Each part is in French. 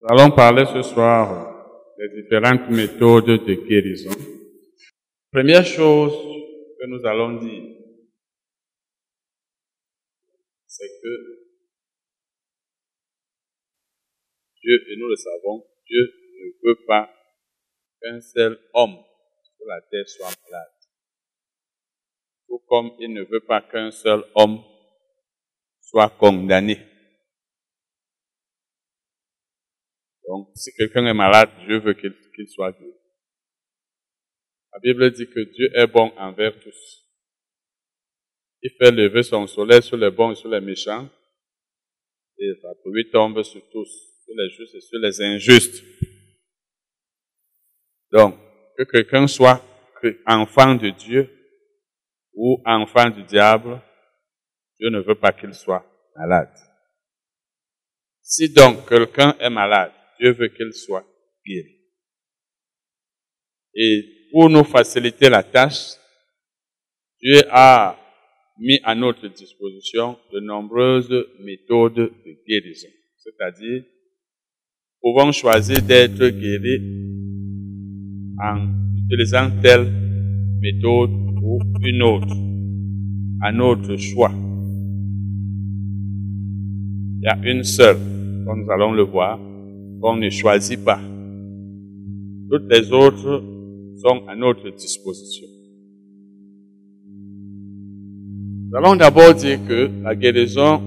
Nous allons parler ce soir des différentes méthodes de guérison. Première chose que nous allons dire, c'est que Dieu, et nous le savons, Dieu ne veut pas qu'un seul homme sur la terre soit malade. Tout comme il ne veut pas qu'un seul homme soit condamné. Donc, si quelqu'un est malade, Dieu veut qu'il soit guéri. La Bible dit que Dieu est bon envers tous. Il fait lever son soleil sur les bons et sur les méchants. Et sa pluie tombe sur tous, sur les justes et sur les injustes. Donc, que quelqu'un soit enfant de Dieu ou enfant du diable, Dieu ne veut pas qu'il soit malade. Si donc quelqu'un est malade, Dieu veut qu'il soit guéri. Et pour nous faciliter la tâche, Dieu a mis à notre disposition de nombreuses méthodes de guérison. C'est-à-dire, pouvons choisir d'être guéris en utilisant telle méthode ou une autre, à notre choix. Il y a une seule, comme nous allons le voir, qu'on ne choisit pas. Toutes les autres sont à notre disposition. Nous allons d'abord dire que la guérison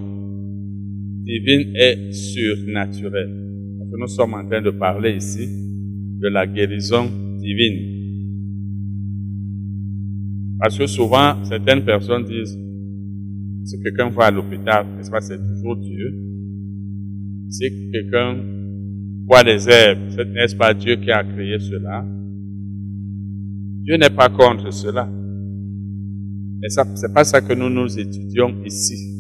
divine est surnaturelle. Parce que nous sommes en train de parler ici de la guérison divine. Parce que souvent, certaines personnes disent, si quelqu'un va à l'hôpital, c'est toujours Dieu. Si quelqu'un boit des herbes, n'est-ce pas Dieu qui a créé cela? Dieu n'est pas contre cela. Mais ce n'est pas ça que nous nous étudions ici.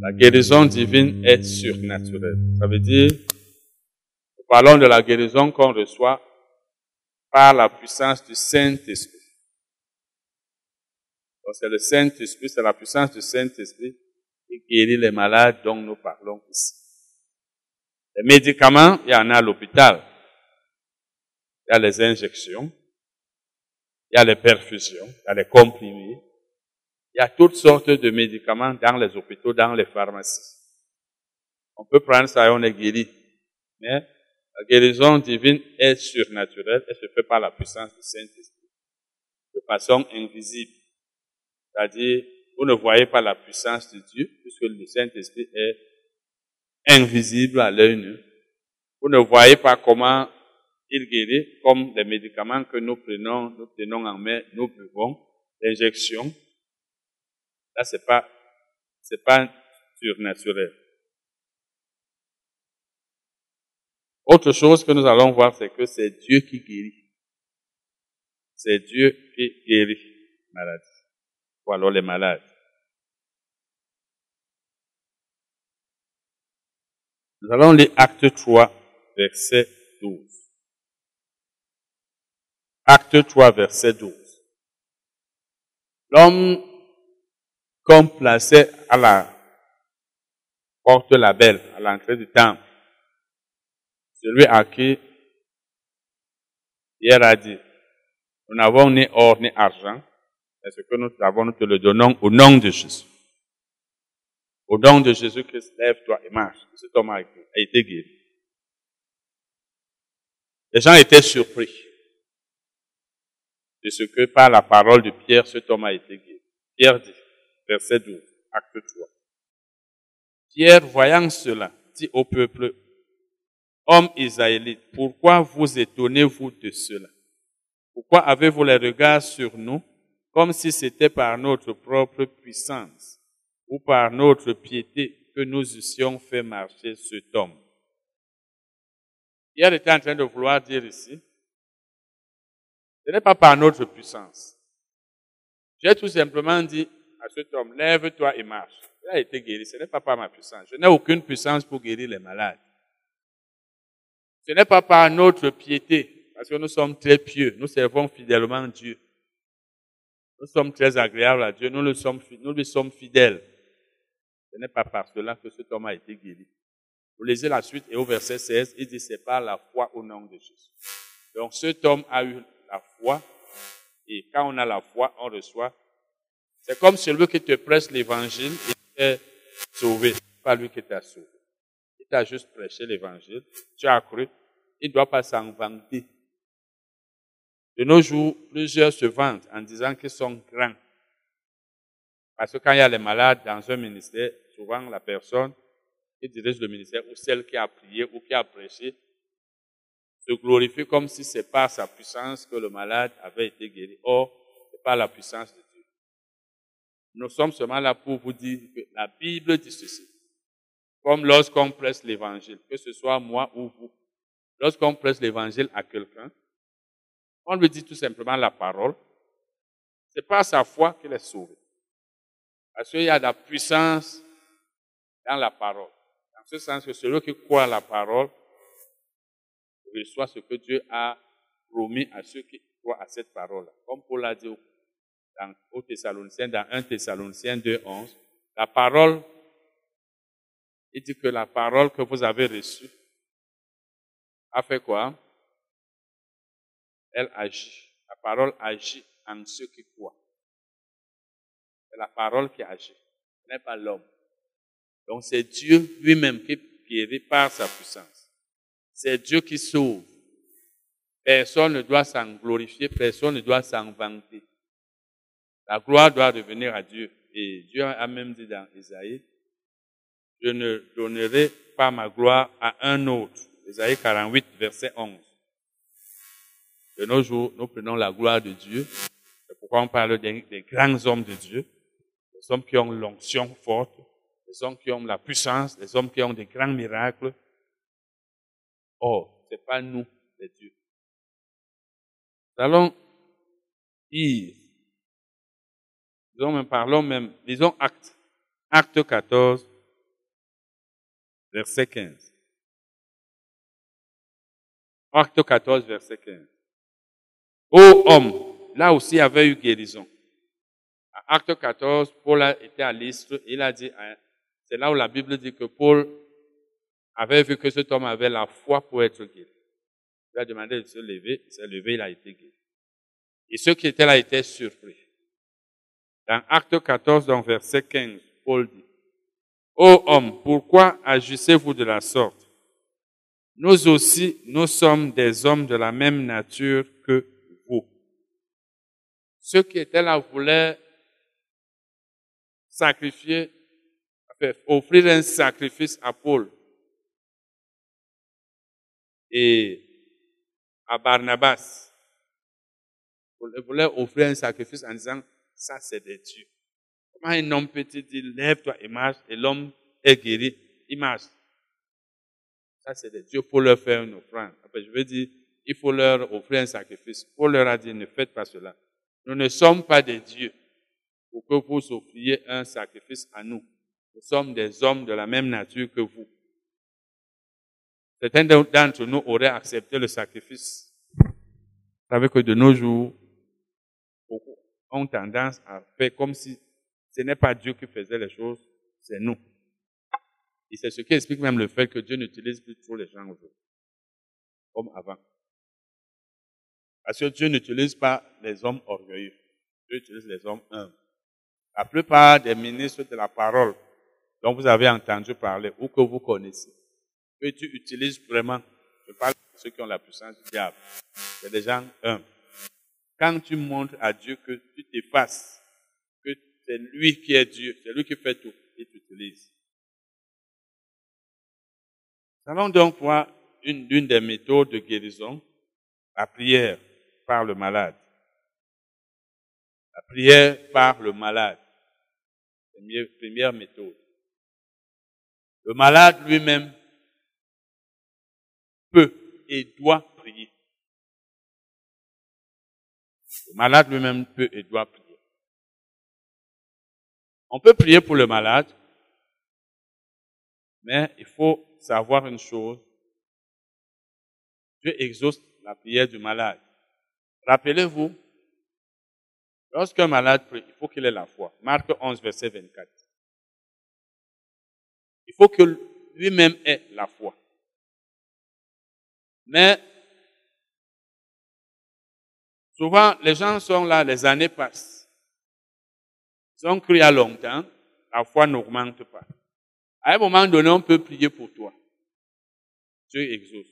La guérison divine est surnaturelle. Ça veut dire, nous parlons de la guérison qu'on reçoit par la puissance du Saint-Esprit. Donc c'est le Saint-Esprit, c'est la puissance du Saint-Esprit qui guérit les malades dont nous parlons ici. Les médicaments, il y en a à l'hôpital. Il y a les injections, il y a les perfusions, il y a les comprimés. Il y a toutes sortes de médicaments dans les hôpitaux, dans les pharmacies. On peut prendre ça et on est guéri. Mais la guérison divine est surnaturelle et se fait par la puissance du Saint-Esprit. De façon invisible. C'est-à-dire, vous ne voyez pas la puissance de Dieu puisque le Saint-Esprit est invisible à l'œil nu. Vous ne voyez pas comment il guérit, comme les médicaments que nous prenons, nous tenons en main, nous buvons, l'injection. Là, c'est pas, c'est pas surnaturel. Autre chose que nous allons voir, c'est que c'est Dieu qui guérit. C'est Dieu qui guérit les maladies. Ou alors les malades. Nous allons lire Acte 3, verset 12. Acte 3, verset 12. L'homme comme placé à la porte la belle, à l'entrée du temple, celui à qui Pierre a dit, nous n'avons ni or ni argent, mais ce que nous avons, nous te le donnons au nom de Jésus. Au nom de Jésus-Christ, lève-toi et marche. Cet homme a été guéri. Les gens étaient surpris de ce que par la parole de Pierre, cet homme a été guéri. Pierre dit, verset 12, acte 3. Pierre, voyant cela, dit au peuple, Hommes israélites, pourquoi vous étonnez-vous de cela? Pourquoi avez-vous les regards sur nous comme si c'était par notre propre puissance? Ou par notre piété que nous eussions fait marcher cet homme Pierre était en train de vouloir dire ici, ce n'est pas par notre puissance. J'ai tout simplement dit à cet homme, lève-toi et marche. Il a été guéri, ce n'est pas par ma puissance. Je n'ai aucune puissance pour guérir les malades. Ce n'est pas par notre piété, parce que nous sommes très pieux, nous servons fidèlement Dieu. Nous sommes très agréables à Dieu, nous, le sommes, nous lui sommes fidèles. Ce n'est pas par cela que cet homme a été guéri. Vous lisez la suite et au verset 16, il dit c'est par la foi au nom de Jésus. Donc cet homme a eu la foi et quand on a la foi, on reçoit. C'est comme celui qui te presse l'évangile et est sauvé. Pas lui qui t'a sauvé. Il t'a juste prêché l'évangile. Tu as cru. Il ne doit pas s'en vanter. De nos jours, plusieurs se vantent en disant qu'ils sont grands. Parce que quand il y a les malades dans un ministère, souvent la personne qui dirige le ministère ou celle qui a prié ou qui a prêché se glorifie comme si c'est par sa puissance que le malade avait été guéri. Or, c'est pas la puissance de Dieu. Nous sommes seulement là pour vous dire que la Bible dit ceci. Comme lorsqu'on presse l'évangile, que ce soit moi ou vous, lorsqu'on presse l'évangile à quelqu'un, on lui dit tout simplement la parole. C'est par sa foi qu'il est sauvé. Parce qu'il y a la puissance dans la parole. Dans ce sens que celui qui croit à la parole reçoit ce que Dieu a promis à ceux qui croient à cette parole. Comme Paul l'a dit dans, au Thessaloniciens, dans 1 Thessaloniciens 2, 11, la parole, il dit que la parole que vous avez reçue a fait quoi? Elle agit. La parole agit en ceux qui croient. C'est la parole qui agit. Ce n'est pas l'homme. Donc c'est Dieu lui-même qui guérit par sa puissance. C'est Dieu qui sauve. Personne ne doit s'en glorifier, personne ne doit s'en vanter. La gloire doit revenir à Dieu. Et Dieu a même dit dans Isaïe, je ne donnerai pas ma gloire à un autre. Isaïe 48, verset 11. De nos jours, nous prenons la gloire de Dieu. C'est pourquoi on parle des grands hommes de Dieu les hommes qui ont l'onction forte, les hommes qui ont la puissance, les hommes qui ont des grands miracles. Oh, c'est pas nous, les dieux. Nous allons dire, disons même, parlons même, disons acte, acte 14, verset 15. Acte 14, verset 15. Ô homme, là aussi il y avait eu guérison. Acte 14, Paul été à l'Istre, il a dit, hein, c'est là où la Bible dit que Paul avait vu que cet homme avait la foi pour être guéri. Il a demandé de se lever, il s'est levé, il a été guéri. Et ceux qui étaient là étaient surpris. Dans Acte 14, dans verset 15, Paul dit, Ô homme, pourquoi agissez-vous de la sorte? Nous aussi, nous sommes des hommes de la même nature que vous. Ceux qui étaient là voulaient sacrifier, offrir un sacrifice à Paul et à Barnabas. Il voulait offrir un sacrifice en disant, ça c'est des dieux. Comment un homme peut-il dire, lève-toi et marche, et l'homme est guéri, il marche. Ça c'est des dieux pour leur faire une offrande. Après, je veux dire, il faut leur offrir un sacrifice. Paul leur a dit, ne faites pas cela. Nous ne sommes pas des dieux pour que vous offriez un sacrifice à nous. Nous sommes des hommes de la même nature que vous. Certains d'entre nous auraient accepté le sacrifice. Vous savez que de nos jours, beaucoup ont tendance à faire comme si ce n'est pas Dieu qui faisait les choses, c'est nous. Et c'est ce qui explique même le fait que Dieu n'utilise plus trop les gens aujourd'hui, comme avant. Parce que Dieu n'utilise pas les hommes orgueilleux. Dieu utilise les hommes humbles. La plupart des ministres de la parole dont vous avez entendu parler ou que vous connaissez, que tu utilises vraiment, je parle de ceux qui ont la puissance du diable, c'est des gens humbles. Quand tu montres à Dieu que tu t'effaces, que c'est lui qui est Dieu, c'est lui qui fait tout, il t'utilise. Nous allons donc voir une, une des méthodes de guérison, la prière par le malade. La prière par le malade. Première, méthode. Le malade lui-même peut et doit prier. Le malade lui-même peut et doit prier. On peut prier pour le malade, mais il faut savoir une chose. Dieu exauce la prière du malade. Rappelez-vous, Lorsqu'un malade prie, il faut qu'il ait la foi. Marc 11, verset 24. Il faut que lui-même est la foi. Mais souvent, les gens sont là, les années passent. Ils ont cru à longtemps, la foi n'augmente pas. À un moment donné, on peut prier pour toi. Dieu exauce.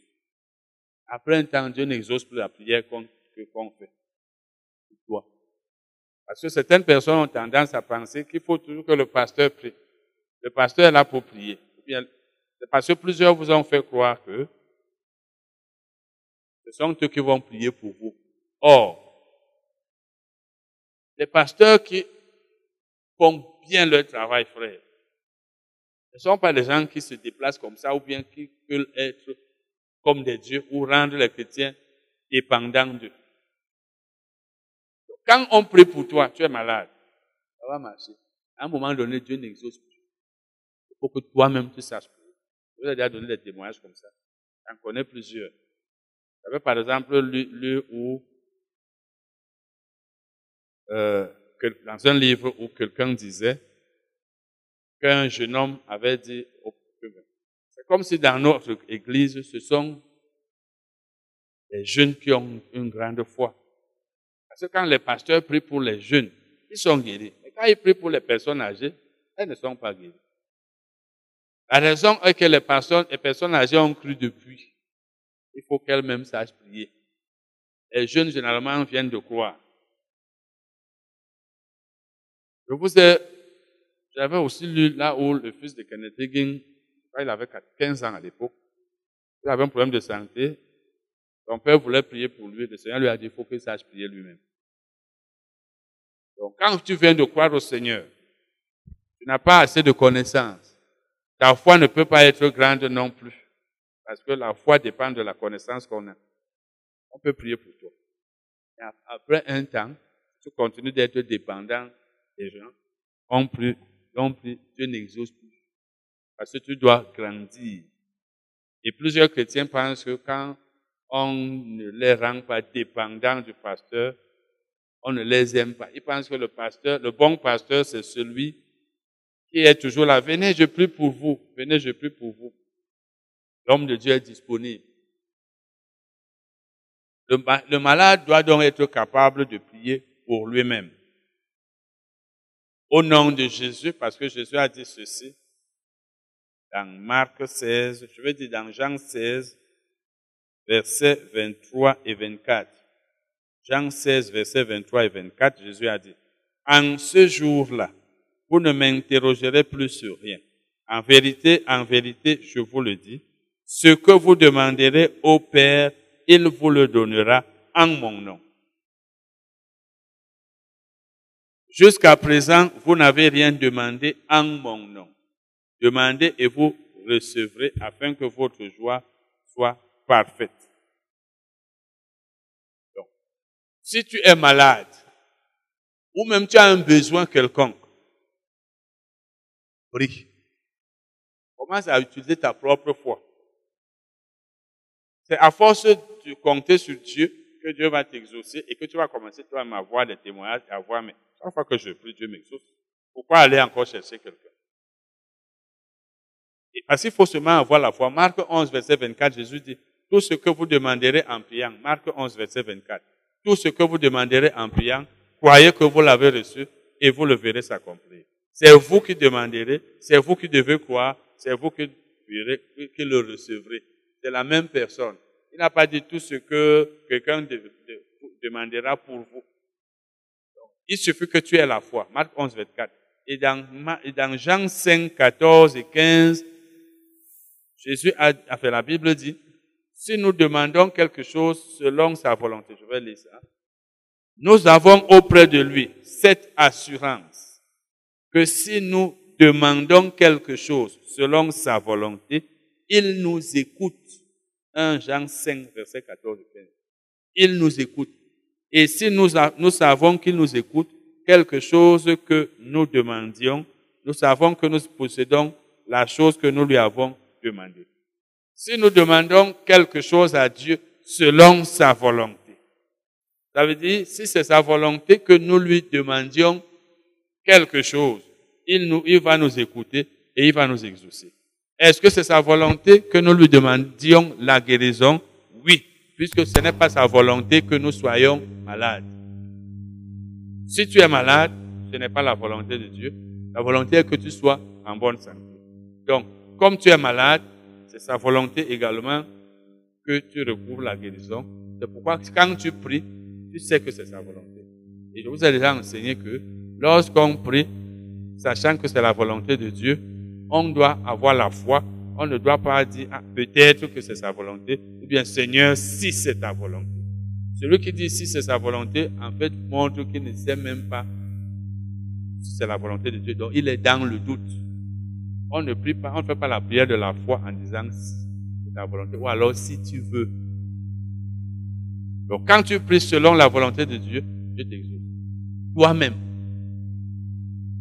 Après un temps, Dieu n'exauce plus la prière qu'on fait pour toi. Parce que certaines personnes ont tendance à penser qu'il faut toujours que le pasteur prie. Le pasteur est là pour prier. C'est parce que plusieurs vous ont fait croire que ce sont eux qui vont prier pour vous. Or, les pasteurs qui font bien leur travail, frère, ne sont pas des gens qui se déplacent comme ça ou bien qui veulent être comme des dieux ou rendre les chrétiens dépendants d'eux. Quand on prie pour toi, tu es malade, ça va marcher. À un moment donné, Dieu n'exauce faut que toi-même tu saches. Je vous ai déjà donné des témoignages comme ça. J'en connais plusieurs. J'avais par exemple lu, où, euh, dans un livre où quelqu'un disait qu'un jeune homme avait dit, c'est comme si dans notre église, ce sont les jeunes qui ont une grande foi. Parce que quand les pasteurs prient pour les jeunes, ils sont guéris. Mais quand ils prient pour les personnes âgées, elles ne sont pas guéries. La raison est que les personnes, les personnes âgées ont cru depuis. Il faut qu'elles-mêmes sachent prier. Les jeunes, généralement, viennent de croire. Je vous ai, j'avais aussi lu là où le fils de Kenneth Hagin, il avait 15 ans à l'époque, il avait un problème de santé, son père voulait prier pour lui. Le Seigneur lui a dit, il faut qu'il sache prier lui-même. Donc, quand tu viens de croire au Seigneur, tu n'as pas assez de connaissances. Ta foi ne peut pas être grande non plus. Parce que la foi dépend de la connaissance qu'on a. On peut prier pour toi. après un temps, tu continues d'être dépendant des gens. On prie, on prie, Dieu n'exauce plus. Parce que tu dois grandir. Et plusieurs chrétiens pensent que quand on ne les rend pas dépendants du pasteur, on ne les aime pas. Ils pensent que le pasteur, le bon pasteur, c'est celui qui est toujours là. Venez, je prie pour vous. Venez, je prie pour vous. L'homme de Dieu est disponible. Le, le, malade doit donc être capable de prier pour lui-même. Au nom de Jésus, parce que Jésus a dit ceci dans Marc 16, je veux dire dans Jean 16, versets 23 et 24. Jean 16, versets 23 et 24, Jésus a dit, En ce jour-là, vous ne m'interrogerez plus sur rien. En vérité, en vérité, je vous le dis, ce que vous demanderez au Père, il vous le donnera en mon nom. Jusqu'à présent, vous n'avez rien demandé en mon nom. Demandez et vous recevrez afin que votre joie soit parfaite. Donc, si tu es malade, ou même tu as un besoin quelconque, prie. Commence à utiliser ta propre foi. C'est à force de compter sur Dieu que Dieu va t'exaucer et que tu vas commencer toi à avoir des témoignages, à voir, mais chaque fois que je prie, Dieu m'exauce. Pourquoi aller encore chercher quelqu'un? Parce qu'il faut seulement avoir la foi. Marc 11, verset 24, Jésus dit, tout ce que vous demanderez en priant, Marc 11, verset 24, tout ce que vous demanderez en priant, croyez que vous l'avez reçu et vous le verrez s'accomplir. C'est vous qui demanderez, c'est vous qui devez croire, c'est vous qui, le recevrez. C'est la même personne. Il n'a pas dit tout ce que quelqu'un demandera pour vous. Il suffit que tu aies la foi. Marc 11, 24. Et dans, Jean 5, 14 et 15, Jésus a, fait la Bible dit, si nous demandons quelque chose selon sa volonté, je vais lire ça, nous avons auprès de lui cette assurance que si nous demandons quelque chose selon sa volonté, il nous écoute. 1 Jean 5, verset 14 et 15. Il nous écoute. Et si nous, nous savons qu'il nous écoute, quelque chose que nous demandions, nous savons que nous possédons la chose que nous lui avons demander. Si nous demandons quelque chose à Dieu selon sa volonté, ça veut dire, si c'est sa volonté que nous lui demandions quelque chose, il, nous, il va nous écouter et il va nous exaucer. Est-ce que c'est sa volonté que nous lui demandions la guérison? Oui, puisque ce n'est pas sa volonté que nous soyons malades. Si tu es malade, ce n'est pas la volonté de Dieu. La volonté est que tu sois en bonne santé. Donc, comme tu es malade, c'est sa volonté également que tu recouvres la guérison. C'est pourquoi quand tu pries, tu sais que c'est sa volonté. Et je vous ai déjà enseigné que lorsqu'on prie, sachant que c'est la volonté de Dieu, on doit avoir la foi. On ne doit pas dire, ah, peut-être que c'est sa volonté, ou bien Seigneur, si c'est ta volonté. Celui qui dit si c'est sa volonté, en fait, montre qu'il ne sait même pas si c'est la volonté de Dieu. Donc, il est dans le doute. On ne prie pas, on ne fait pas la prière de la foi en disant si c'est ta volonté, ou alors si tu veux. Donc, quand tu pries selon la volonté de Dieu, Dieu t'exauce. Toi-même.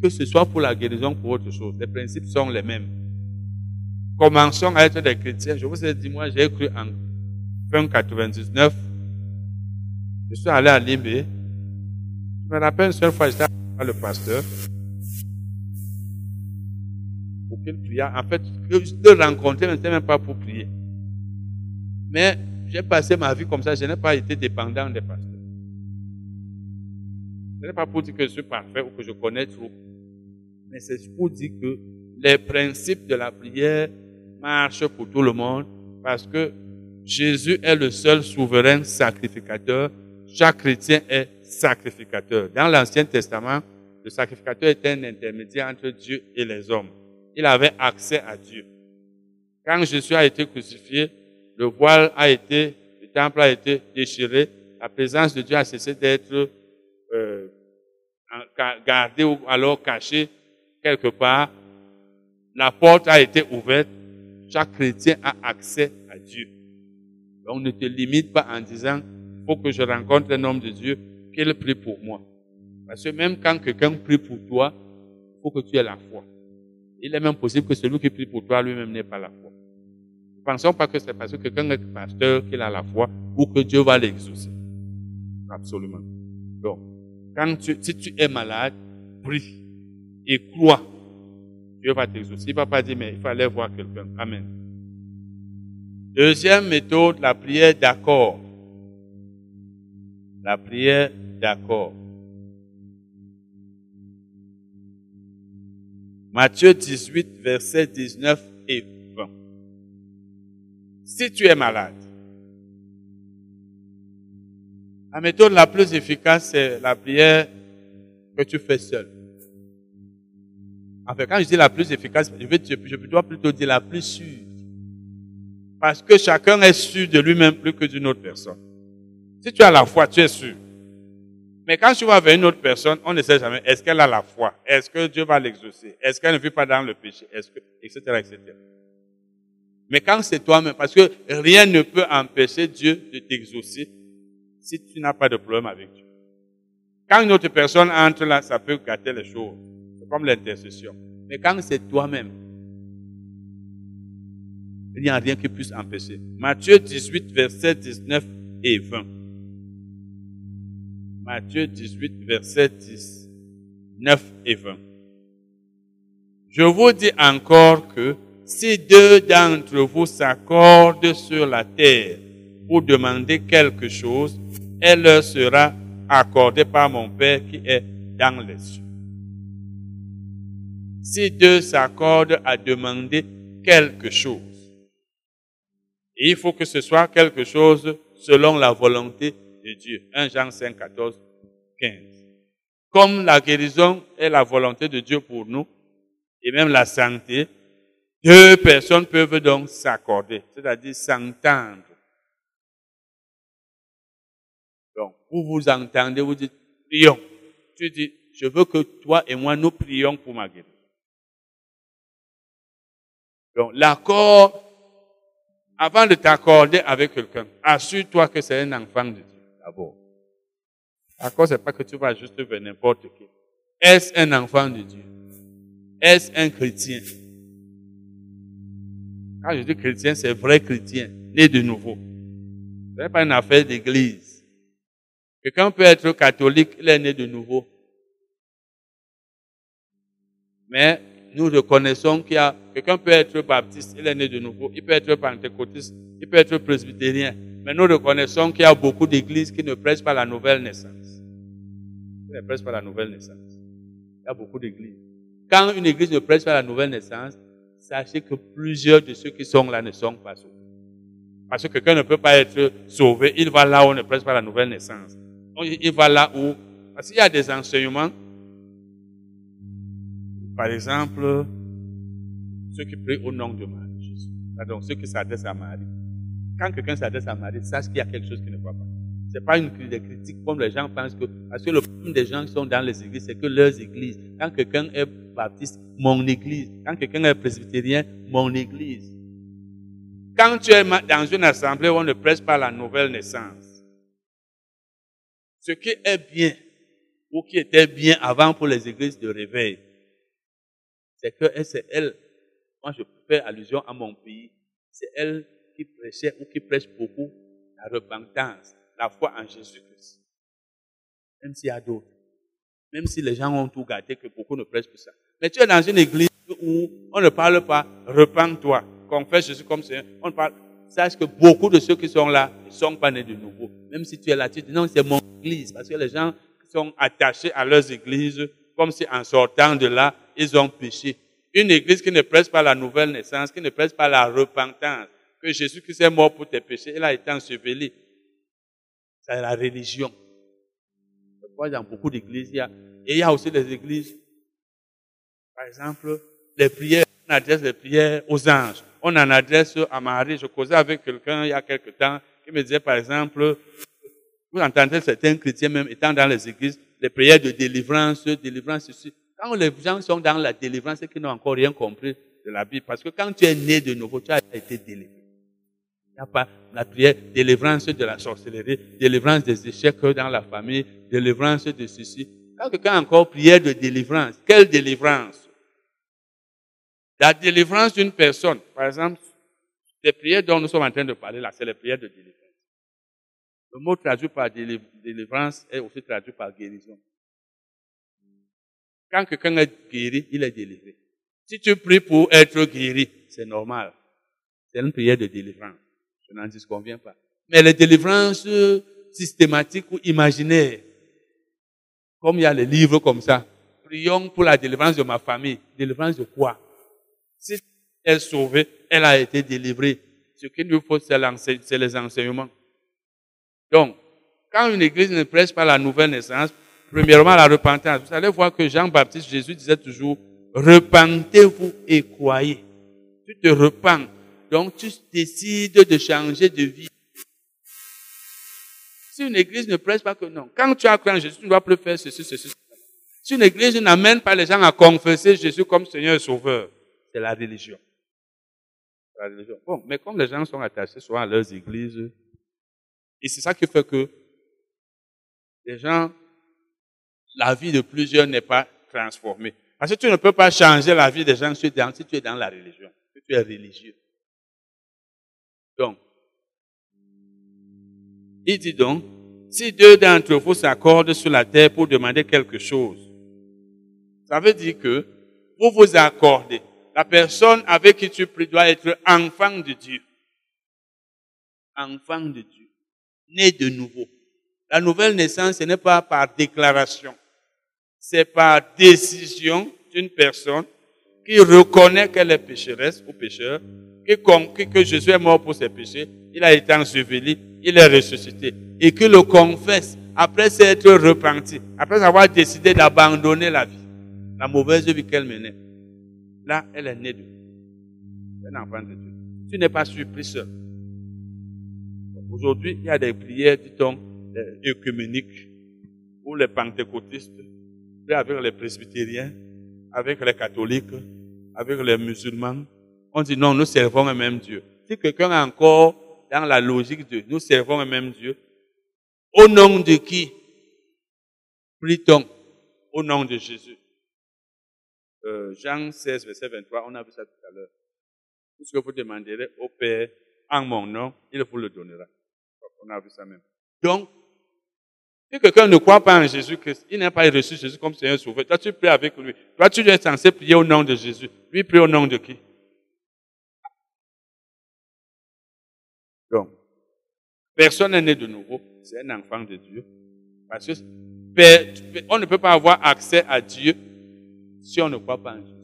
Que ce soit pour la guérison ou pour autre chose, les principes sont les mêmes. Commençons à être des chrétiens. Je vous ai dit, moi, j'ai cru en fin 99. Je suis allé à Libé. Je me rappelle une seule fois, j'étais le pasteur. Pour qu'il prie. En fait, le rencontrer, mais ce même pas pour prier. Mais j'ai passé ma vie comme ça, je n'ai pas été dépendant des pasteurs. Ce n'est pas pour dire que je suis parfait ou que je connais trop. Mais c'est pour dire que les principes de la prière marchent pour tout le monde parce que Jésus est le seul souverain sacrificateur. Chaque chrétien est sacrificateur. Dans l'Ancien Testament, le sacrificateur était un intermédiaire entre Dieu et les hommes. Il avait accès à Dieu. Quand Jésus a été crucifié, le voile a été, le temple a été déchiré, la présence de Dieu a cessé d'être euh, gardée ou alors cachée quelque part. La porte a été ouverte. Chaque chrétien a accès à Dieu. Donc ne te limite pas en disant, il faut que je rencontre un homme de Dieu, qu'il prie pour moi. Parce que même quand quelqu'un prie pour toi, il faut que tu aies la foi. Il est même possible que celui qui prie pour toi lui-même n'ait pas la foi. Ne pensons pas que c'est parce que quelqu'un est pasteur qu'il a la foi ou que Dieu va l'exaucer. Absolument. Donc, quand tu, si tu es malade, prie et crois. Dieu va t'exaucer. Il ne va pas dire, mais il fallait voir quelqu'un. Amen. Deuxième méthode, la prière d'accord. La prière d'accord. Matthieu 18, versets 19 et 20. Si tu es malade, la méthode la plus efficace, c'est la prière que tu fais seul. En fait, quand je dis la plus efficace, je, je dois plutôt dire la plus sûre. Parce que chacun est sûr de lui-même plus que d'une autre personne. Si tu as la foi, tu es sûr. Mais quand tu vas vers une autre personne, on ne sait jamais, est-ce qu'elle a la foi? Est-ce que Dieu va l'exaucer? Est-ce qu'elle ne vit pas dans le péché? Est-ce que, etc., etc. Mais quand c'est toi-même, parce que rien ne peut empêcher Dieu de t'exaucer si tu n'as pas de problème avec Dieu. Quand une autre personne entre là, ça peut gâter les choses. Comme l'intercession. Mais quand c'est toi-même, il n'y a rien qui puisse empêcher. Matthieu 18, verset 19 et 20. Matthieu 18, verset 10, 9 et 20. Je vous dis encore que si deux d'entre vous s'accordent sur la terre pour demander quelque chose, elle leur sera accordée par mon Père qui est dans les cieux. Si deux s'accordent à demander quelque chose, il faut que ce soit quelque chose selon la volonté de Dieu. 1 Jean 5, 14, 15. Comme la guérison est la volonté de Dieu pour nous, et même la santé, deux personnes peuvent donc s'accorder, c'est-à-dire s'entendre. Donc, vous vous entendez, vous dites, prions. Tu dis, je veux que toi et moi, nous prions pour ma guérison. Donc, l'accord, avant de t'accorder avec quelqu'un, assure-toi que c'est un enfant de Dieu d'abord. D'accord, c'est pas que tu vas juste vers n'importe qui. Est-ce un enfant de Dieu? Est-ce un chrétien? Quand je dis chrétien, c'est vrai chrétien, né de nouveau. Ce n'est pas une affaire d'église. Quelqu'un peut être catholique, il est né de nouveau. Mais nous reconnaissons qu'il y a, quelqu'un peut être baptiste, il est né de nouveau, il peut être pentecôtiste, il peut être presbytérien, mais nous reconnaissons qu'il y a beaucoup d'églises qui ne prêchent pas la nouvelle naissance. Qui ne prêchent pas la nouvelle naissance. Il y a beaucoup d'églises. Quand une église ne prêche pas la nouvelle naissance, sachez que plusieurs de ceux qui sont là ne sont pas sauvés. Parce que quelqu'un ne peut pas être sauvé, il va là où on ne prêche pas la nouvelle naissance. il va là où, parce qu'il y a des enseignements, par exemple, ceux qui prient au nom de Marie, Jésus. Donc, ceux qui s'adressent à Marie. Quand quelqu'un s'adresse à Marie, sache qu'il y a quelque chose qui ne va pas. Ce n'est pas une critique comme les gens pensent que, parce que le problème des gens qui sont dans les églises, c'est que leurs églises, quand quelqu'un est baptiste, mon église. Quand quelqu'un est presbytérien, mon église. Quand tu es dans une assemblée où on ne presse pas la nouvelle naissance, ce qui est bien, ou qui était bien avant pour les églises de réveil, c'est que c'est elle, moi je fais allusion à mon pays, c'est elle qui prêchait ou qui prêche beaucoup la repentance, la foi en Jésus-Christ. Même s'il y a d'autres. Même si les gens ont tout gâté, que beaucoup ne prêchent que ça. Mais tu es dans une église où on ne parle pas, repends-toi, confesse Jésus comme Seigneur. On parle, sache que beaucoup de ceux qui sont là ne sont pas nés de nouveau. Même si tu es là, tu dis non, c'est mon église. Parce que les gens sont attachés à leurs églises, comme si en sortant de là, ils ont péché. Une église qui ne presse pas la nouvelle naissance, qui ne presse pas la repentance, que Jésus qui est mort pour tes péchés, il a été enseveli. C'est la religion. Crois dans beaucoup d'églises, il y a, et il y a aussi des églises, par exemple, les prières, on adresse les prières aux anges. On en adresse à Marie. Je causais avec quelqu'un il y a quelque temps qui me disait, par exemple, vous entendez certains chrétiens même étant dans les églises, les prières de délivrance, délivrance, ceci. Quand les gens sont dans la délivrance, c'est qu'ils n'ont encore rien compris de la Bible. Parce que quand tu es né de nouveau, tu as été délivré. Il n'y a pas la prière, délivrance de la sorcellerie, délivrance des échecs dans la famille, délivrance de ceci. Quand quelqu'un encore prière de délivrance, quelle délivrance? La délivrance d'une personne, par exemple, les prières dont nous sommes en train de parler là, c'est les prières de délivrance. Le mot traduit par délivrance est aussi traduit par guérison. Quand quelqu'un est guéri, il est délivré. Si tu pries pour être guéri, c'est normal. C'est une prière de délivrance. Je n'en disconviens pas. Mais les délivrances systématiques ou imaginaires, comme il y a les livres comme ça, prions pour la délivrance de ma famille. Délivrance de quoi? Si elle est sauvée, elle a été délivrée. Ce qu'il nous faut, c'est les enseignements. Donc, quand une église ne prêche pas la nouvelle naissance, Premièrement, la repentance. Vous allez voir que Jean-Baptiste, Jésus disait toujours, repentez-vous et croyez. Tu te repens. Donc, tu décides de changer de vie. Si une église ne prêche pas que non, quand tu as cru en Jésus, tu ne dois plus faire ceci, ceci, ceci. Si une église n'amène pas les gens à confesser Jésus comme Seigneur et Sauveur, c'est la religion. La religion. Bon, mais comme les gens sont attachés souvent à leurs églises, et c'est ça qui fait que les gens la vie de plusieurs n'est pas transformée. Parce que tu ne peux pas changer la vie des gens si tu es dans la religion, si tu es religieux. Donc, il dit donc, si deux d'entre vous s'accordent sur la terre pour demander quelque chose, ça veut dire que vous vous accordez. La personne avec qui tu pries doit être enfant de Dieu. Enfant de Dieu. Né de nouveau. La nouvelle naissance, ce n'est pas par déclaration c'est par décision d'une personne qui reconnaît qu'elle est pécheresse ou pécheur, qui, que Jésus est mort pour ses péchés, il a été enseveli, il est ressuscité, et qui le confesse après s'être repenti, après avoir décidé d'abandonner la vie, la mauvaise vie qu'elle menait. Là, elle est née de un enfant de Dieu. Tu n'es pas surpris seul. Aujourd'hui, il y a des prières, dit-on, œcuméniques, pour les pentecôtistes, avec les presbytériens, avec les catholiques, avec les musulmans. On dit non, nous servons un même Dieu. Si quelqu'un est encore dans la logique de nous servons un même Dieu, au nom de qui? Prie-t-on Au nom de Jésus. Euh, Jean 16, verset 23, on a vu ça tout à l'heure. Tout ce que vous demanderez au Père en mon nom, il vous le donnera. On a vu ça même. Donc, Si quelqu'un ne croit pas en Jésus-Christ, il n'a pas reçu Jésus comme Seigneur Sauveur, toi tu pries avec lui. Toi tu es censé prier au nom de Jésus. Lui prie au nom de qui? Donc, personne n'est né de nouveau, c'est un enfant de Dieu. Parce que on ne peut pas avoir accès à Dieu si on ne croit pas en Jésus.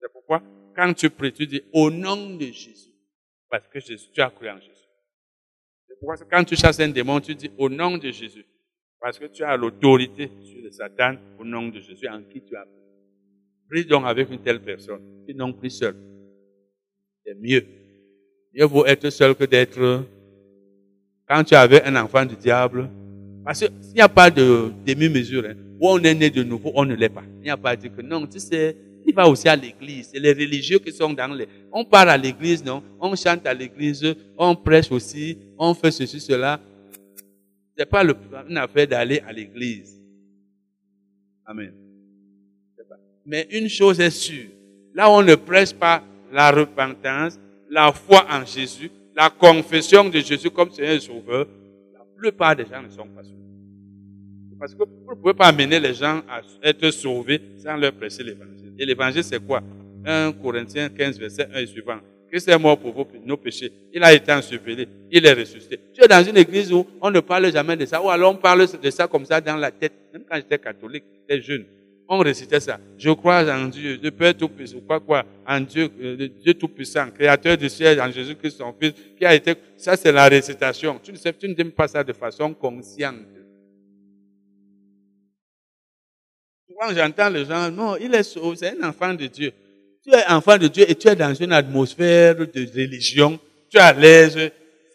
C'est pourquoi, quand tu pries, tu dis au nom de Jésus. Parce que Jésus, tu as cru en Jésus. C'est pourquoi, quand tu chasses un démon, tu dis au nom de Jésus. Parce que tu as l'autorité sur le Satan au nom de Jésus en qui tu as pris. Prie donc avec une telle personne. Sinon, prie seul. C'est mieux. Mieux vaut être seul que d'être. Quand tu avais un enfant du diable, parce qu'il n'y a pas de demi-mesure. Hein, où on est né de nouveau, on ne l'est pas. Il n'y a pas de dire que non, tu sais, il va aussi à l'église. C'est les religieux qui sont dans les. On part à l'église, non? On chante à l'église, on prêche aussi, on fait ceci, cela n'est pas une affaire d'aller à l'église. Amen. Mais une chose est sûre, là on ne prêche pas la repentance, la foi en Jésus, la confession de Jésus comme Seigneur et Sauveur, la plupart des gens ne sont pas sauvés. Parce que vous ne pouvez pas amener les gens à être sauvés sans leur prêcher l'évangile. Et l'évangile, c'est quoi? 1 Corinthiens 15, verset 1 et suivant. Christ est mort pour vos, nos péchés. Il a été enseveli. Il est ressuscité. Tu es dans une église où on ne parle jamais de ça, ou alors on parle de ça comme ça dans la tête. Même quand j'étais catholique, j'étais jeune, on récitait ça. Je crois en Dieu, le Père Tout-Puissant, quoi, quoi, en Dieu, euh, Dieu Tout-Puissant, Créateur du ciel, en Jésus-Christ, son Fils, qui a été, ça c'est la récitation. Tu ne sais, tu ne pas ça de façon consciente. Quand j'entends les gens, non, il est sauvé, c'est un enfant de Dieu tu es enfant de Dieu et tu es dans une atmosphère de religion, tu es à l'aise.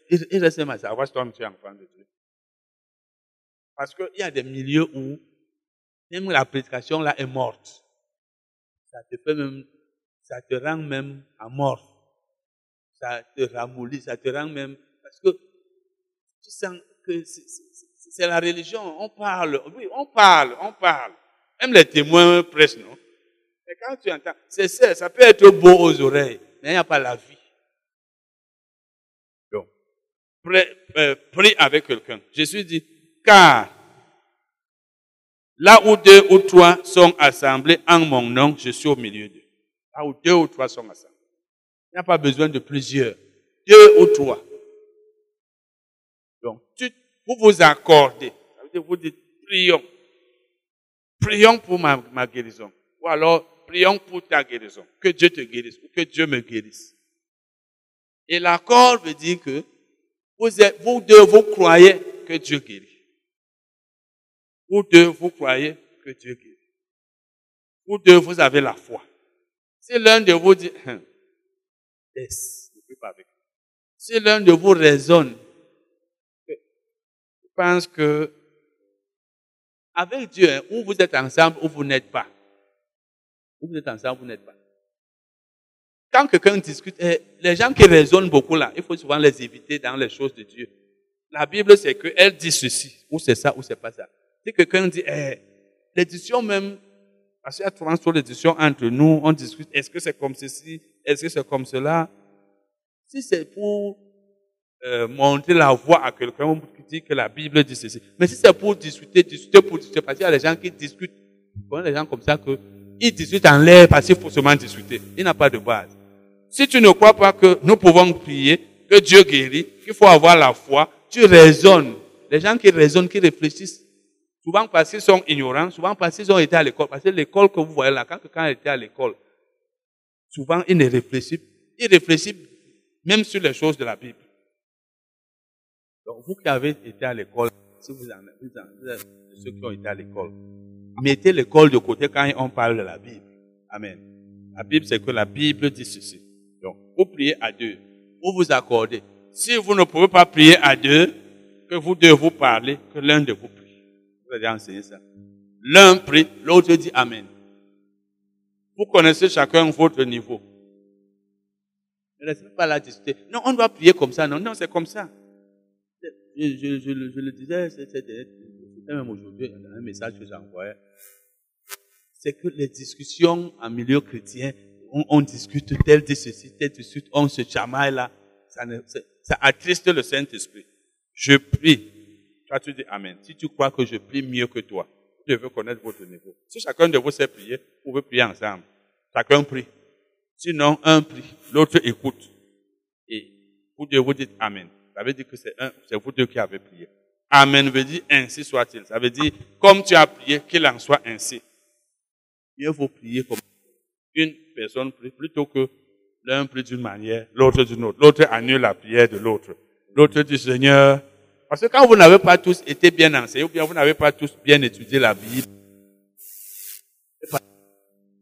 Et laisse moi savoir si toi tu es enfant de Dieu. Parce qu'il y a des milieux où même la prédication là est morte. Ça te fait même, ça te rend même à mort. Ça te ramollit, ça te rend même, parce que tu sens que c'est la religion. On parle, oui, on parle, on parle. Même les témoins pressent, non? Mais quand tu entends, c'est ça, ça peut être beau aux oreilles, mais il n'y a pas la vie. Donc, euh, prie, avec quelqu'un. Jésus dit, car là où deux ou trois sont assemblés en mon nom, je suis au milieu d'eux. Là où deux ou trois sont assemblés. Il n'y a pas besoin de plusieurs. Deux ou trois. Donc, vous vous accordez. Vous dites, prions. Prions pour ma guérison. Ou alors, prions pour ta guérison. Que Dieu te guérisse ou que Dieu me guérisse. Et l'accord veut dire que vous, deux, vous croyez que Dieu guérit. Vous deux, vous croyez que Dieu guérit. Vous deux, vous avez la foi. Si l'un de vous dit, hein, pas avec. Si l'un de vous raisonne, je pense que avec Dieu, hein, ou vous êtes ensemble ou vous n'êtes pas vous êtes ensemble, vous n'êtes pas. Quand quelqu'un discute, eh, les gens qui raisonnent beaucoup là, il faut souvent les éviter dans les choses de Dieu. La Bible, c'est qu'elle dit ceci, ou c'est ça, ou c'est pas ça. Si quelqu'un dit, eh, l'édition même, parce qu'il y a souvent sur l'édition entre nous, on discute, est-ce que c'est comme ceci, est-ce que c'est comme cela? Si c'est pour euh, montrer la voix à quelqu'un qui dit que la Bible dit ceci. Mais si c'est pour discuter, discuter pour discuter, parce qu'il y a des gens qui discutent, il des gens comme ça que il discute en l'air parce qu'il faut seulement discuter. Il n'a pas de base. Si tu ne crois pas que nous pouvons prier, que Dieu guérit, qu'il faut avoir la foi, tu raisonnes. Les gens qui raisonnent, qui réfléchissent, souvent parce qu'ils sont ignorants, souvent parce qu'ils ont été à l'école. Parce que l'école que vous voyez là, quand quelqu'un était à l'école, souvent il ne réfléchit, il réfléchit même sur les choses de la Bible. Donc vous qui avez été à l'école, si vous en, vous ceux qui ont été à l'école, mettez l'école de côté quand on parle de la Bible. Amen. La Bible, c'est que la Bible dit ceci. Donc, vous priez à deux. Vous vous accordez. Si vous ne pouvez pas prier à deux, que vous deux vous parlez, que l'un de vous prie. Vous avez enseigné ça. L'un prie, l'autre dit Amen. Vous connaissez chacun votre niveau. Ne laissez pas la discuter. Non, on doit prier comme ça. Non, non, c'est comme ça. Je, je, je, je le disais, même aujourd'hui, un message que j'envoyais, c'est que les discussions en milieu chrétien, on, discute tel de ceci, tel de suite, on se chamaille là, ça, ça attriste le Saint-Esprit. Je prie. Toi, tu dis Amen. Si tu crois que je prie mieux que toi, je veux connaître votre niveau. Si chacun de vous sait prier, vous pouvez prier ensemble. Chacun prie. Sinon, un prie, l'autre écoute. Et vous deux vous dites Amen. Ça veut dire que c'est vous deux qui avez prié. Amen veut dire ainsi soit-il. Ça veut dire, comme tu as prié, qu'il en soit ainsi. Mieux vaut prier comme une personne plutôt que l'un prie d'une manière, l'autre d'une autre. L'autre annule la prière de l'autre. L'autre dit Seigneur, parce que quand vous n'avez pas tous été bien enseignés, ou bien vous n'avez pas tous bien étudié la Bible,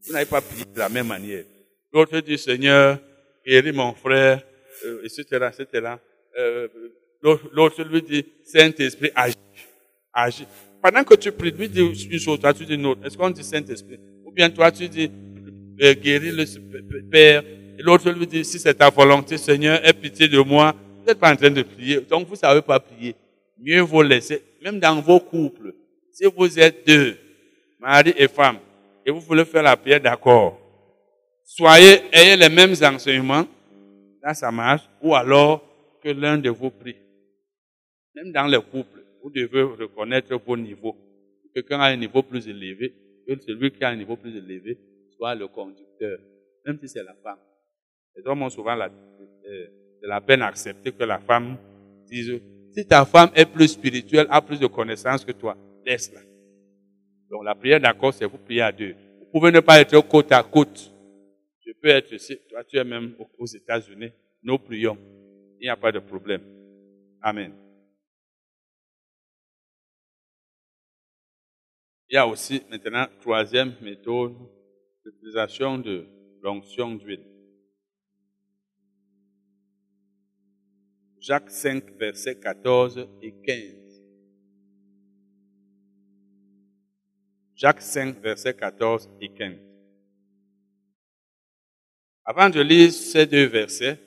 vous n'avez pas prié de la même manière. L'autre dit Seigneur, guéris mon frère, euh, etc., etc. Euh, L'autre lui dit Saint-Esprit, agis. agis. Pendant que tu pries, lui dit une chose, toi tu dis une autre. Est-ce qu'on dit Saint-Esprit? Ou bien toi tu dis euh, guéris le Père. Et l'autre lui dit, si c'est ta volonté, Seigneur, aie pitié de moi. Vous n'êtes pas en train de prier. Donc vous ne savez pas prier. Mieux vaut laisser, même dans vos couples. Si vous êtes deux, mari et femme, et vous voulez faire la prière d'accord, soyez, ayez les mêmes enseignements, là ça marche, ou alors que l'un de vous prie. Même dans les couples, vous devez reconnaître vos niveaux. Quelqu'un a un niveau plus élevé, que celui qui a un niveau plus élevé soit le conducteur, même si c'est la femme. Les hommes ont souvent la, euh, la peine à accepter que la femme dise, si ta femme est plus spirituelle, a plus de connaissances que toi, laisse-la. Donc la prière d'accord, c'est vous prier à deux. Vous pouvez ne pas être côte à côte. Je peux être ici, toi tu es même aux États-Unis, nous prions. Il n'y a pas de problème. Amen. Il y a aussi maintenant troisième méthode, l'utilisation de l'onction d'huile. Jacques 5, versets 14 et 15. Jacques 5, versets 14 et 15. Avant de lire ces deux versets,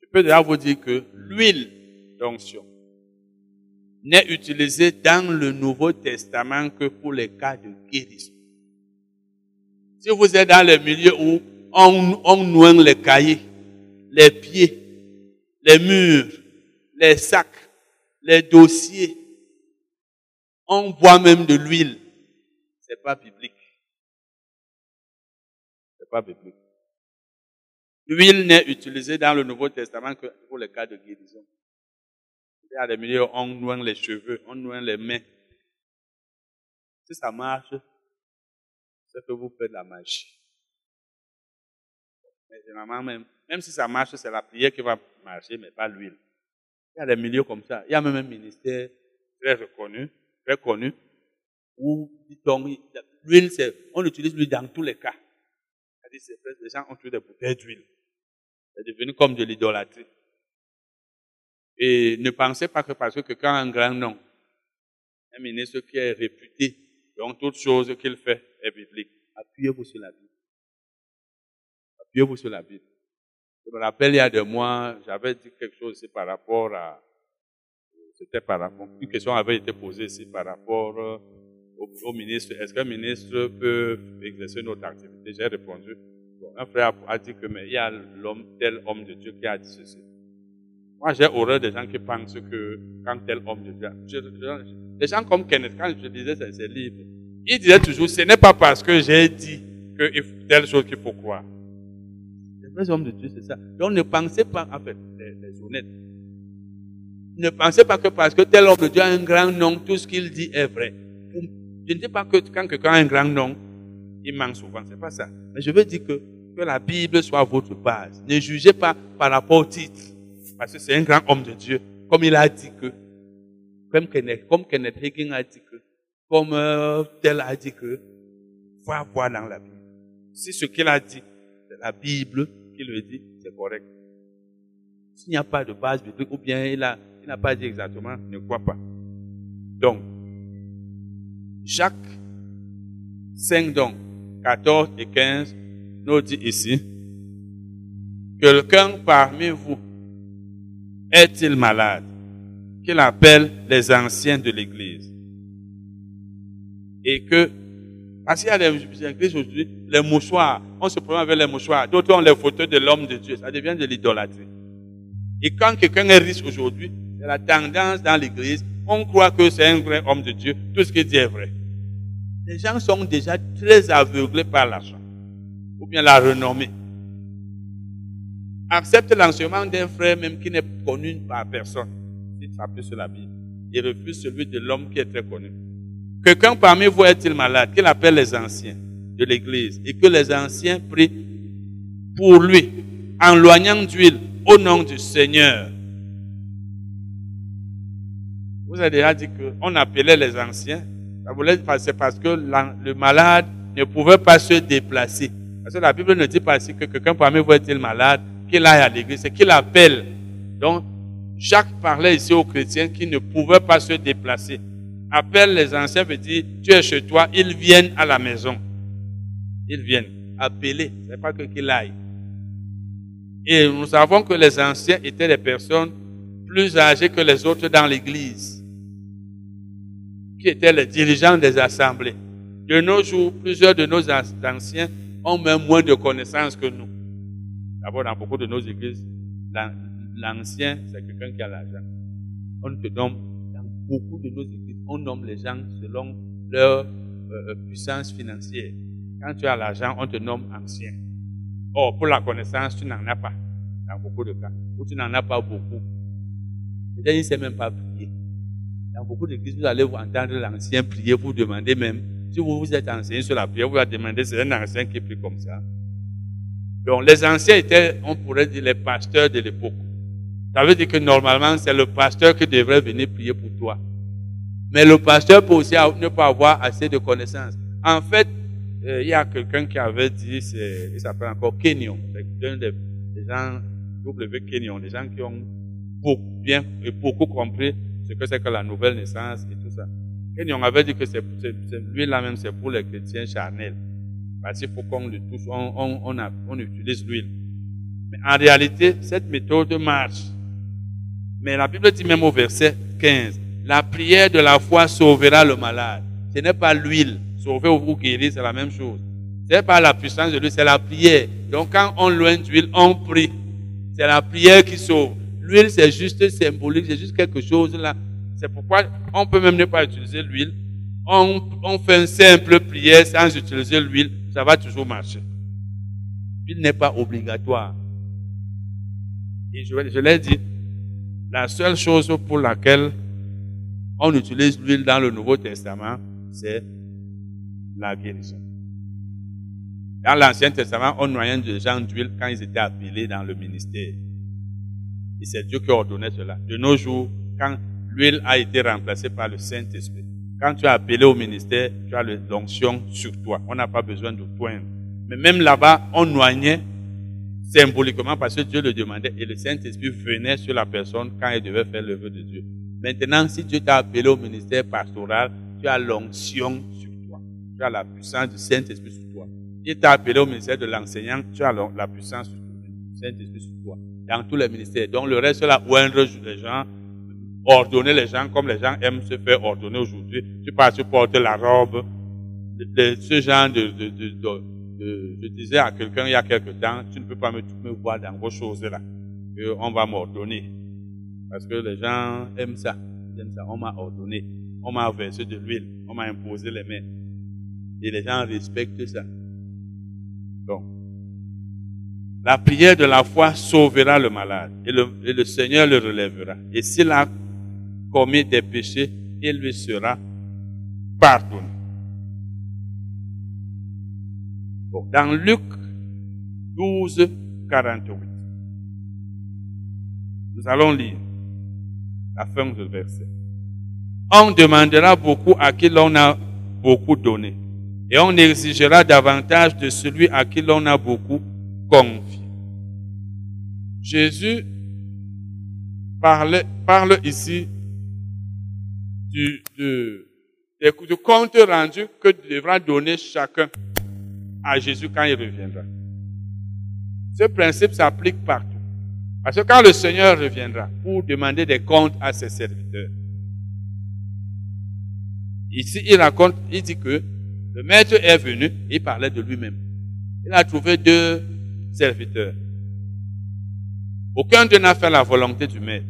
je peux déjà vous dire que l'huile d'onction n'est utilisée dans le Nouveau Testament que pour les cas de guérison. Si vous êtes dans le milieu où on, on les cahiers, les pieds, les murs, les sacs, les dossiers, on boit même de l'huile, c'est pas biblique. C'est pas biblique. L'huile n'est utilisée dans le Nouveau Testament que pour les cas de guérison. Il y a des milieux on noie les cheveux, on noie les mains. Si ça marche, c'est que vous faites la magie. Mais généralement, même, même si ça marche, c'est la prière qui va marcher, mais pas l'huile. Il y a des milieux comme ça. Il y a même un ministère très reconnu, très connu, où, l'huile, on utilise l'huile dans tous les cas. C'est-à-dire, les gens ont tué des bouteilles d'huile. C'est devenu comme de l'idolâtrie. Et ne pensez pas que parce que a un grand nom, un ministre qui est réputé dans toute chose qu'il fait est biblique. Appuyez-vous sur la Bible. Appuyez-vous sur la Bible. Je me rappelle, il y a deux mois, j'avais dit quelque chose ici par rapport à, c'était par rapport, une question avait été posée ici par rapport euh, au, ministre. Est-ce qu'un ministre peut exercer notre activité? J'ai répondu, un frère a dit que, mais il y a tel homme de Dieu qui a dit ceci. Moi, j'ai horreur des gens qui pensent que quand tel homme de Dieu, des gens comme Kenneth, quand je disais ces livres, il disait toujours, ce n'est pas parce que j'ai dit que telle chose qu'il faut croire. Les vrais hommes de Dieu, c'est ça. Donc ne pensez pas, en fait, les, honnêtes, ne pensez pas que parce que tel homme de Dieu a un grand nom, tout ce qu'il dit est vrai. Je ne dis pas que quand quelqu'un a un grand nom, il manque souvent, c'est pas ça. Mais je veux dire que que la Bible soit votre base. Ne jugez pas par rapport au titre. Parce que c'est un grand homme de Dieu. Comme il a dit que, comme Kenneth, comme Kenneth Hagin a dit que, comme euh, tel a dit que, faut voir dans la Bible. Si ce qu'il a dit, c'est la Bible qui le dit, c'est correct. S'il n'y a pas de base biblique, ou bien il n'a il pas dit exactement, ne crois pas. Donc, Jacques 5 donc, 14 et 15 nous dit ici, quelqu'un parmi vous est-il malade? Qu'il appelle les anciens de l'Église et que, parce qu'il y a des églises aujourd'hui, les mouchoirs, on se prend avec les mouchoirs, d'autres ont les photos de l'homme de Dieu, ça devient de l'idolâtrie. Et quand quelqu'un est riche aujourd'hui, la tendance dans l'église. On croit que c'est un vrai homme de Dieu. Tout ce qu'il dit est vrai. Les gens sont déjà très aveuglés par l'argent. Ou bien la renommée. Accepte l'enseignement d'un frère même qui n'est connu par personne. Il s'appuie sur la Bible. Il refuse celui de l'homme qui est très connu. Quelqu'un parmi vous est-il malade, qu'il appelle les anciens de l'église et que les anciens prient pour lui en loignant d'huile au nom du Seigneur? Vous avez déjà dit qu'on appelait les anciens. Ça voulait passer parce que le malade ne pouvait pas se déplacer. Parce que la Bible ne dit pas ici que quelqu'un parmi vous est-il malade, qu'il aille à l'église, c'est qu'il appelle. Donc, Jacques parlait ici aux chrétiens qui ne pouvaient pas se déplacer. Appelle les anciens veut dire, tu es chez toi, ils viennent à la maison. Ils viennent. Appeler, ce n'est pas que qu'il aille. Et nous savons que les anciens étaient des personnes plus âgées que les autres dans l'église, qui étaient les dirigeants des assemblées. De nos jours, plusieurs de nos anciens ont même moins de connaissances que nous. D'abord, dans beaucoup de nos églises, l'ancien, c'est quelqu'un qui a l'argent. On te nomme, dans beaucoup de nos églises, on nomme les gens selon leur euh, puissance financière. Quand tu as l'argent, on te nomme ancien. Or, pour la connaissance, tu n'en as pas, dans beaucoup de cas. Ou tu n'en as pas beaucoup. Il ne sait même pas prier. Dans beaucoup d'églises, vous allez vous entendre l'ancien prier, vous demandez même, si vous vous êtes enseigné sur la prière, vous allez demander, c'est un ancien qui prie comme ça. Donc, les anciens étaient, on pourrait dire, les pasteurs de l'époque. Ça veut dire que normalement, c'est le pasteur qui devrait venir prier pour toi. Mais le pasteur peut aussi ne pas avoir assez de connaissances. En fait, euh, il y a quelqu'un qui avait dit, il s'appelle encore Kenyon, c'est un des, gens, W Kenyon, des gens qui ont beaucoup, bien et beaucoup compris ce que c'est que la nouvelle naissance et tout ça. Kenyon avait dit que c'est, lui là même, c'est pour les chrétiens charnels. Parce qu'il faut qu'on le touche, on, on, on, on utilise l'huile. Mais en réalité, cette méthode marche. Mais la Bible dit même au verset 15, la prière de la foi sauvera le malade. Ce n'est pas l'huile. Sauver ou guérir, c'est la même chose. Ce n'est pas la puissance de l'huile, c'est la prière. Donc quand on loin d'huile, on prie. C'est la prière qui sauve. L'huile, c'est juste symbolique, c'est juste quelque chose là. C'est pourquoi on peut même ne pas utiliser l'huile. On, on fait une simple prière sans utiliser l'huile, ça va toujours marcher. L'huile n'est pas obligatoire. Et je, je l'ai dit, la seule chose pour laquelle on utilise l'huile dans le Nouveau Testament, c'est la guérison. Dans l'Ancien Testament, on noyait des gens d'huile quand ils étaient appelés dans le ministère. Et c'est Dieu qui ordonnait cela. De nos jours, quand l'huile a été remplacée par le Saint-Esprit, quand tu es appelé au ministère, tu as l'onction sur toi. On n'a pas besoin de toi. Mais même là-bas, on noyait symboliquement parce que Dieu le demandait et le Saint-Esprit venait sur la personne quand il devait faire le vœu de Dieu. Maintenant, si Dieu t'a appelé au ministère pastoral, tu as l'onction sur toi. Tu as la puissance du Saint-Esprit sur toi. Il t'a appelé au ministère de l'enseignant, tu as la puissance du Saint-Esprit sur toi. Dans tous les ministères. Donc le reste, là, oindre les gens, ordonner les gens comme les gens aiment se faire ordonner aujourd'hui. Tu passes, tu portes la robe. De, ce genre de, de, je disais à quelqu'un il y a quelque temps, tu ne peux pas me, me voir dans vos choses-là. On va m'ordonner. Parce que les gens aiment ça. Aiment ça. On m'a ordonné. On m'a versé de l'huile. On m'a imposé les mains. Et les gens respectent ça. Donc, la prière de la foi sauvera le malade. Et le, et le Seigneur le relèvera. Et s'il a commis des péchés, il lui sera pardonné. dans Luc 12, 48, nous allons lire la fin du verset. On demandera beaucoup à qui l'on a beaucoup donné, et on exigera davantage de celui à qui l'on a beaucoup confié. Jésus parle, parle ici du, du, du compte rendu que devra donner chacun à Jésus quand il reviendra. Ce principe s'applique partout. Parce que quand le Seigneur reviendra pour demander des comptes à ses serviteurs, ici il raconte, il dit que le maître est venu, il parlait de lui-même. Il a trouvé deux serviteurs. Aucun d'eux n'a fait la volonté du maître.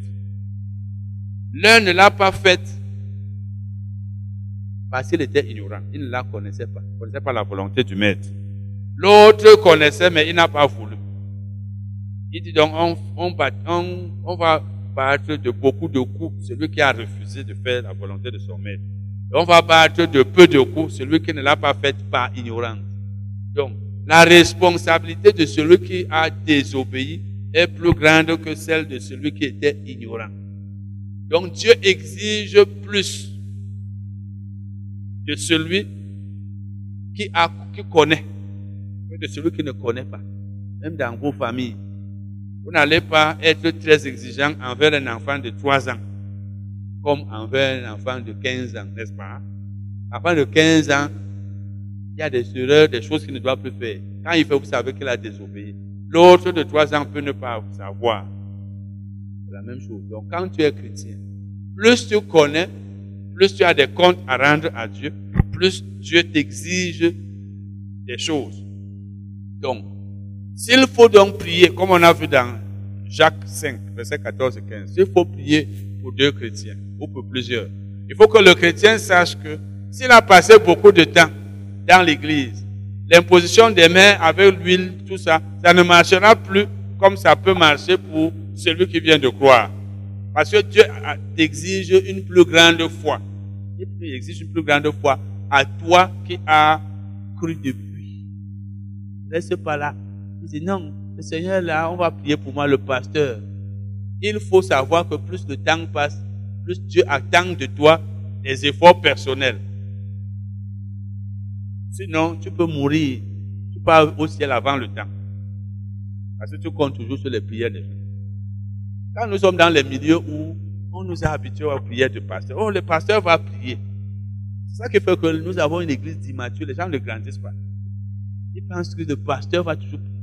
L'un ne l'a pas faite parce qu'il était ignorant. Il ne la connaissait pas. Il ne connaissait pas la volonté du maître. L'autre connaissait, mais il n'a pas voulu. Il dit donc, on, va battre de beaucoup de coups celui qui a refusé de faire la volonté de son maître. on va battre de peu de coups celui qui ne l'a pas fait par ignorance. Donc, la responsabilité de celui qui a désobéi est plus grande que celle de celui qui était ignorant. Donc Dieu exige plus de celui qui, a, qui connaît que de celui qui ne connaît pas. Même dans vos familles. Vous n'allez pas être très exigeant envers un enfant de 3 ans comme envers un enfant de 15 ans, n'est-ce pas? Enfant de 15 ans, il y a des erreurs, des choses qu'il ne doit plus faire. Quand il fait, vous savez qu'il a désobéi. L'autre de 3 ans peut ne pas savoir. C'est la même chose. Donc, quand tu es chrétien, plus tu connais, plus tu as des comptes à rendre à Dieu, plus Dieu t'exige des choses. Donc, s'il faut donc prier, comme on a vu dans Jacques 5, verset 14 et 15, s'il faut prier pour deux chrétiens ou pour plusieurs, il faut que le chrétien sache que s'il a passé beaucoup de temps dans l'église, l'imposition des mains avec l'huile, tout ça, ça ne marchera plus comme ça peut marcher pour celui qui vient de croire. Parce que Dieu exige une plus grande foi. Il exige une plus grande foi à toi qui as cru depuis. Laisse pas là. Il dit non, le Seigneur là, on va prier pour moi, le pasteur. Il faut savoir que plus le temps passe, plus Dieu attend de toi des efforts personnels. Sinon, tu peux mourir. Tu pars au ciel avant le temps. Parce que tu comptes toujours sur les prières des gens. Quand nous sommes dans les milieux où on nous a habitués aux prières du pasteur, oh, le pasteur va prier. C'est ça qui fait que nous avons une église d'immature. Les gens ne grandissent pas. Ils pensent que le pasteur va toujours prier.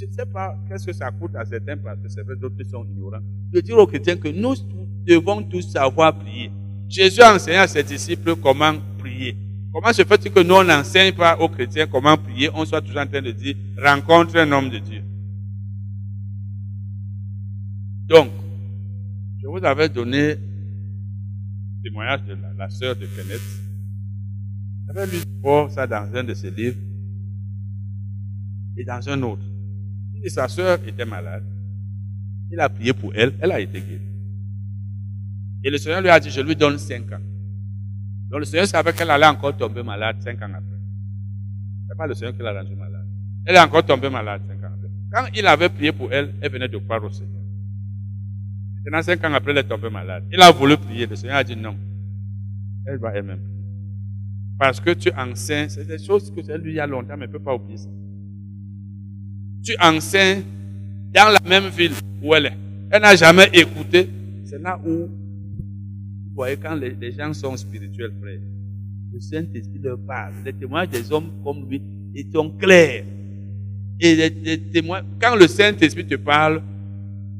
Je ne sais pas qu'est-ce que ça coûte à certains pasteurs, c'est vrai, d'autres sont ignorants. Je dis aux chrétiens que nous devons tous savoir prier. Jésus a enseigné à ses disciples comment prier. Comment se fait-il que nous, on n'enseigne pas aux chrétiens comment prier, on soit toujours en train de dire, rencontre un homme de Dieu. Donc, je vous avais donné le témoignage de la, sœur de Kenneth. J'avais lu ça dans un de ses livres et dans un autre. Et sa sœur était malade. Il a prié pour elle, elle a été guérie. Et le Seigneur lui a dit, je lui donne cinq ans. Donc le Seigneur savait qu'elle allait encore tomber malade cinq ans après. Ce n'est pas le Seigneur qui l'a rendu malade. Elle est encore tombée malade cinq ans après. Quand il avait prié pour elle, elle venait de croire au Seigneur. Maintenant, cinq ans après, elle est tombée malade. Il a voulu prier. Le Seigneur a dit non. Elle va elle-même prier. Parce que tu enseignes, c'est des choses que c'est lui il y a longtemps, mais ne peut pas oublier ça. Tu enseignes dans la même ville où elle est. Elle n'a jamais écouté. C'est là où voyez, quand les, gens sont spirituels, frère, le Saint-Esprit leur parle. Les témoignages des hommes comme lui, ils sont clairs. Et les, témoins, quand le Saint-Esprit te parle,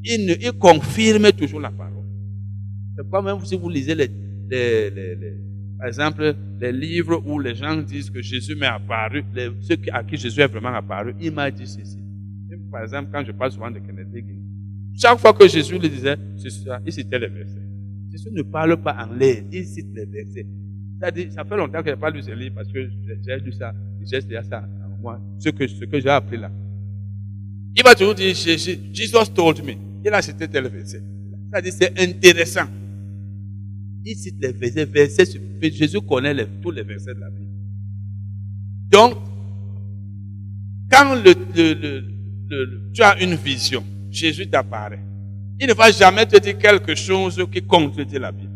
il, confirme toujours la parole. C'est comme même si vous lisez les, par exemple, les livres où les gens disent que Jésus m'est apparu, ceux à qui Jésus est vraiment apparu, il m'a dit ceci. par exemple, quand je parle souvent de Kennedy, chaque fois que Jésus le disait, il citait les versets. Jésus ne parle pas en l'air, il cite les versets. Ça fait longtemps que je n'ai pas lu ce livre parce que j'ai lu ça, j'ai déjà ça moi, ce que, ce que j'ai appris là. Il va toujours dire, Jesus told me. Il a cité tel verset. C'est intéressant. Il cite les versets, versets Jésus connaît tous les versets de la Bible. Donc, quand tu as une vision, Jésus t'apparaît. Il ne va jamais te dire quelque chose qui contredit la Bible.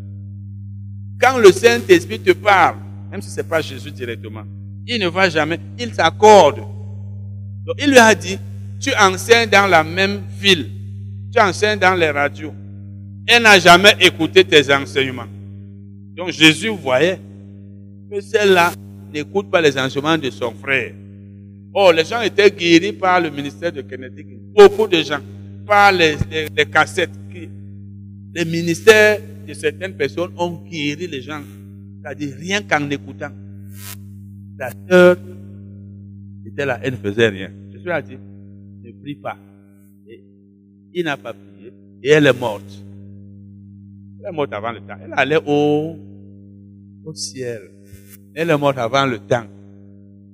Quand le Saint-Esprit te parle, même si ce n'est pas Jésus directement, il ne va jamais, il s'accorde. Donc il lui a dit, tu enseignes dans la même ville, tu enseignes dans les radios. Elle n'a jamais écouté tes enseignements. Donc Jésus voyait que celle-là n'écoute pas les enseignements de son frère. Oh, les gens étaient guéris par le ministère de Kennedy. Beaucoup de gens par les, cassettes. les ministères de certaines personnes ont guéri les gens. C'est-à-dire rien qu'en écoutant. La sœur était là, elle ne faisait rien. Jésus a dit, ne prie pas. Il n'a pas prié et elle est morte. Elle est morte avant le temps. Elle allait au, au ciel. Elle est morte avant le temps.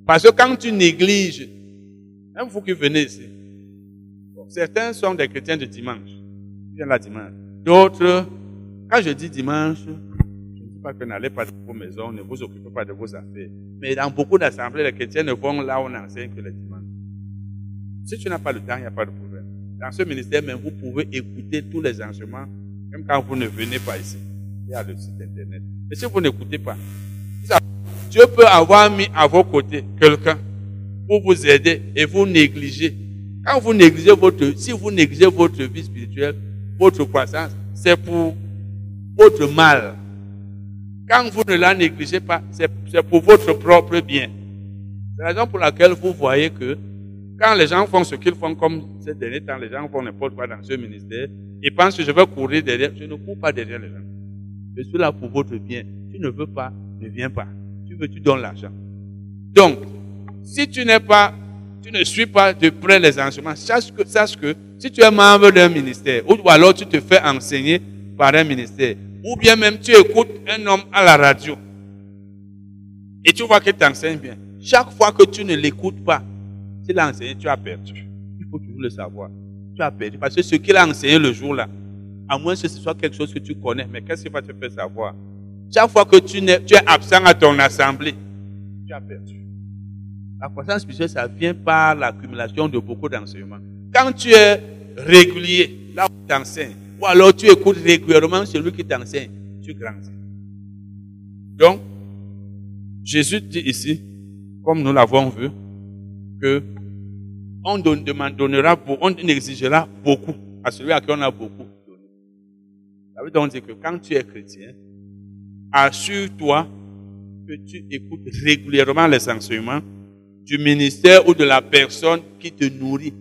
Parce que quand tu négliges, même vous qui venez ici, certains sont des chrétiens de dimanche. Ils viennent là dimanche. D'autres, quand je dis dimanche, je ne dis pas que n'allez pas de vos maisons, ne vous occupez pas de vos affaires. Mais dans beaucoup d'assemblées, les chrétiens ne vont là où on enseigne que le dimanche. Si tu n'as pas le temps, il n'y a pas de problème. Dans ce ministère, même, vous pouvez écouter tous les enseignements, même quand vous ne venez pas ici. Il y a le site internet. Mais si vous n'écoutez pas, Dieu peut avoir mis à vos côtés quelqu'un pour vous aider et vous négligez. Quand vous négligez votre, si vous négligez votre vie spirituelle, votre croissance, c'est pour votre mal. Quand vous ne la négligez pas, c'est pour votre propre bien. C'est la raison pour laquelle vous voyez que quand les gens font ce qu'ils font, comme ces derniers temps, les gens font n'importe quoi dans ce ministère, ils pensent que je vais courir derrière. Je ne cours pas derrière les gens. Je suis là pour votre bien. Tu ne veux pas, ne viens pas. Tu veux, tu donnes l'argent. Donc, si tu n'es pas, tu ne suis pas de près les enseignements, sache que, sache que si tu es membre d'un ministère, ou alors tu te fais enseigner par un ministère, ou bien même tu écoutes un homme à la radio, et tu vois qu'il t'enseigne bien. Chaque fois que tu ne l'écoutes pas, s'il a enseigné, tu as perdu. Il faut toujours le savoir. Tu as perdu. Parce que ce qu'il a enseigné le jour-là, à moins que ce soit quelque chose que tu connais, mais qu'est-ce qu'il va te faire savoir? Chaque fois que tu, es, tu es absent à ton assemblée, tu as perdu. La croissance spirituelle, ça vient par l'accumulation de beaucoup d'enseignements. Quand tu es régulier, là où tu enseignes, ou alors tu écoutes régulièrement celui qui t'enseigne, tu grandis. Donc, Jésus dit ici, comme nous l'avons vu, que on donnera, on exigera beaucoup à celui à qui on a beaucoup donné. Ça veut dire que quand tu es chrétien, assure-toi que tu écoutes régulièrement les enseignements du ministère ou de la personne qui te nourrit.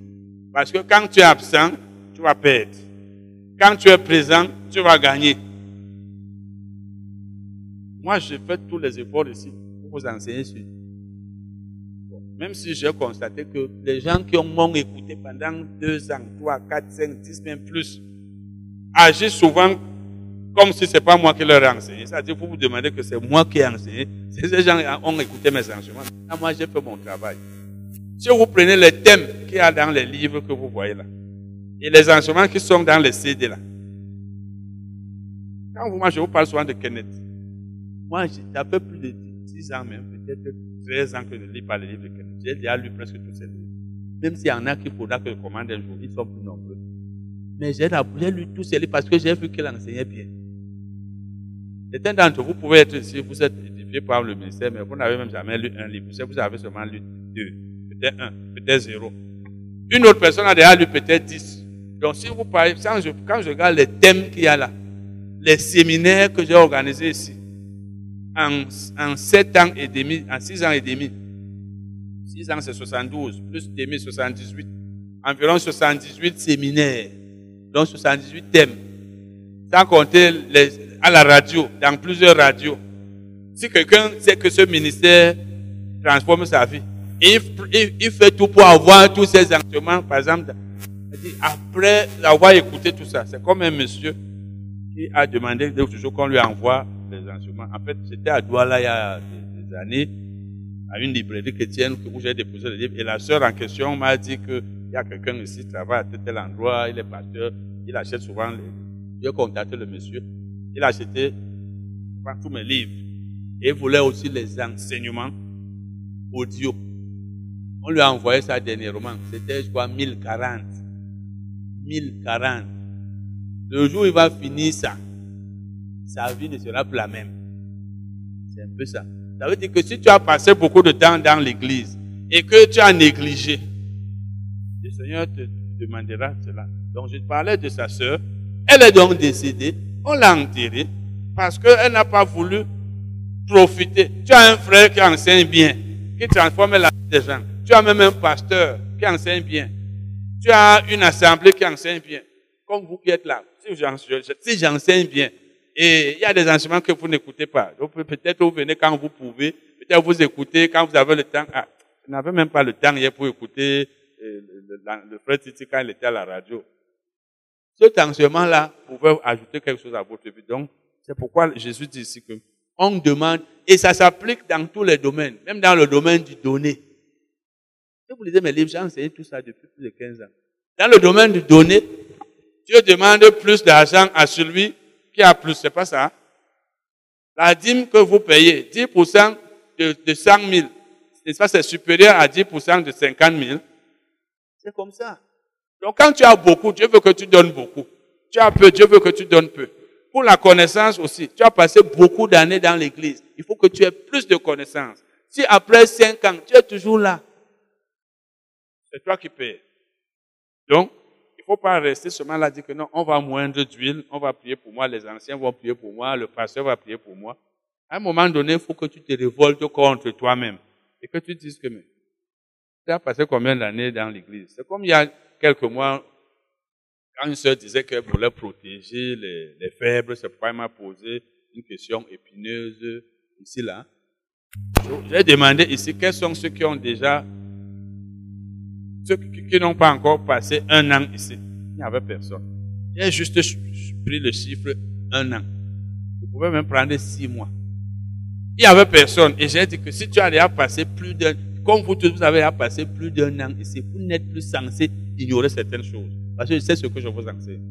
Parce que quand tu es absent, tu vas perdre. Quand tu es présent, tu vas gagner. Moi, je fais tous les efforts ici pour vous enseigner sur même si j'ai constaté que les gens qui m'ont écouté pendant deux ans, trois, quatre, cinq, dix, même plus, agissent souvent comme si ce n'est pas moi qui leur ai enseigné. C'est-à-dire, vous vous demandez que c'est moi qui ai enseigné. Ces gens ont écouté mes enseignements. moi, j'ai fait mon travail. Si vous prenez les thèmes qu'il y a dans les livres que vous voyez là, et les enseignements qui sont dans les CD là, quand vous, moi, je vous parle souvent de Kenneth. Moi, j'ai peu plus de 10 ans même, peut-être 13 ans que je ne lis pas les livres de. J'ai déjà lu presque tous ces livres. Même s'il y en a qui faudra que je commande un jour, ils sont plus nombreux. Mais j'ai lu tous ces livres parce que j'ai vu qu'il enseignait bien. Certains d'entre vous pouvez être ici, vous êtes édifié par le ministère, mais vous n'avez même jamais lu un livre. Vous avez seulement lu deux, peut-être un, peut-être zéro. Une autre personne a déjà lu peut-être dix. Donc si vous parlez, quand je regarde les thèmes qu'il y a là, les séminaires que j'ai organisés ici, en, en sept ans et demi, en six ans et demi, six ans c'est 72, plus demi 78, environ 78 séminaires, donc 78 thèmes, sans compter à la radio, dans plusieurs radios. Si quelqu'un sait que ce ministère transforme sa vie, il, il, fait tout pour avoir tous ces enseignements, par exemple, après avoir écouté tout ça, c'est comme un monsieur qui a demandé toujours qu'on lui envoie les enseignements. En fait, j'étais à Douala il y a des, années, à une librairie chrétienne où j'ai déposé les livres, et la sœur en question m'a dit qu'il y a quelqu'un ici qui travaille à tel endroit, il est pasteur, il achète souvent les... J'ai contacté le monsieur, il a acheté tous mes livres. Et il voulait aussi les enseignements audio. On lui a envoyé ça dernièrement. C'était, je crois, 1040. 1040. Le jour où il va finir ça, sa vie ne sera plus la même. C'est un peu ça. Ça veut dire que si tu as passé beaucoup de temps dans l'église et que tu as négligé, le Seigneur te demandera cela. Donc je parlais de sa sœur. Elle est donc décédée on l'a enterré parce qu'elle n'a pas voulu profiter. Tu as un frère qui enseigne bien, qui transforme la vie des gens. Tu as même un pasteur qui enseigne bien. Tu as une assemblée qui enseigne bien. Comme vous qui êtes là. Si j'enseigne bien, et il y a des enseignements que vous n'écoutez pas. peut-être vous venez quand vous pouvez, peut-être vous écoutez quand vous avez le temps. Ah, je n'avais même pas le temps hier pour écouter euh, le, frère Titi quand il était à la radio. Cet enseignement-là, pouvez ajouter quelque chose à votre vie. Donc, c'est pourquoi Jésus dit ici que on demande, et ça s'applique dans tous les domaines, même dans le domaine du donné. Si vous lisez mes livres, j'ai enseigné tout ça depuis plus de 15 ans. Dans le domaine du donné, Dieu demande plus d'argent à celui qui a plus. C'est pas ça? La dîme que vous payez, 10% de, de 100 000, n'est-ce pas, c'est supérieur à 10% de 50 000. C'est comme ça. Donc quand tu as beaucoup, Dieu veut que tu donnes beaucoup. Tu as peu, Dieu veut que tu donnes peu. Pour la connaissance aussi, tu as passé beaucoup d'années dans l'église. Il faut que tu aies plus de connaissances. Si après cinq ans, tu es toujours là, c'est toi qui payes. Donc, faut pas rester seulement là dire que non, on va moindre d'huile, on va prier pour moi, les anciens vont prier pour moi, le pasteur va prier pour moi. À un moment donné, il faut que tu te révoltes contre toi-même et que tu dises que mais, tu as passé combien d'années dans l'église? C'est comme il y a quelques mois, quand une sœur disait qu'elle voulait protéger les, les faibles, c'est pourquoi elle m'a posé une question épineuse ici, là. J'ai demandé ici quels sont ceux qui ont déjà, ceux qui, n'ont pas encore passé un an ici. Il n'y avait personne. J'ai juste pris le chiffre un an. Vous pouvez même prendre six mois. Il n'y avait personne. Et j'ai dit que si tu as déjà passé plus d'un, comme vous tous, vous avez déjà passé plus d'un an ici, vous n'êtes plus censé ignorer certaines choses. Parce que je sais ce que je vous enseigne.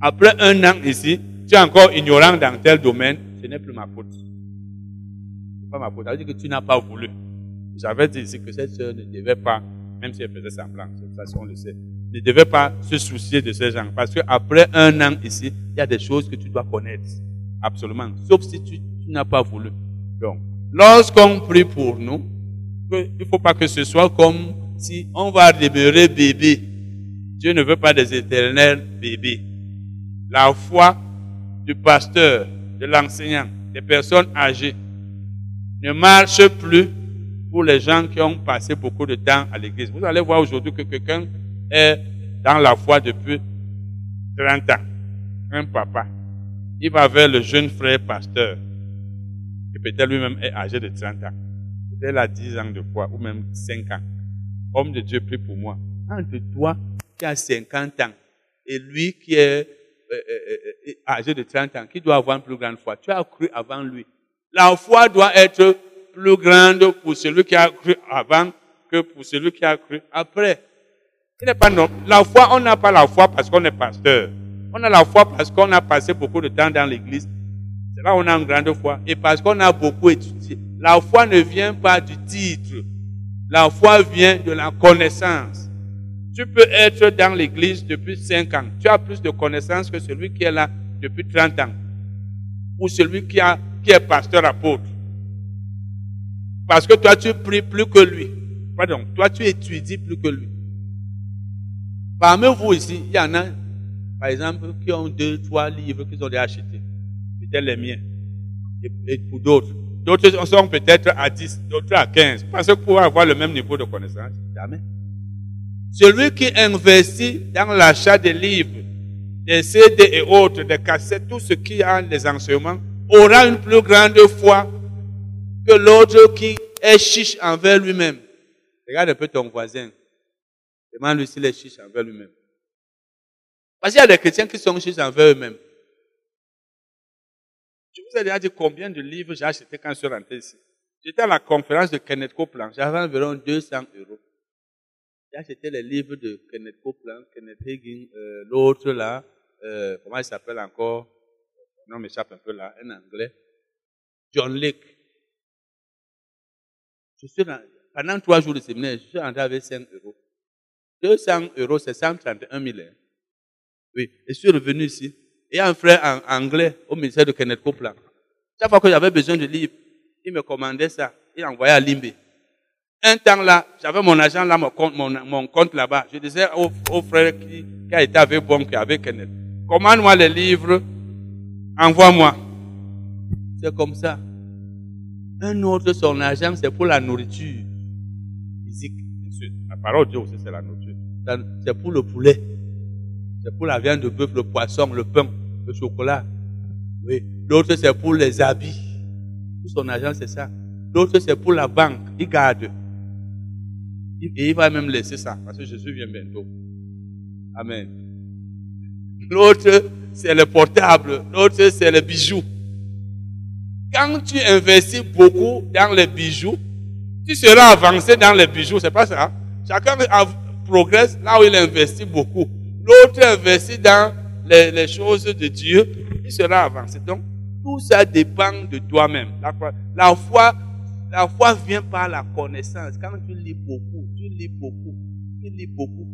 Après un an ici, tu es encore ignorant dans tel domaine, ce n'est plus ma faute. Ce n'est pas ma faute. Ça veut dire que tu n'as pas voulu. J'avais dit ici que cette soeur ne devait pas, même si elle faisait semblant, de toute façon on le sait, ne devait pas se soucier de ces gens. Parce qu'après un an ici, il y a des choses que tu dois connaître. Absolument. Sauf si tu, n'as pas voulu. Donc, lorsqu'on prie pour nous, il ne faut pas que ce soit comme si on va demeurer bébé Dieu ne veut pas des éternels bébés. La foi du pasteur, de l'enseignant, des personnes âgées ne marche plus pour les gens qui ont passé beaucoup de temps à l'église. Vous allez voir aujourd'hui que quelqu'un est dans la foi depuis 30 ans. Un papa. Il va vers le jeune frère pasteur, qui peut-être lui-même est âgé de 30 ans. Peut-être a 10 ans de foi, ou même 5 ans. Homme de Dieu, prie pour moi. Entre toi qui a 50 ans et lui qui est euh, euh, euh, âgé de 30 ans, qui doit avoir une plus grande foi. Tu as cru avant lui. La foi doit être plus grande pour celui qui a cru avant que pour celui qui a cru après. Ce n'est pas non. La foi, on n'a pas la foi parce qu'on est pasteur. On a la foi parce qu'on a passé beaucoup de temps dans l'église. C'est là où on a une grande foi. Et parce qu'on a beaucoup étudié. La foi ne vient pas du titre. La foi vient de la connaissance. Tu peux être dans l'église depuis 5 ans. Tu as plus de connaissances que celui qui est là depuis 30 ans. Ou celui qui, qui est pasteur apôtre. Parce que toi, tu pries plus que lui. Pardon, toi, tu étudies plus que lui. Parmi vous ici, il y en a, par exemple, qui ont deux, trois livres qu'ils ont déjà achetés. Peut-être les miens. Et, pour d'autres. D'autres sont peut-être à 10, d'autres à 15. Parce que pour avoir le même niveau de connaissance, jamais. Celui qui investit dans l'achat des livres, des CD et autres, des cassettes, tout ce qui a des enseignements, aura une plus grande foi que l'autre qui est chiche envers lui-même. Regarde un peu ton voisin. Demande-lui s'il est chiche envers lui-même. Parce qu'il y a des chrétiens qui sont chiches envers eux-mêmes. Je vous ai déjà dit combien de livres j'ai acheté quand je suis rentré ici. J'étais à la conférence de Kenneth Copeland. J'avais environ 200 euros. J'ai acheté les livres de Kenneth Copeland, Kenneth Hagin, euh, l'autre là, euh, comment il s'appelle encore? Non, m'échappe un peu là, en anglais. John Lake. Pendant trois jours de séminaire, je suis rentré avec 5 euros. 200 euros, c'est 131 000. Hein. Oui, je suis revenu ici. Et un frère en anglais au ministère de Kenneth Copeland. Chaque fois que j'avais besoin de livres, il me commandait ça. Il envoyait à Limbe. Un temps là, j'avais mon argent là, mon compte, mon, compte là-bas. Je disais au, frère qui, qui, a été avec Bon, qui avait Kenneth, commande-moi les livres, envoie-moi. C'est comme ça. Un autre, son argent, c'est pour la nourriture physique. La parole de Dieu aussi, c'est la nourriture. C'est pour le poulet. C'est pour la viande de bœuf, le poisson, le pain, le chocolat. Oui. L'autre, c'est pour les habits. Son argent, c'est ça. L'autre, c'est pour la banque. Il garde. Et il va même laisser ça, parce que Jésus vient bientôt. Amen. L'autre, c'est le portable, l'autre, c'est le bijou. Quand tu investis beaucoup dans les bijoux, tu seras avancé dans les bijoux, c'est pas ça. Chacun progresse là où il investit beaucoup. L'autre investit dans les, choses de Dieu, il sera avancé. Donc, tout ça dépend de toi-même. La, la, foi, la foi vient par la connaissance. Quand tu lis beaucoup, tu lis beaucoup, tu lis beaucoup.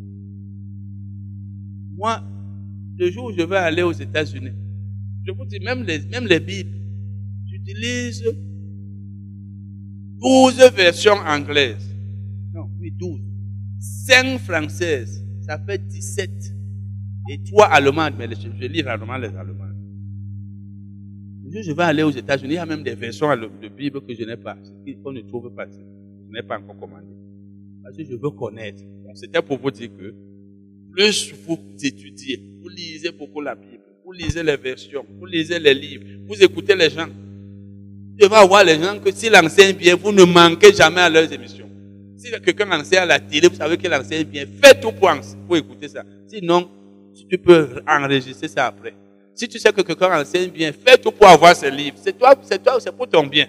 Moi, le jour où je vais aller aux États-Unis, je vous dis, même les, même les Bibles, j'utilise 12 versions anglaises. Non, oui, 12. 5 françaises, ça fait 17. Et 3 allemandes, mais je, je lis rarement les allemandes. Je vais aller aux États-Unis, il y a même des versions de Bible que je n'ai pas, qu'on ne trouve pas. Je n'ai pas encore commandé. Parce que je veux connaître. C'était pour vous dire que plus vous étudiez, vous lisez beaucoup la Bible, vous lisez les versions, vous lisez les livres, vous écoutez les gens. Je vais voir les gens que s'ils enseignent bien, vous ne manquez jamais à leurs émissions. Si quelqu'un enseigne à la télé, vous savez qu'il enseigne bien, faites tout pour, écouter ça. Sinon, tu peux enregistrer ça après. Si tu sais que quelqu'un enseigne bien, fais tout pour avoir ce livre. C'est toi, c'est toi, c'est pour ton bien.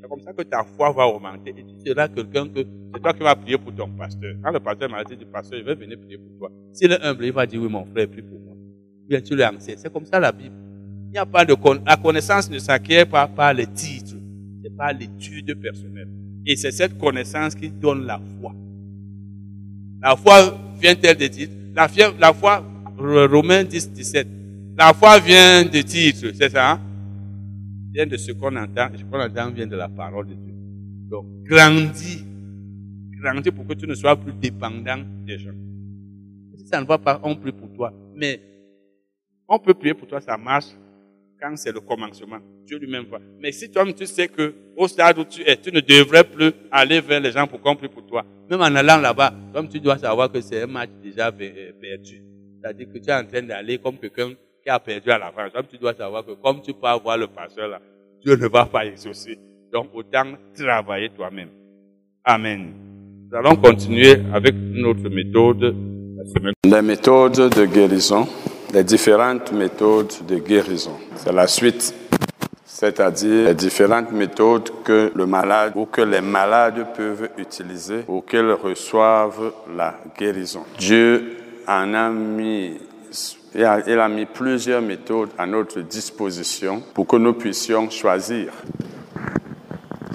C'est comme ça que ta foi va augmenter et tu seras quelqu'un que c'est toi qui vas prier pour ton pasteur. Quand le pasteur m'a dit, pasteur, je vais venir prier pour toi. S'il est humble, il va dire, oui, mon frère, prie pour moi. Bien, tu l'enseignes. C'est comme ça la Bible. N'y a pas de la connaissance ne s'acquiert pas par les titres. C'est par l'étude personnelle. Et c'est cette connaissance qui donne la foi. La foi vient-elle des titres? La, la foi, Romains 10, 17. La foi vient de titres, c'est ça? Hein? Vient de ce qu'on entend. Ce qu'on entend vient de la parole de Dieu. Donc, grandis. Grandis pour que tu ne sois plus dépendant des gens. Si ça ne va pas, on prie pour toi. Mais on peut prier pour toi, ça marche quand c'est le commencement. Dieu lui-même va. Mais si toi tu sais que au stade où tu es, tu ne devrais plus aller vers les gens pour qu'on prie pour toi. Même en allant là-bas, comme tu dois savoir que c'est un match déjà euh, perdu. C'est-à-dire que tu es en train d'aller comme quelqu'un qui a perdu à la fin. Donc tu dois savoir que comme tu peux avoir le pasteur là, Dieu ne va pas exaucer. Donc autant travailler toi-même. Amen. Nous allons continuer avec notre méthode la semaine. Les méthodes de guérison, les différentes méthodes de guérison. C'est la suite. C'est-à-dire les différentes méthodes que le malade ou que les malades peuvent utiliser pour qu'ils reçoivent la guérison. Dieu en a mis il a, mis plusieurs méthodes à notre disposition pour que nous puissions choisir.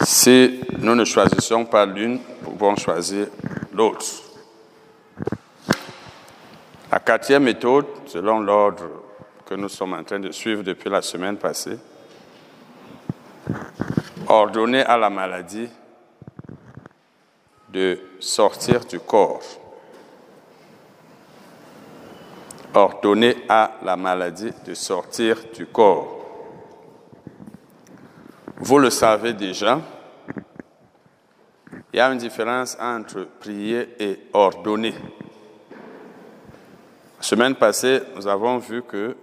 Si nous ne choisissons pas l'une, nous pouvons choisir l'autre. La quatrième méthode, selon l'ordre que nous sommes en train de suivre depuis la semaine passée, ordonner à la maladie de sortir du corps. ordonner à la maladie de sortir du corps. Vous le savez déjà, il y a une différence entre prier et ordonner. Semaine passée, nous avons vu que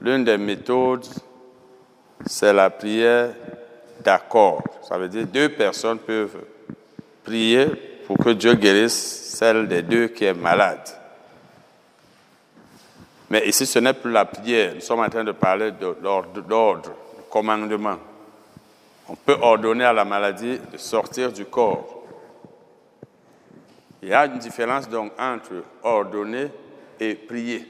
l'une des méthodes, c'est la prière d'accord. Ça veut dire deux personnes peuvent prier pour que Dieu guérisse celle des deux qui est malade. Mais ici, ce n'est plus la prière. Nous sommes en train de parler d'ordre, de commandement. On peut ordonner à la maladie de sortir du corps. Il y a une différence donc entre ordonner et prier.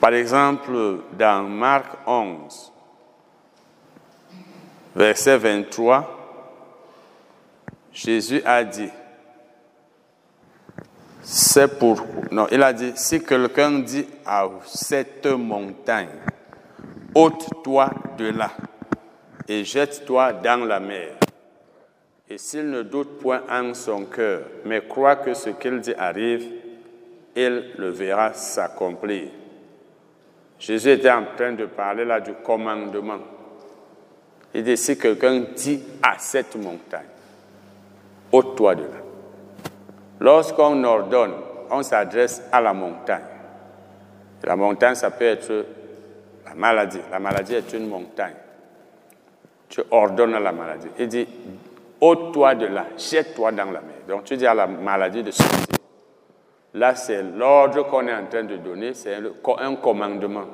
Par exemple, dans Marc 11, verset 23, Jésus a dit, c'est pour. Non, il a dit si quelqu'un dit à cette montagne, ôte-toi de là et jette-toi dans la mer. Et s'il ne doute point en son cœur, mais croit que ce qu'il dit arrive, il le verra s'accomplir. Jésus était en train de parler là du commandement. Il dit si quelqu'un dit à cette montagne, ôte-toi de là. Lorsqu'on ordonne, on s'adresse à la montagne. La montagne, ça peut être la maladie. La maladie est une montagne. Tu ordonnes à la maladie. Il dit, ôte-toi de là, jette-toi dans la mer. Donc tu dis à la maladie de sortir. Là, c'est l'ordre qu'on est en train de donner, c'est un commandement.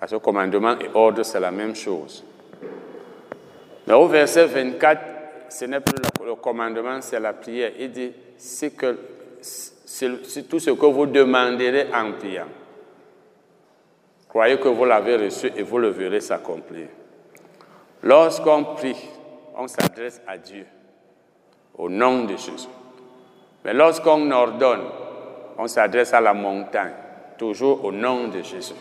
Parce que commandement et ordre, c'est la même chose. Mais au verset 24, ce n'est plus le commandement, c'est la prière. Il dit, c'est que c'est tout ce que vous demanderez en priant. Croyez que vous l'avez reçu et vous le verrez s'accomplir. Lorsqu'on prie, on s'adresse à Dieu au nom de Jésus. Mais lorsqu'on ordonne, on s'adresse à la montagne, toujours au nom de Jésus.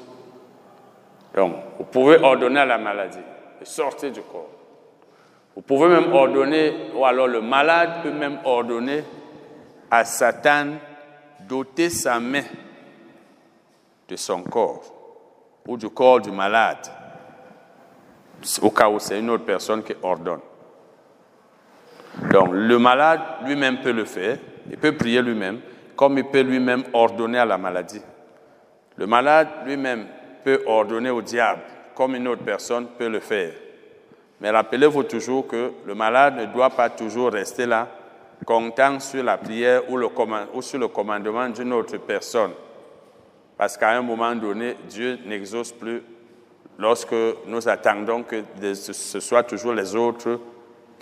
Donc, vous pouvez ordonner à la maladie de sortir du corps. Vous pouvez même ordonner, ou alors le malade peut même ordonner à Satan d'ôter sa main de son corps ou du corps du malade, au cas où c'est une autre personne qui ordonne. Donc le malade lui-même peut le faire, il peut prier lui-même, comme il peut lui-même ordonner à la maladie. Le malade lui-même peut ordonner au diable, comme une autre personne peut le faire. Mais rappelez-vous toujours que le malade ne doit pas toujours rester là, comptant sur la prière ou, ou sur le commandement d'une autre personne. Parce qu'à un moment donné, Dieu n'exauce plus lorsque nous attendons que ce soit toujours les autres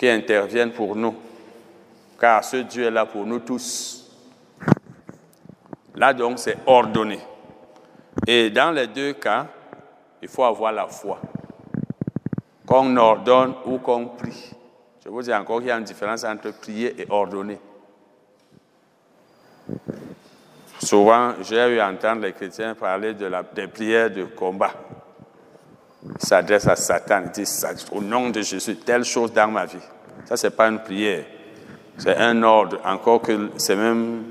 qui interviennent pour nous. Car ce Dieu est là pour nous tous. Là donc, c'est ordonné. Et dans les deux cas, il faut avoir la foi. Qu'on ordonne ou qu'on prie. Je vous dis encore qu'il y a une différence entre prier et ordonner. Souvent, j'ai eu entendre les chrétiens parler de des prières de combat. Ils s'adressent à Satan, ils disent au nom de Jésus, telle chose dans ma vie. Ça, ce n'est pas une prière. C'est un ordre, encore que c'est même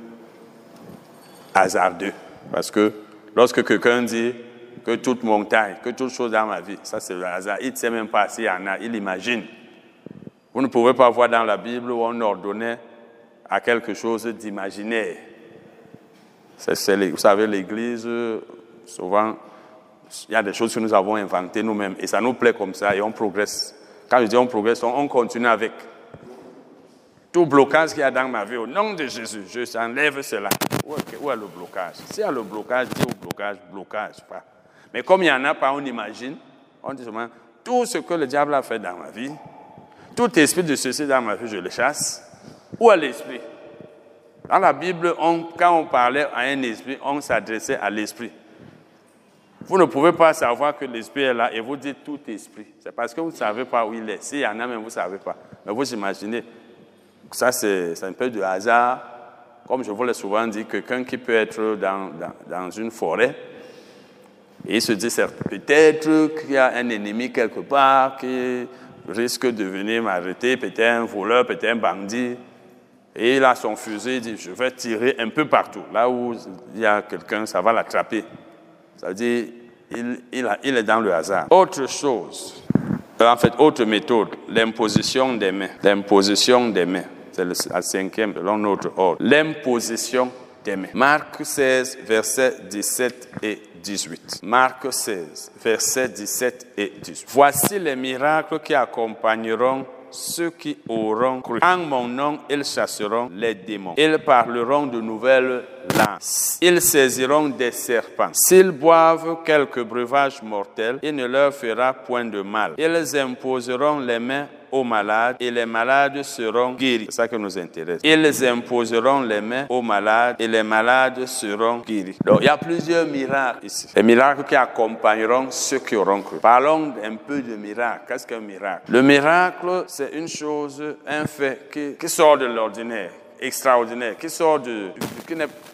hasardeux. Parce que lorsque quelqu'un dit que toute montagne, que toute chose dans ma vie, ça c'est le hasard. Il ne sait même pas s'il y en a, il imagine. Vous ne pouvez pas voir dans la Bible où on ordonnait à quelque chose d'imaginaire. vous savez, l'Église, souvent, il y a des choses que nous avons inventées nous-mêmes et ça nous plaît comme ça et on progresse. Quand je dis on progresse, on continue avec. Tout blocage qu'il y a dans ma vie, au nom de Jésus, je enlève cela. Où est, le blocage? S'il y a le blocage, dis au blocage, blocage, pas. Mais comme il n'y en a pas, on imagine, on dit seulement, tout ce que le diable a fait dans ma vie, tout esprit de ceci dans ma vie, je le chasse. Où est l'esprit? Dans la Bible, quand on parlait à un esprit, on s'adressait à l'esprit. Vous ne pouvez pas savoir que l'esprit est là et vous dites tout esprit. C'est parce que vous ne savez pas où il est. S'il y en a même, vous ne savez pas. Mais vous imaginez, ça c'est un peu de hasard. Comme je vous l'ai souvent dit, quelqu'un qui peut être dans, dans, une forêt et il se dit peut-être qu'il y a un ennemi quelque part qui risque de venir m'arrêter, peut-être un voleur, peut-être un bandit. Et il a son fusil, il dit, je vais tirer un peu partout. Là où il y a quelqu'un, ça va l'attraper. Ça veut dire, il, il, est dans le hasard. Autre chose, en fait, autre méthode, l'imposition des mains. L'imposition des mains. C'est le cinquième selon notre ordre. L'imposition des mains. Marc 16, versets 17 et 18. Marc 16, versets 17 et 18. Voici les miracles qui accompagneront ceux qui auront cru. En mon nom, ils chasseront les démons. Ils parleront de nouvelles langues. Ils saisiront des serpents. S'ils boivent quelques breuvages mortels, il ne leur fera point de mal. Ils imposeront les mains aux malades et les malades seront guéris. C'est ça qui nous intéresse. Ils imposeront les mains aux malades et les malades seront guéris. Donc, il y a plusieurs miracles ici. Les miracles qui accompagneront ceux qui auront cru. Parlons un peu de miracles. Qu'est-ce qu'un miracle? Le miracle, c'est une chose, un fait qui, qui sort de l'ordinaire extraordinaire, qui sort de,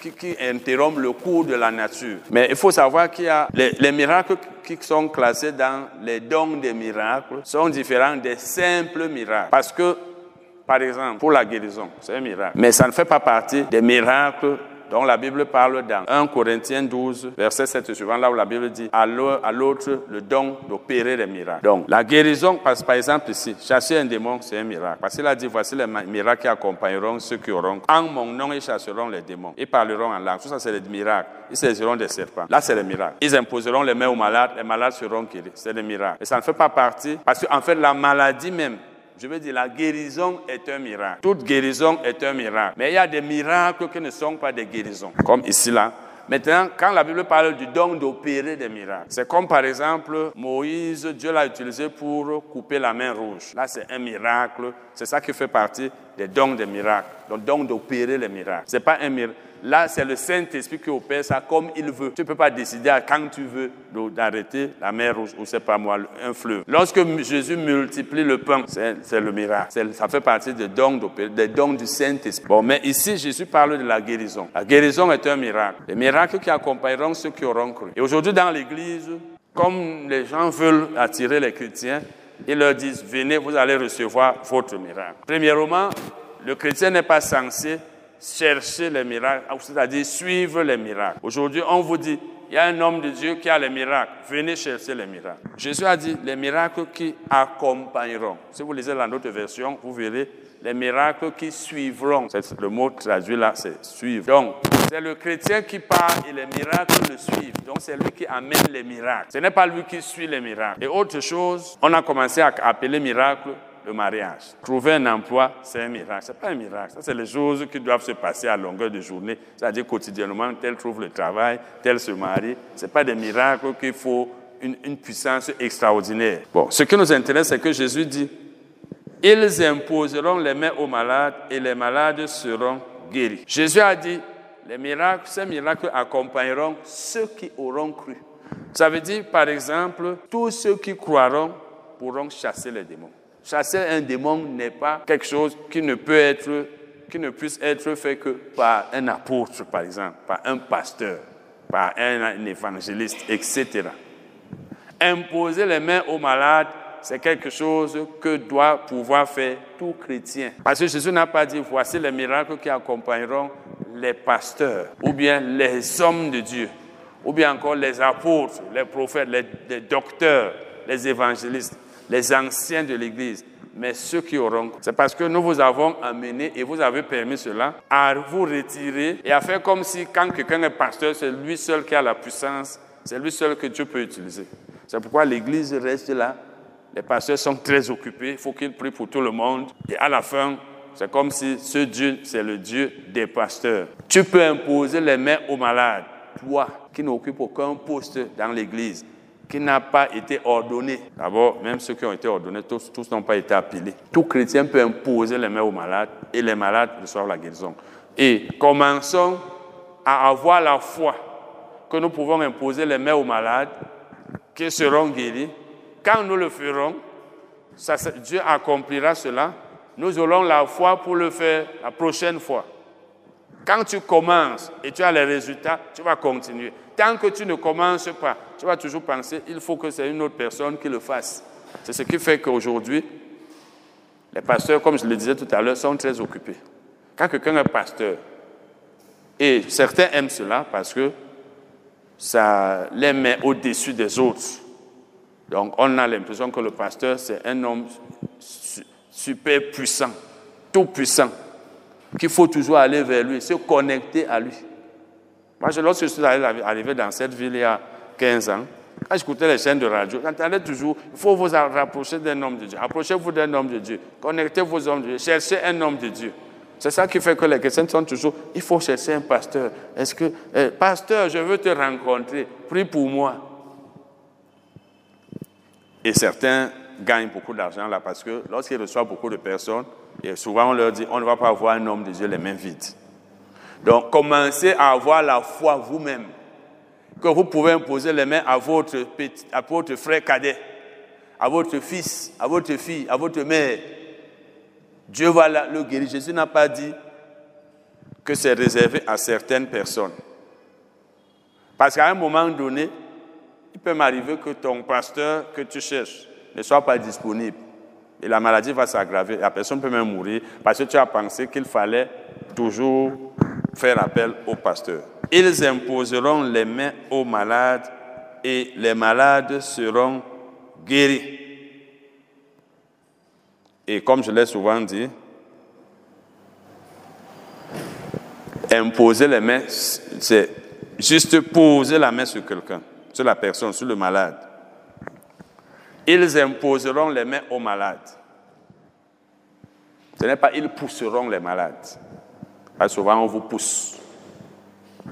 qui, qui, interrompt le cours de la nature. Mais il faut savoir qu'il y a les, les, miracles qui sont classés dans les dons des miracles sont différents des simples miracles. Parce que, par exemple, pour la guérison, c'est un miracle. Mais ça ne fait pas partie des miracles dont la Bible parle dans 1 Corinthiens 12, verset 7 suivant, là où la Bible dit à l'autre le don d'opérer des miracles. Donc, la guérison, par exemple ici, chasser un démon, c'est un miracle. Parce qu'il a dit, voici les miracles qui accompagneront ceux qui auront. En mon nom, ils chasseront les démons. Ils parleront en langue. Tout ça, c'est des miracles. Ils saisiront des serpents. Là, c'est les miracles. Ils imposeront les mains aux malades. Les malades seront guéris. C'est des miracles. Et ça ne fait pas partie, parce qu'en fait, la maladie même, je veux dire, la guérison est un miracle. Toute guérison est un miracle. Mais il y a des miracles qui ne sont pas des guérisons. Comme ici, là. Maintenant, quand la Bible parle du don d'opérer des miracles, c'est comme par exemple Moïse, Dieu l'a utilisé pour couper la main rouge. Là, c'est un miracle. C'est ça qui fait partie des dons des miracles. Donc, don d'opérer les miracles. C'est pas un miracle. Là, c'est le Saint-Esprit qui opère ça comme il veut. Tu ne peux pas décider à quand tu veux d'arrêter la mer rouge ou c'est pas moi, un fleuve. Lorsque Jésus multiplie le pain, c'est le miracle. Ça fait partie des dons, des dons du Saint-Esprit. Bon, mais ici, Jésus parle de la guérison. La guérison est un miracle. Les miracles qui accompagneront ceux qui auront cru. Et aujourd'hui, dans l'Église, comme les gens veulent attirer les chrétiens, ils leur disent, venez, vous allez recevoir votre miracle. Premièrement, le chrétien n'est pas censé chercher les miracles, c'est-à-dire suivre les miracles. Aujourd'hui, on vous dit, il y a un homme de Dieu qui a les miracles. Venez chercher les miracles. Jésus a dit les miracles qui accompagneront. Si vous lisez la autre version, vous verrez les miracles qui suivront. Le mot traduit là, c'est suivre. Donc, c'est le chrétien qui part et les miracles le suivent. Donc, c'est lui qui amène les miracles. Ce n'est pas lui qui suit les miracles. Et autre chose, on a commencé à appeler miracle le mariage. Trouver un emploi, c'est un miracle. Ce n'est pas un miracle. Ça, c'est les choses qui doivent se passer à longueur de journée. C'est-à-dire quotidiennement, tel trouve le travail, tel se marie. Ce n'est pas des miracles qu'il faut une, une, puissance extraordinaire. Bon, ce qui nous intéresse, c'est que Jésus dit, ils imposeront les mains aux malades et les malades seront guéris. Jésus a dit, les miracles, ces miracles accompagneront ceux qui auront cru. Ça veut dire, par exemple, tous ceux qui croiront pourront chasser les démons. Chasser un démon n'est pas quelque chose qui ne peut être, qui ne puisse être fait que par un apôtre, par exemple, par un pasteur, par un, évangéliste, etc. Imposer les mains aux malades, c'est quelque chose que doit pouvoir faire tout chrétien. Parce que Jésus n'a pas dit, voici les miracles qui accompagneront les pasteurs, ou bien les hommes de Dieu, ou bien encore les apôtres, les prophètes, les, les docteurs, les évangélistes les anciens de l'Église, mais ceux qui auront. C'est parce que nous vous avons amené et vous avez permis cela à vous retirer et à faire comme si quand quelqu'un est pasteur, c'est lui seul qui a la puissance, c'est lui seul que Dieu peut utiliser. C'est pourquoi l'Église reste là. Les pasteurs sont très occupés, il faut qu'ils prient pour tout le monde. Et à la fin, c'est comme si ce Dieu, c'est le Dieu des pasteurs. Tu peux imposer les mains aux malades, toi qui n'occupes aucun poste dans l'Église qui n'a pas été ordonné. D'abord, même ceux qui ont été ordonnés, tous, n'ont pas été appelés. Tout chrétien peut imposer les mains aux malades et les malades reçoivent la guérison. Et commençons à avoir la foi que nous pouvons imposer les mains aux malades qui seront guéris. Quand nous le ferons, Dieu accomplira cela. Nous aurons la foi pour le faire la prochaine fois. Quand tu commences et tu as les résultats, tu vas continuer. Tant que tu ne commences pas, tu vas toujours penser, il faut que c'est une autre personne qui le fasse. C'est ce qui fait qu'aujourd'hui, les pasteurs, comme je le disais tout à l'heure, sont très occupés. Quand quelqu'un est pasteur, et certains aiment cela parce que ça les met au-dessus des autres. Donc on a l'impression que le pasteur, c'est un homme super puissant, tout puissant qu'il faut toujours aller vers lui, se connecter à lui. Moi, lorsque je suis arrivé dans cette ville il y a 15 ans, quand j'écoutais les chaînes de radio, j'entendais toujours, il faut vous rapprocher d'un homme de Dieu. Approchez-vous d'un homme de Dieu. Connectez vos hommes de Dieu. Cherchez un homme de Dieu. C'est ça qui fait que les chrétiens sont toujours, il faut chercher un pasteur. Est-ce que, eh, pasteur, je veux te rencontrer. Prie pour moi. Et certains gagnent beaucoup d'argent là parce que lorsqu'ils reçoivent beaucoup de personnes, et souvent, on leur dit, on ne va pas voir un homme de Dieu les mains vides. Donc, commencez à avoir la foi vous-même. Que vous pouvez imposer les mains à votre, petit, à votre frère cadet, à votre fils, à votre fille, à votre mère. Dieu va le guérir. Jésus n'a pas dit que c'est réservé à certaines personnes. Parce qu'à un moment donné, il peut m'arriver que ton pasteur que tu cherches ne soit pas disponible. Et la maladie va s'aggraver. La personne peut même mourir parce que tu as pensé qu'il fallait toujours faire appel au pasteur. Ils imposeront les mains aux malades et les malades seront guéris. Et comme je l'ai souvent dit, imposer les mains, c'est juste poser la main sur quelqu'un, sur la personne, sur le malade. Ils imposeront les mains aux malades. Ce n'est pas ils pousseront les malades. Que souvent on vous pousse.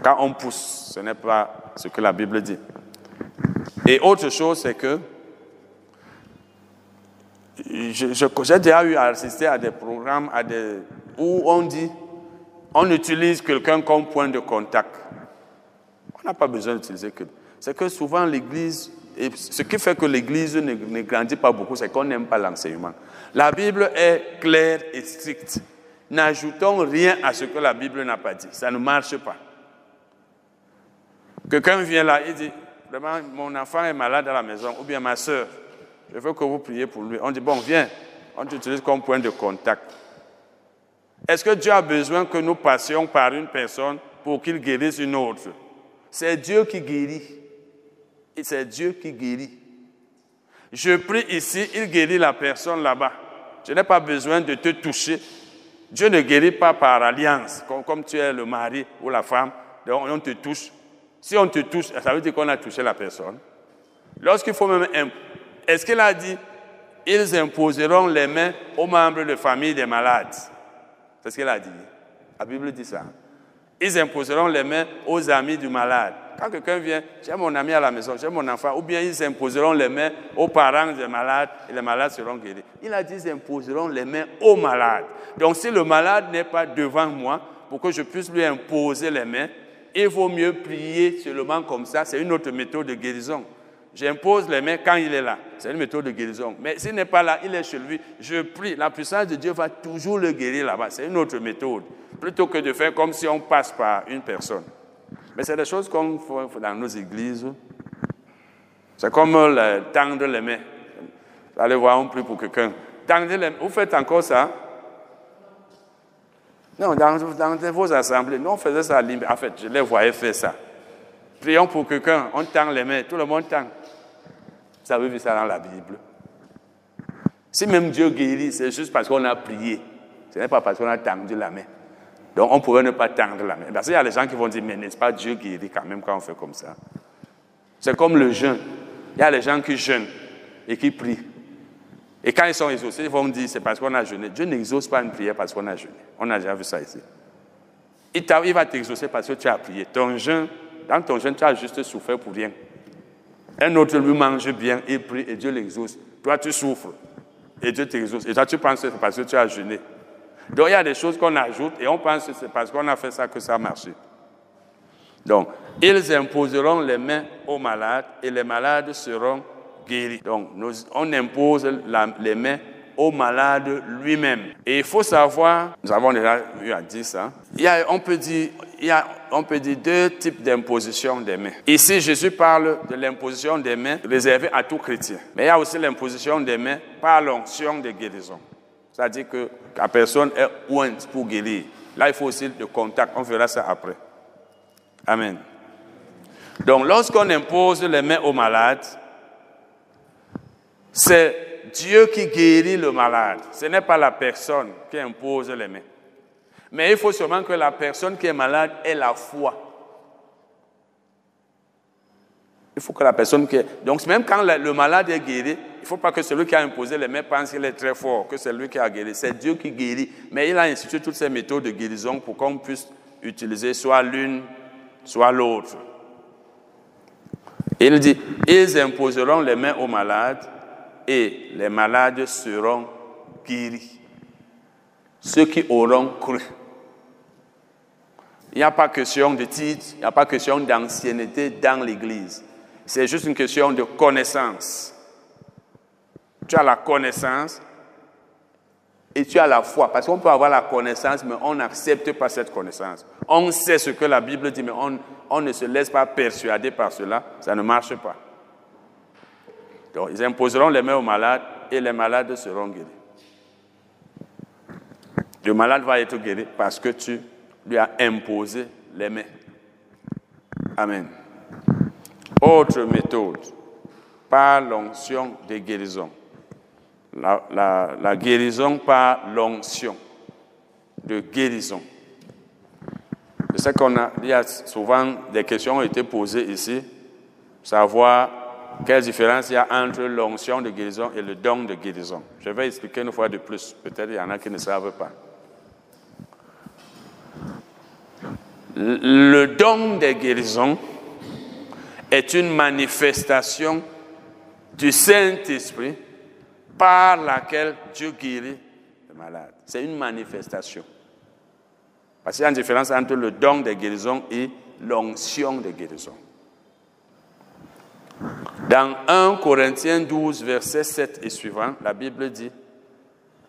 Quand on pousse, ce n'est pas ce que la Bible dit. Et autre chose, c'est que j'ai déjà eu à assister à des programmes à des, où on dit, on utilise quelqu'un comme point de contact. On n'a pas besoin d'utiliser que. C'est que souvent l'Église, ce qui fait que l'Église ne, ne grandit pas beaucoup, c'est qu'on n'aime pas l'enseignement. La Bible est claire et stricte. N'ajoutons rien à ce que la Bible n'a pas dit. Ça ne marche pas. Quelqu'un vient là, il dit, vraiment, mon enfant est malade à la maison, ou bien ma soeur, je veux que vous priez pour lui. On dit, bon, viens, on t'utilise comme point de contact. Est-ce que Dieu a besoin que nous passions par une personne pour qu'il guérisse une autre? C'est Dieu qui guérit. Et c'est Dieu qui guérit. Je prie ici, il guérit la personne là-bas. Je n'ai pas besoin de te toucher. Dieu ne guérit pas par alliance, comme, tu es le mari ou la femme, donc on te touche. Si on te touche, ça veut dire qu'on a touché la personne. Lorsqu'il faut même est-ce qu'il a dit ils imposeront les mains aux membres de famille des malades? C'est ce qu'il a dit. La Bible dit ça. Ils imposeront les mains aux amis du malade. Quand quelqu'un vient, j'ai mon ami à la maison, j'ai mon enfant, ou bien ils imposeront les mains aux parents des malades et les malades seront guéris. Il a dit ils imposeront les mains aux malades. Donc si le malade n'est pas devant moi, pour que je puisse lui imposer les mains, il vaut mieux prier seulement comme ça. C'est une autre méthode de guérison. J'impose les mains quand il est là. C'est une méthode de guérison. Mais s'il n'est pas là, il est chez lui. Je prie. La puissance de Dieu va toujours le guérir là-bas. C'est une autre méthode. Plutôt que de faire comme si on passe par une personne. Mais c'est des choses qu'on fait dans nos églises. C'est comme tendre les mains. Allez voir, on prie pour quelqu'un. Tendre les mains. Vous faites encore ça? Non, dans, dans vos assemblées. Nous, on faisait ça à En fait, je les voyais faire ça. Prions pour quelqu'un, on tend les mains, tout le monde tend. Vous avez vu ça dans la Bible. Si même Dieu guérit, c'est juste parce qu'on a prié. Ce n'est pas parce qu'on a tendu la main. Donc on pourrait ne pas tendre la main. Parce qu'il y a des gens qui vont dire, mais n'est-ce pas Dieu guérit quand même quand on fait comme ça? C'est comme le jeûne. Il y a des gens qui jeûnent et qui prient. Et quand ils sont exaucés, ils vont dire, c'est parce qu'on a jeûné. Dieu n'exauce pas une prière parce qu'on a jeûné. On a déjà vu ça ici. Il, va t'exaucer parce que tu as prié. Ton jeûne, dans ton jeûne, tu as juste souffert pour rien. Un autre lui mange bien, il prie et Dieu l'exauce. Toi, tu souffres et Dieu t'exauce. Et toi, tu penses que c'est parce que tu as jeûné. Donc, il y a des choses qu'on ajoute et on pense que c'est parce qu'on a fait ça que ça a marché. Donc, ils imposeront les mains aux malades et les malades seront guéris. Donc, on impose les mains au malade lui-même. Et il faut savoir, nous avons déjà eu à dire ça, il y a, on, peut dire, il y a, on peut dire deux types d'imposition des mains. Ici, Jésus parle de l'imposition des mains réservée à tout chrétien. Mais il y a aussi l'imposition des mains par l'onction de guérison. C'est-à-dire que la personne est ointe pour guérir. Là, il faut aussi le contact. On verra ça après. Amen. Donc, lorsqu'on impose les mains aux malades, c'est Dieu qui guérit le malade. Ce n'est pas la personne qui impose les mains. Mais il faut seulement que la personne qui est malade ait la foi. Il faut que la personne qui est... Donc même quand le malade est guéri, ne faut pas que celui qui a imposé les mains pense qu'il est très fort, que c'est lui qui a guéri. C'est Dieu qui guérit. Mais il a institué toutes ces méthodes de guérison pour qu'on puisse utiliser soit l'une, soit l'autre. Il dit, ils imposeront les mains aux malades et les malades seront guéris. Ceux qui auront cru. Il n'y a pas question de titre, il n'y a pas question d'ancienneté dans l'Église. C'est juste une question de connaissance. Tu as la connaissance et tu as la foi. Parce qu'on peut avoir la connaissance, mais on n'accepte pas cette connaissance. On sait ce que la Bible dit, mais on, on ne se laisse pas persuader par cela. Ça ne marche pas. Donc, ils imposeront les mains aux malades et les malades seront guéris. Le malade va être guéri parce que tu lui as imposé les mains. Amen. Autre méthode, par l'onction de guérison. La, guérison par l'onction de guérison. Je sais qu'on a, il y a souvent des questions ont été posées ici, savoir quelle différence il y a entre l'onction de guérison et le don de guérison. Je vais expliquer une fois de plus. Peut-être il y en a qui ne savent pas. Le don de guérison est une manifestation du Saint-Esprit par laquelle Dieu guérit le malade. C'est une manifestation. Parce qu'il y a une différence entre le don de guérison et l'onction de guérison. Dans 1 Corinthiens 12, verset 7 et suivant, la Bible dit,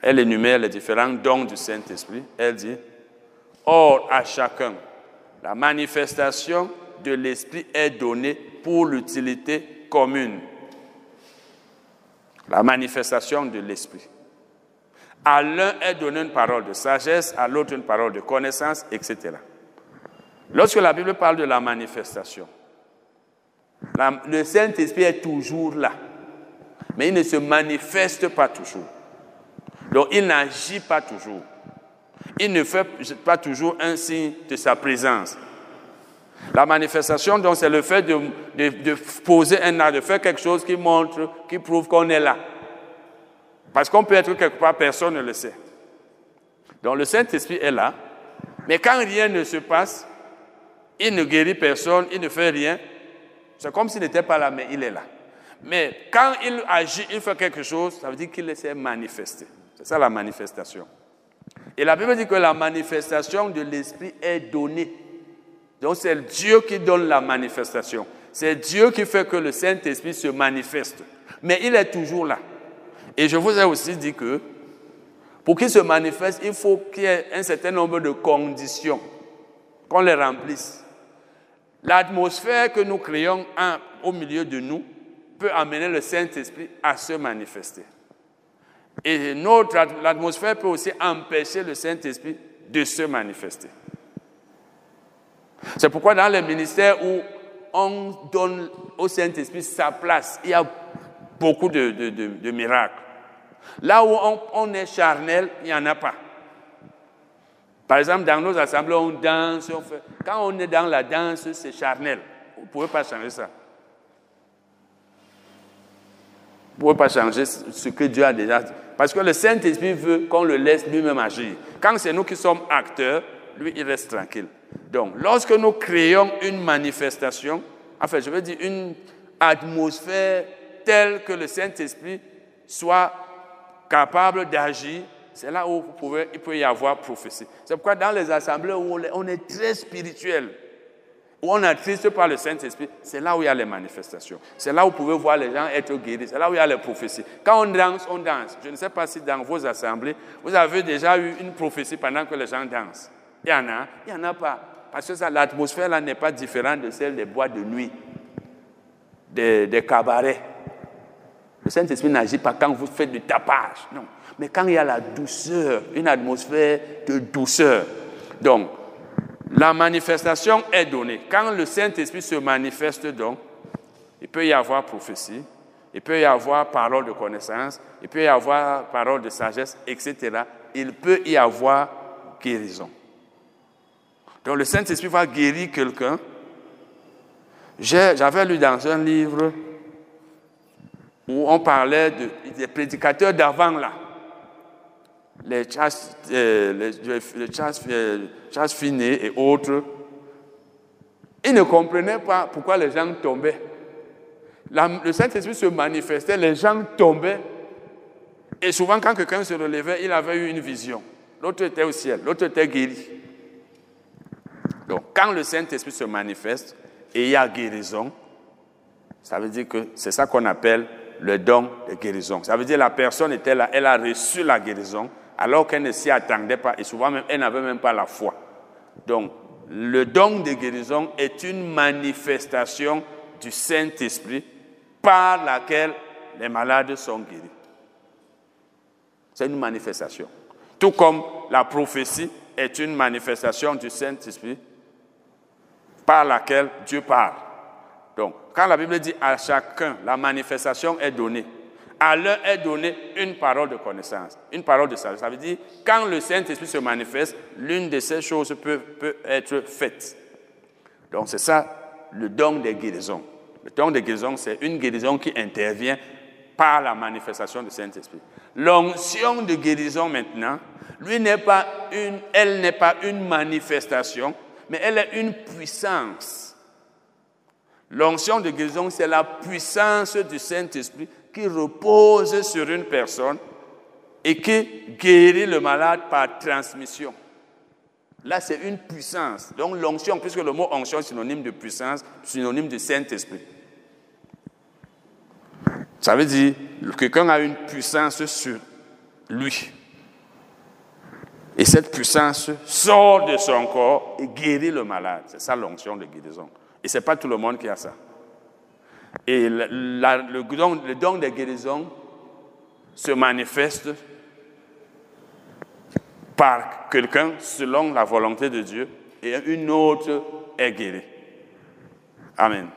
elle énumère les différents dons du Saint-Esprit. Elle dit, Or à chacun, la manifestation de l'Esprit est donnée pour l'utilité commune. La manifestation de l'Esprit. À l'un est donnée une parole de sagesse, à l'autre une parole de connaissance, etc. Lorsque la Bible parle de la manifestation, le Saint-Esprit est toujours là, mais il ne se manifeste pas toujours. Donc il n'agit pas toujours. Il ne fait pas toujours un signe de sa présence. La manifestation, donc, c'est le fait de, de, poser un acte, de faire quelque chose qui montre, qui prouve qu'on est là. Parce qu'on peut être quelque part, personne ne le sait. Donc le Saint-Esprit est là, mais quand rien ne se passe, il ne guérit personne, il ne fait rien, c'est comme s'il n'était pas là, mais il est là. Mais quand il agit, il fait quelque chose, ça veut dire qu'il s'est manifesté. C'est ça la manifestation. Et la Bible dit que la manifestation de l'Esprit est donnée. Donc c'est Dieu qui donne la manifestation. C'est Dieu qui fait que le Saint-Esprit se manifeste. Mais il est toujours là. Et je vous ai aussi dit que pour qu'il se manifeste, il faut qu'il y ait un certain nombre de conditions, qu'on les remplisse. L'atmosphère que nous créons au milieu de nous peut amener le Saint-Esprit à se manifester. Et l'atmosphère peut aussi empêcher le Saint-Esprit de se manifester. C'est pourquoi dans les ministères où on donne au Saint-Esprit sa place, il y a beaucoup de, miracles. Là où on est charnel, il n'y en a pas. Par exemple, dans nos assemblées, on danse. On fait... Quand on est dans la danse, c'est charnel. Vous ne pouvez pas changer ça. Vous ne pouvez pas changer ce que Dieu a déjà dit. Parce que le Saint-Esprit veut qu'on le laisse lui-même agir. Quand c'est nous qui sommes acteurs, lui, il reste tranquille. Donc, lorsque nous créons une manifestation, enfin, je veux dire une atmosphère telle que le Saint-Esprit soit capable d'agir c'est là où il peut y avoir prophétie. C'est pourquoi dans les assemblées où on est très spirituel, où on attriste par le Saint-Esprit, c'est là où il y a les manifestations. C'est là où vous pouvez voir les gens être guéris. C'est là où il y a les prophéties. Quand on danse, on danse. Je ne sais pas si dans vos assemblées, vous avez déjà eu une prophétie pendant que les gens dansent. Il y en a, il n'y en a pas. Parce que l'atmosphère là n'est pas différente de celle des bois de nuit, des, cabarets. Le Saint-Esprit n'agit pas quand vous faites du tapage. Non. Mais quand il y a la douceur, une atmosphère de douceur. Donc, la manifestation est donnée. Quand le Saint-Esprit se manifeste donc, il peut y avoir prophétie, il peut y avoir parole de connaissance, il peut y avoir parole de sagesse, etc. Il peut y avoir guérison. Donc le Saint-Esprit va guérir quelqu'un. J'avais lu dans un livre où on parlait des prédicateurs d'avant là les Charles, euh, euh, et autres, ils ne comprenaient pas pourquoi les gens tombaient. le Saint-Esprit se manifestait, les gens tombaient. Et souvent, quand quelqu'un se relevait, il avait eu une vision. L'autre était au ciel, l'autre était guéri. Donc, quand le Saint-Esprit se manifeste et il y a guérison, ça veut dire que c'est ça qu'on appelle le don de guérison. Ça veut dire que la personne était là, elle a reçu la guérison, alors qu'elle ne s'y attendait pas et souvent même elle n'avait même pas la foi. Donc, le don de guérison est une manifestation du Saint-Esprit par laquelle les malades sont guéris. C'est une manifestation. Tout comme la prophétie est une manifestation du Saint-Esprit par laquelle Dieu parle. Donc, quand la Bible dit à chacun, la manifestation est donnée, à l'un est donnée une parole de connaissance, une parole de sagesse. Ça veut dire, quand le Saint-Esprit se manifeste, l'une de ces choses peut, peut être faite. Donc c'est ça le don des guérisons. Le don de guérison, c'est une guérison qui intervient par la manifestation du Saint-Esprit. L'onction de guérison maintenant, lui n'est pas une, elle n'est pas une manifestation, mais elle est une puissance. L'onction de guérison, c'est la puissance du Saint-Esprit qui repose sur une personne et qui guérit le malade par transmission. Là, c'est une puissance. Donc l'onction, puisque le mot onction est synonyme de puissance, synonyme de Saint-Esprit. Ça veut dire que quelqu'un a une puissance sur lui. Et cette puissance sort de son corps et guérit le malade. C'est ça l'onction de guérison. Et ce n'est pas tout le monde qui a ça. Et le, don, le don de guérison se manifeste par quelqu'un selon la volonté de Dieu et une autre est guérie. Amen.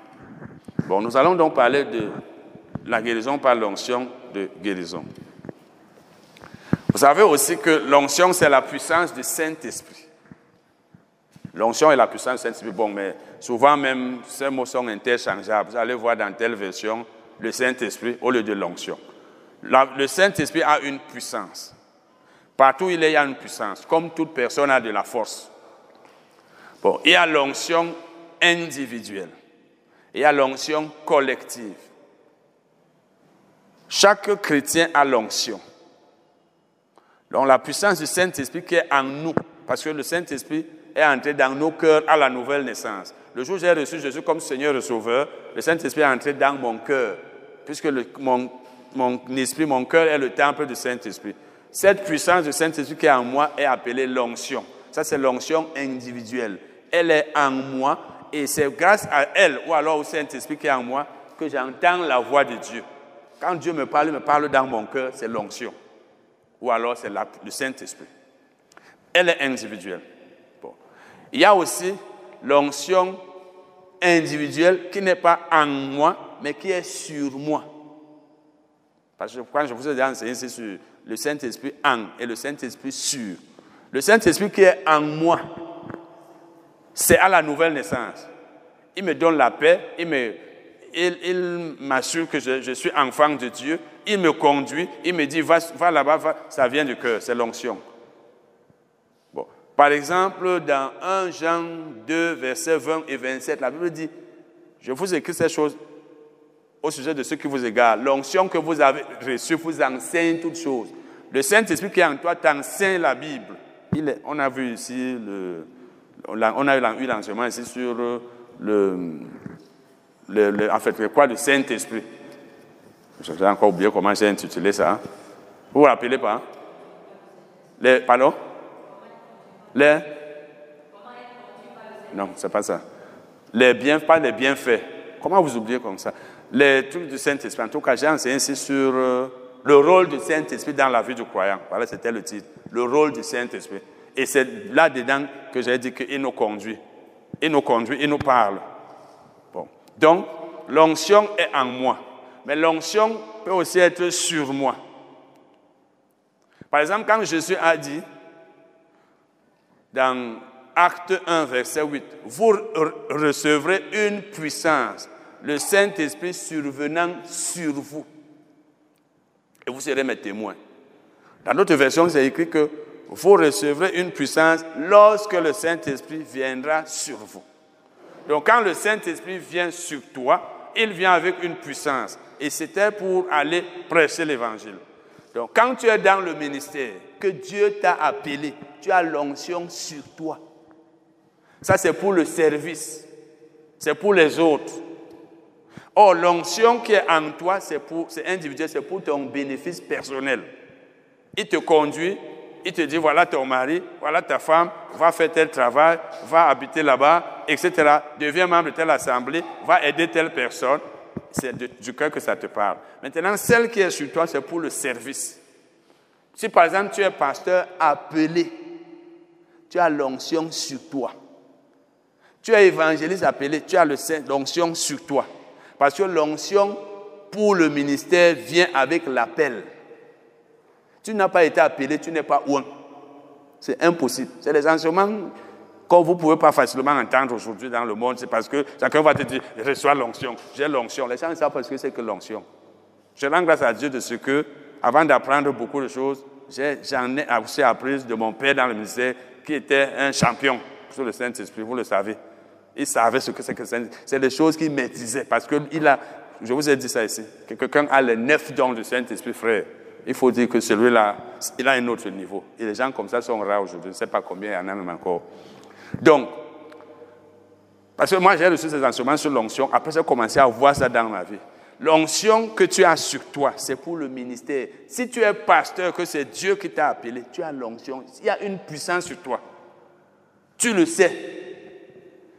Bon, nous allons donc parler de la guérison par l'onction de guérison. Vous savez aussi que l'onction, c'est la puissance du Saint-Esprit. L'onction est la puissance du Saint-Esprit. Bon, mais souvent même, ces mots sont interchangeables. Vous allez voir dans telle version le Saint-Esprit au lieu de l'onction. Le Saint-Esprit a une puissance. Partout il y a une puissance, comme toute personne a de la force. Bon, il y a l'onction individuelle. Il y a l'onction collective. Chaque chrétien a l'onction. Donc la puissance du Saint-Esprit qui est en nous, parce que le Saint-Esprit est entré dans nos cœurs à la nouvelle naissance. Le jour où j'ai reçu Jésus comme Seigneur et Sauveur, le Saint-Esprit est entré dans mon cœur, puisque mon, mon esprit, mon cœur est le temple du Saint-Esprit. Cette puissance du Saint-Esprit qui est en moi est appelée l'onction. Ça, c'est l'onction individuelle. Elle est en moi et c'est grâce à elle ou alors au Saint-Esprit qui est en moi que j'entends la voix de Dieu. Quand Dieu me parle, il me parle dans mon cœur, c'est l'onction. Ou alors c'est le Saint-Esprit. Elle est individuelle. Il y a aussi l'onction individuelle qui n'est pas en moi, mais qui est sur moi. Parce que quand je vous ai enseigné, c'est sur le Saint-Esprit en et le Saint-Esprit sur. Le Saint-Esprit qui est en moi, c'est à la nouvelle naissance. Il me donne la paix, il me, il, m'assure que je, suis enfant de Dieu, il me conduit, il me dit va, va là-bas, ça vient du cœur, c'est l'onction. Bon. Par exemple, dans 1 Jean 2, versets 20 et 27, la Bible dit, je vous écris ces choses au sujet de ceux qui vous égarent. L'onction que vous avez reçue vous enseigne toutes choses. Le Saint-Esprit qui est en toi t'enseigne la Bible. Il est, on a vu ici, le, on a eu l'enseignement ici sur le, le, en fait, quoi, le Saint-Esprit. J'ai encore oublié comment j'ai intitulé ça. Hein. Vous vous rappelez pas? Hein? Les, pardon? Les? Non, c'est pas ça. Les biens, pas les bienfaits. Comment vous oubliez comme ça? Les trucs du Saint-Esprit. En tout cas, j'ai enseigné ici sur euh, le rôle du Saint-Esprit dans la vie du croyant. Voilà, c'était le titre. Le rôle du Saint-Esprit. Et c'est là-dedans que j'ai dit qu'il nous conduit. Il nous conduit, il nous parle. Donc, l'onction est en moi. Mais l'onction peut aussi être sur moi. Par exemple, quand Jésus a dit, dans Acte 1, verset 8, vous recevrez une puissance, le Saint-Esprit survenant sur vous et vous serez mes témoins. Dans notre version, c'est écrit que vous recevrez une puissance lorsque le Saint-Esprit viendra sur vous. Donc quand le Saint-Esprit vient sur toi, il vient avec une puissance. Et c'était pour aller prêcher l'Évangile. Donc quand tu es dans le ministère, que Dieu t'a appelé, tu as l'onction sur toi. Ça, c'est pour le service. C'est pour les autres. Or, l'onction qui est en toi, c'est, individuel, c'est pour ton bénéfice personnel. Il te conduit, il te dit, voilà ton mari, voilà ta femme, va faire tel travail, va habiter là-bas, etc. Deviens membre de telle assemblée, va aider telle personne. C'est du cœur que ça te parle. Maintenant, celle qui est sur toi, c'est pour le service. Si par exemple tu es pasteur appelé, tu as l'onction sur toi. Tu es évangéliste appelé, tu as l'onction sur toi. Parce que l'onction pour le ministère vient avec l'appel. Tu n'as pas été appelé, tu n'es pas un. C'est impossible. C'est les enseignements Comme vous ne pouvez pas facilement entendre aujourd'hui dans le monde, c'est parce que chacun va te dire, reçois l'onction, j'ai l'onction. Les gens savent parce que c'est que l'onction. Je rends grâce à Dieu de ce que, avant d'apprendre beaucoup de choses, j'en ai, aussi appris de mon père dans le ministère, qui était un champion sur le Saint-Esprit, vous le savez. Il savait ce que c'est que le Saint-Esprit. C'est des choses qu'il maîtrisait parce qu'il a, je vous ai dit ça ici, que quelqu'un a les neuf dons du Saint-Esprit, frère. Il faut dire que celui-là, il a un autre niveau. Et les gens comme ça sont rares aujourd'hui. Je ne sais pas combien il y en a même encore. Donc, parce que moi j'ai reçu ces enseignements sur l'onction, après j'ai commencé à voir ça dans ma vie. L'onction que tu as sur toi, c'est pour le ministère. Si tu es pasteur, que c'est Dieu qui t'a appelé, tu as l'onction. Il y a une puissance sur toi. Tu le sais.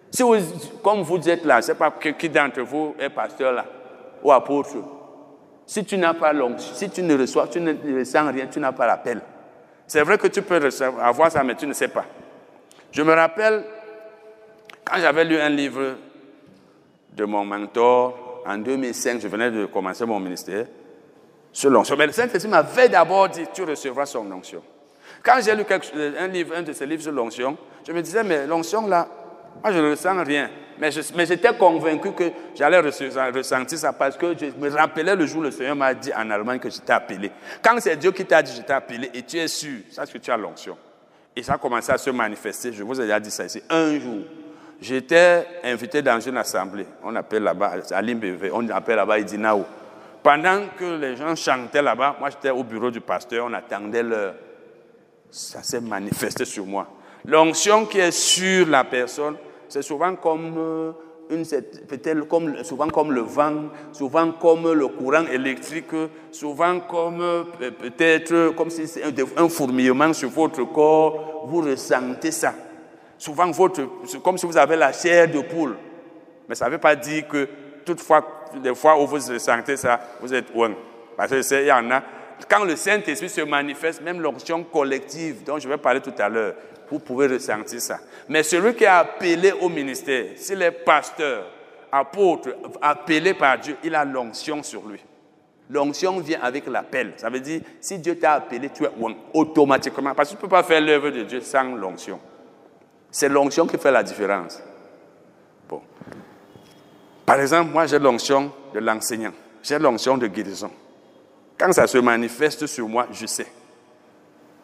Si comme vous êtes là, je ne sais pas qui d'entre vous est pasteur là, ou apôtre. Si tu n'as pas l'onction, si tu ne reçois, tu ne ressens rien, tu n'as pas l'appel. C'est vrai que tu peux avoir ça, mais tu ne sais pas. Je me rappelle, quand j'avais lu un livre de mon mentor, en 2005, je venais de commencer mon ministère, sur l'onction. Mais le Saint-Esprit m'avait d'abord dit, tu recevras son onction. Quand j'ai lu un livre, un de ces livres sur l'onction, je me disais, mais l'onction là, moi je ne ressens rien. Mais, j'étais convaincu que j'allais ressentir ça parce que je me rappelais le jour où le Seigneur m'a dit en Allemagne que je t'ai appelé. Quand c'est Dieu qui t'a dit je t'ai appelé et tu es sûr, sache que tu as l'onction. Et ça a commencé à se manifester. Je vous ai déjà dit ça ici. Un jour, j'étais invité dans une assemblée. On appelle là-bas, à Limbévé, on appelle là-bas Idinao. Pendant que les gens chantaient là-bas, moi j'étais au bureau du pasteur, on attendait l'heure. Ça s'est manifesté sur moi. L'onction qui est sur la personne, c'est souvent comme euh, peut-être comme, souvent comme le vent, souvent comme le courant électrique, souvent comme euh, peut-être comme si c'est un fourmillement sur votre corps, vous ressentez ça. Souvent, votre, comme si vous avez la chair de poule. Mais ça ne veut pas dire que toutefois, des fois où vous ressentez ça, vous êtes loin. Parce qu'il y en a. Quand le Saint-Esprit se manifeste, même l'onction collective dont je vais parler tout à l'heure, vous pouvez ressentir ça. Mais celui qui est appelé au ministère, s'il est pasteur, apôtre, appelé par Dieu, il a l'onction sur lui. L'onction vient avec l'appel. Ça veut dire, si Dieu t'a appelé, tu es automatiquement. Parce que tu ne peux pas faire l'œuvre de Dieu sans l'onction. C'est l'onction qui fait la différence. Bon. Par exemple, moi, j'ai l'onction de l'enseignant. J'ai l'onction de guérison. Quand ça se manifeste sur moi, je sais.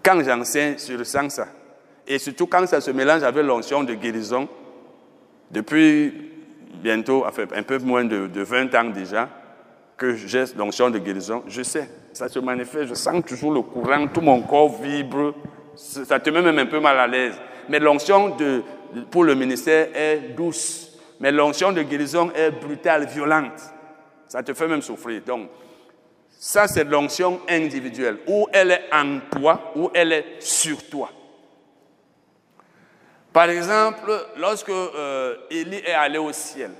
Quand j'enseigne, je ressens ça. Et surtout quand ça se mélange avec l'onction de guérison, depuis bientôt, enfin, un peu moins de, 20 ans déjà, que j'ai l'onction de guérison, je sais, ça se manifeste, je sens toujours le courant, tout mon corps vibre, ça te met même un peu mal à l'aise. Mais l'onction pour le ministère est douce, mais l'onction de guérison est brutale, violente. Ça te fait même souffrir. Donc, ça, c'est l'onction individuelle, où elle est en toi, où elle est sur toi. Par exemple, lorsque euh, Élie est allé au ciel,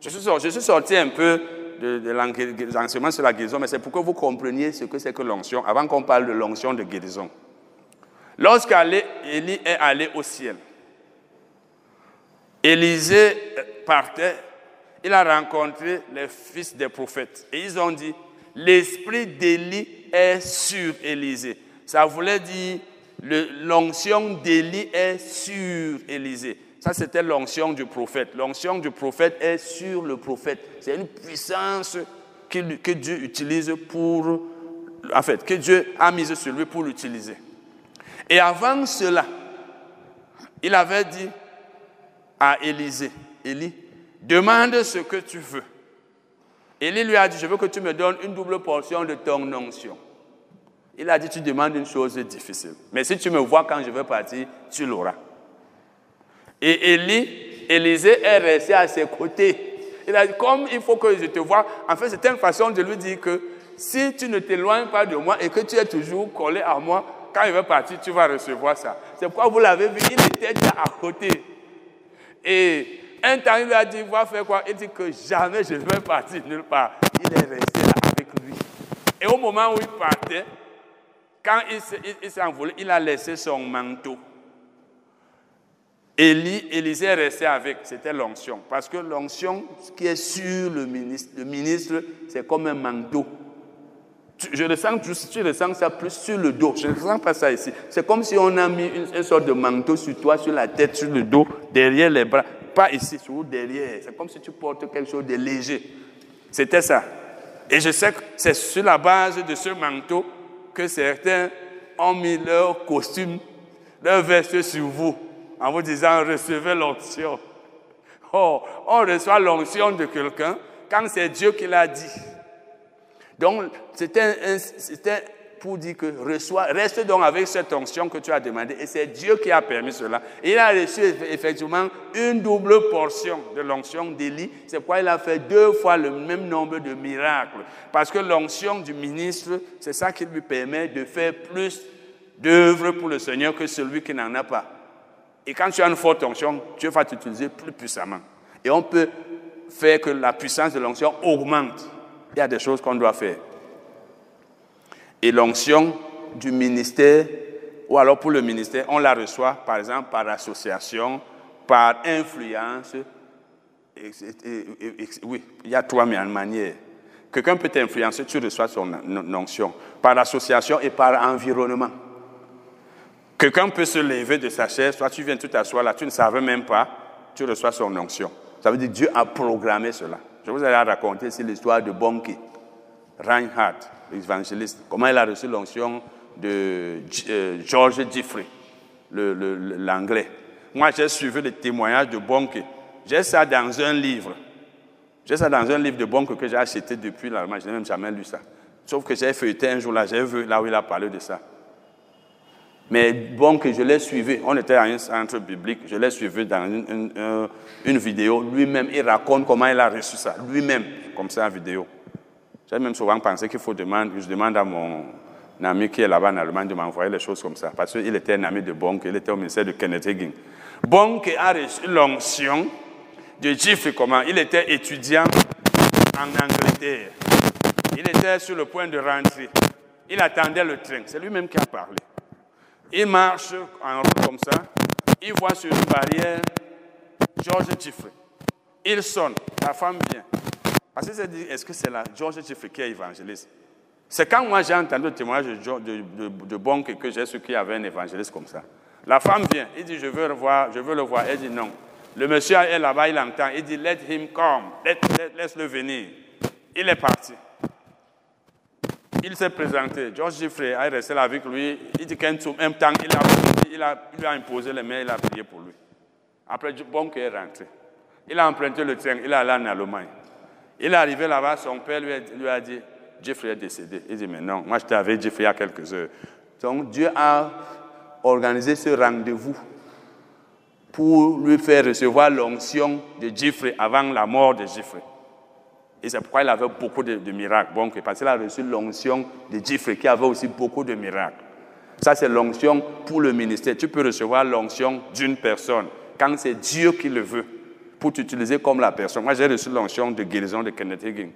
je suis sorti, un peu de, de l'enseignement sur la guérison, mais c'est pour que vous compreniez ce que c'est que l'onction, avant qu'on parle de l'onction de guérison. Lorsqu'Élie est allé au ciel, Élisée partait, il a rencontré les fils des prophètes. Et ils ont dit, l'esprit d'Élie est sur Élisée. Ça voulait dire, l'onction d'Élie est sur Élisée. Ça, c'était l'onction du prophète. L'onction du prophète est sur le prophète. C'est une puissance que, Dieu utilise pour, en fait, que Dieu a mise sur lui pour l'utiliser. Et avant cela, il avait dit à Élisée, Élie, demande ce que tu veux. Élie lui a dit, je veux que tu me donnes une double portion de ton onction. Il a dit, tu demandes une chose difficile. Mais si tu me vois quand je vais partir, tu l'auras. Et Élie, Élisée est resté à ses côtés. Il a dit, comme il faut que je te vois, en fait, c'était une façon de lui dire que si tu ne t'éloignes pas de moi et que tu es toujours collé à moi, quand il va partir, tu vas recevoir ça. C'est pourquoi vous l'avez vu, il était déjà à côté. Et un temps, il lui a dit, va faire quoi? Il dit que jamais je ne vais partir nulle part. Il est resté avec lui. Et au moment où il partait, quand il s'est envolé, il a laissé son manteau. Élie, Élisée est resté avec, c'était l'onction. Parce que l'onction, ce qui est sur le ministre, le ministre, c'est comme un manteau. je le sens, tu, le sens ça plus sur le dos. Je ne sens pas ça ici. C'est comme si on a mis une, sorte de manteau sur toi, sur la tête, sur le dos, derrière les bras. Pas ici, sur derrière. C'est comme si tu portes quelque chose de léger. C'était ça. Et je sais que c'est sur la base de ce manteau que certains ont mis leur costume, leur veste sur vous, en vous disant recevez l'onction. Oh, on reçoit l'onction de quelqu'un quand c'est Dieu qui l'a dit. Donc, c'était pour dire que reste donc avec cette onction que tu as demandé. Et c'est Dieu qui a permis cela. il a reçu effectivement une double portion de l'onction d'Élie. C'est pourquoi il a fait deux fois le même nombre de miracles. Parce que l'onction du ministre, c'est ça qui lui permet de faire plus d'œuvres pour le Seigneur que celui qui n'en a pas. Et quand tu as une forte onction, Dieu va t'utiliser plus puissamment. Et on peut faire que la puissance de l'onction augmente il y a des choses qu'on doit faire. Et l'onction du ministère, ou alors pour le ministère, on la reçoit par exemple par association, par influence. oui, il y a trois manières. Quelqu'un peut t'influencer, tu reçois son onction. Par association et par environnement. Quelqu'un peut se lever de sa chaise, soit tu viens tout t'asseoir là, tu ne savais même pas, tu reçois son onction. Ça veut dire que Dieu a programmé cela. Je vous ai raconté ici l'histoire de Bonke, Reinhardt, l'évangéliste, comment il a reçu l'onction de euh, George Jeffrey, l'anglais. Moi, j'ai suivi le témoignage de Bonke. J'ai ça dans un livre. J'ai ça dans un livre de Bonke que j'ai acheté depuis l'Allemagne. Je n'ai même jamais lu ça. Sauf que j'ai feuilleté un jour là, j'ai vu là où il a parlé de ça. Mais bon, que je l'ai suivi, on était à un centre biblique, je l'ai suivi dans une, vidéo. Lui-même, il raconte comment il a reçu ça. Lui-même, comme ça en vidéo. J'ai même souvent pensé qu'il faut demander, je demande à mon ami qui est là-bas en Allemagne de m'envoyer les choses comme ça. Parce qu'il était un ami de Bonk, il était au ministère de Kenneth Hagin. Bonk a reçu l'onction de Jiffy comment Il était étudiant en Angleterre. Il était sur le point de rentrer. Il attendait le train. C'est lui-même qui a parlé. Il marche en route comme ça. Il voit sur une barrière George Jeffrey. Il sonne. La femme vient. Parce qu'il s'est dit, est-ce que c'est là George Jeffrey qui est évangéliste? C'est quand moi j'ai entendu le témoignage de, de, Bonk que j'ai su qu'il y avait un évangéliste comme ça. La femme vient. Il dit, je veux le voir. Je veux le voir. Elle dit non. Le monsieur est là-bas, il entend. Il dit, let him come. Laisse-le venir. Il est parti. Il s'est présenté. George Jeffrey a resté là avec lui. Il dit qu'un même temps, il a, il, lui a imposé les mains, il a prié pour lui. Après, Bonk est rentré. Il a emprunté le train, il est allé en Allemagne. Il est arrivé là-bas, son père lui a, dit Jeffrey est décédé. Il dit Mais non, moi j'étais avec Jeffrey il y a quelques heures. Donc Dieu a organisé ce rendez-vous pour lui faire recevoir l'onction de Jeffrey avant la mort de Jeffrey. Et c'est pourquoi il avait beaucoup de, miracles. Bon, parce qu'il a reçu l'onction de Jeffrey qui avait aussi beaucoup de miracles. Ça, c'est l'onction pour le ministère. Tu peux recevoir l'onction d'une personne quand c'est Dieu qui le veut pour t'utiliser comme la personne. Moi, j'ai reçu l'onction de guérison de Kenneth Hagin.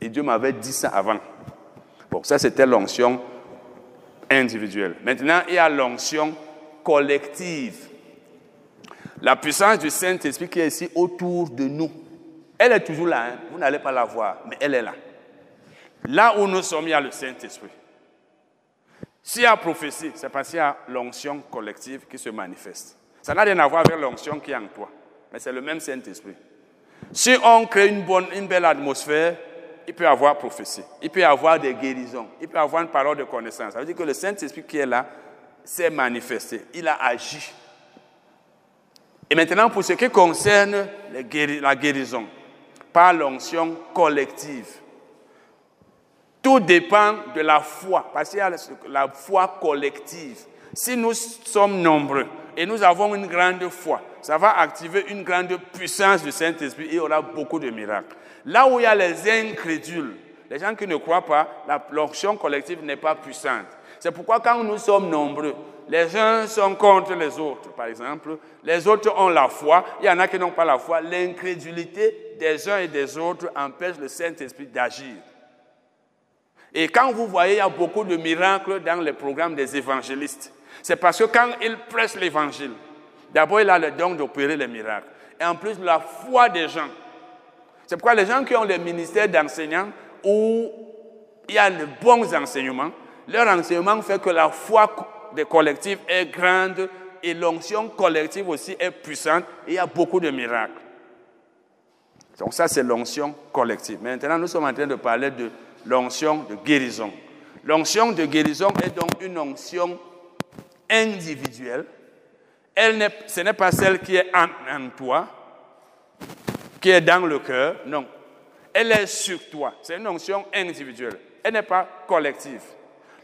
Et Dieu m'avait dit ça avant. Bon, ça, c'était l'onction individuelle. Maintenant, il y a l'onction collective. La puissance du Saint-Esprit qui est ici autour de nous. Elle est toujours là, hein. vous n'allez pas la voir, mais elle est là. Là où nous sommes, il y a le Saint-Esprit. S'il y a prophétie, c'est parce qu'il y a l'onction collective qui se manifeste. Ça n'a rien à voir avec l'onction qui est en toi, mais c'est le même Saint-Esprit. Si on crée une, bonne, une belle atmosphère, il peut y avoir prophétie, il peut y avoir des guérisons, il peut y avoir une parole de connaissance. Ça veut dire que le Saint-Esprit qui est là s'est manifesté, il a agi. Et maintenant, pour ce qui concerne la guérison, par l'onction collective. Tout dépend de la foi, parce qu'il y a la foi collective. Si nous sommes nombreux et nous avons une grande foi, ça va activer une grande puissance du Saint-Esprit et il y aura beaucoup de miracles. Là où il y a les incrédules, les gens qui ne croient pas, l'onction collective n'est pas puissante. C'est pourquoi quand nous sommes nombreux, les uns sont contre les autres, par exemple. Les autres ont la foi, il y en a qui n'ont pas la foi. L'incrédulité des uns et des autres empêche le Saint-Esprit d'agir. Et quand vous voyez, il y a beaucoup de miracles dans les programmes des évangélistes. C'est parce que quand ils pressent l'évangile, d'abord il a le don d'opérer les miracles. Et en plus, la foi des gens. C'est pourquoi les gens qui ont le ministère d'enseignants ou il y a de bons enseignements. Leur enseignement fait que la foi des collectifs est grande et l'onction collective aussi est puissante il y a beaucoup de miracles. Donc ça, c'est l'onction collective. Maintenant, nous sommes en train de parler de l'onction de guérison. L'onction de guérison est donc une onction individuelle. Elle ce n'est pas celle qui est en toi, qui est dans le cœur, non. Elle est sur toi. C'est une onction individuelle. Elle n'est pas collective.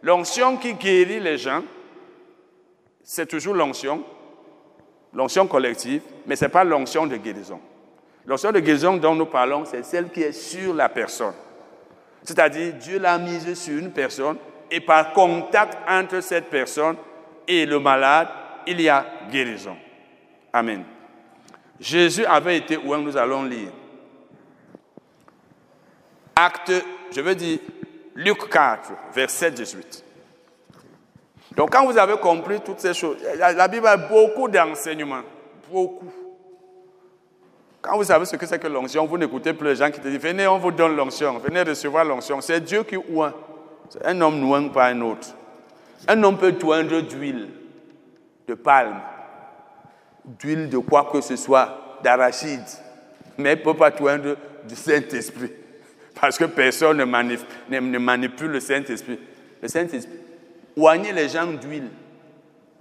L'onction qui guérit les gens, c'est toujours l'onction, l'onction collective, mais ce n'est pas l'onction de guérison. L'onction de guérison dont nous parlons, c'est celle qui est sur la personne. C'est-à-dire, Dieu l'a mise sur une personne et par contact entre cette personne et le malade, il y a guérison. Amen. Jésus avait été où nous allons lire? Acte, je veux dire, Luc 4, verset 18. Donc quand vous avez compris toutes ces choses, la Bible a beaucoup d'enseignements, beaucoup. Quand vous savez ce que c'est que l'onction, vous n'écoutez plus les gens qui te disent, venez, on vous donne l'onction, venez recevoir l'onction. C'est Dieu qui oint. Un homme n'oint pas un autre. Un homme peut toindre d'huile, de palme, d'huile de quoi que ce soit, d'arachide, mais il ne peut pas du Saint-Esprit. Parce que personne ne manipule, ne manipule le Saint-Esprit. Le Saint-Esprit, oignez les gens d'huile.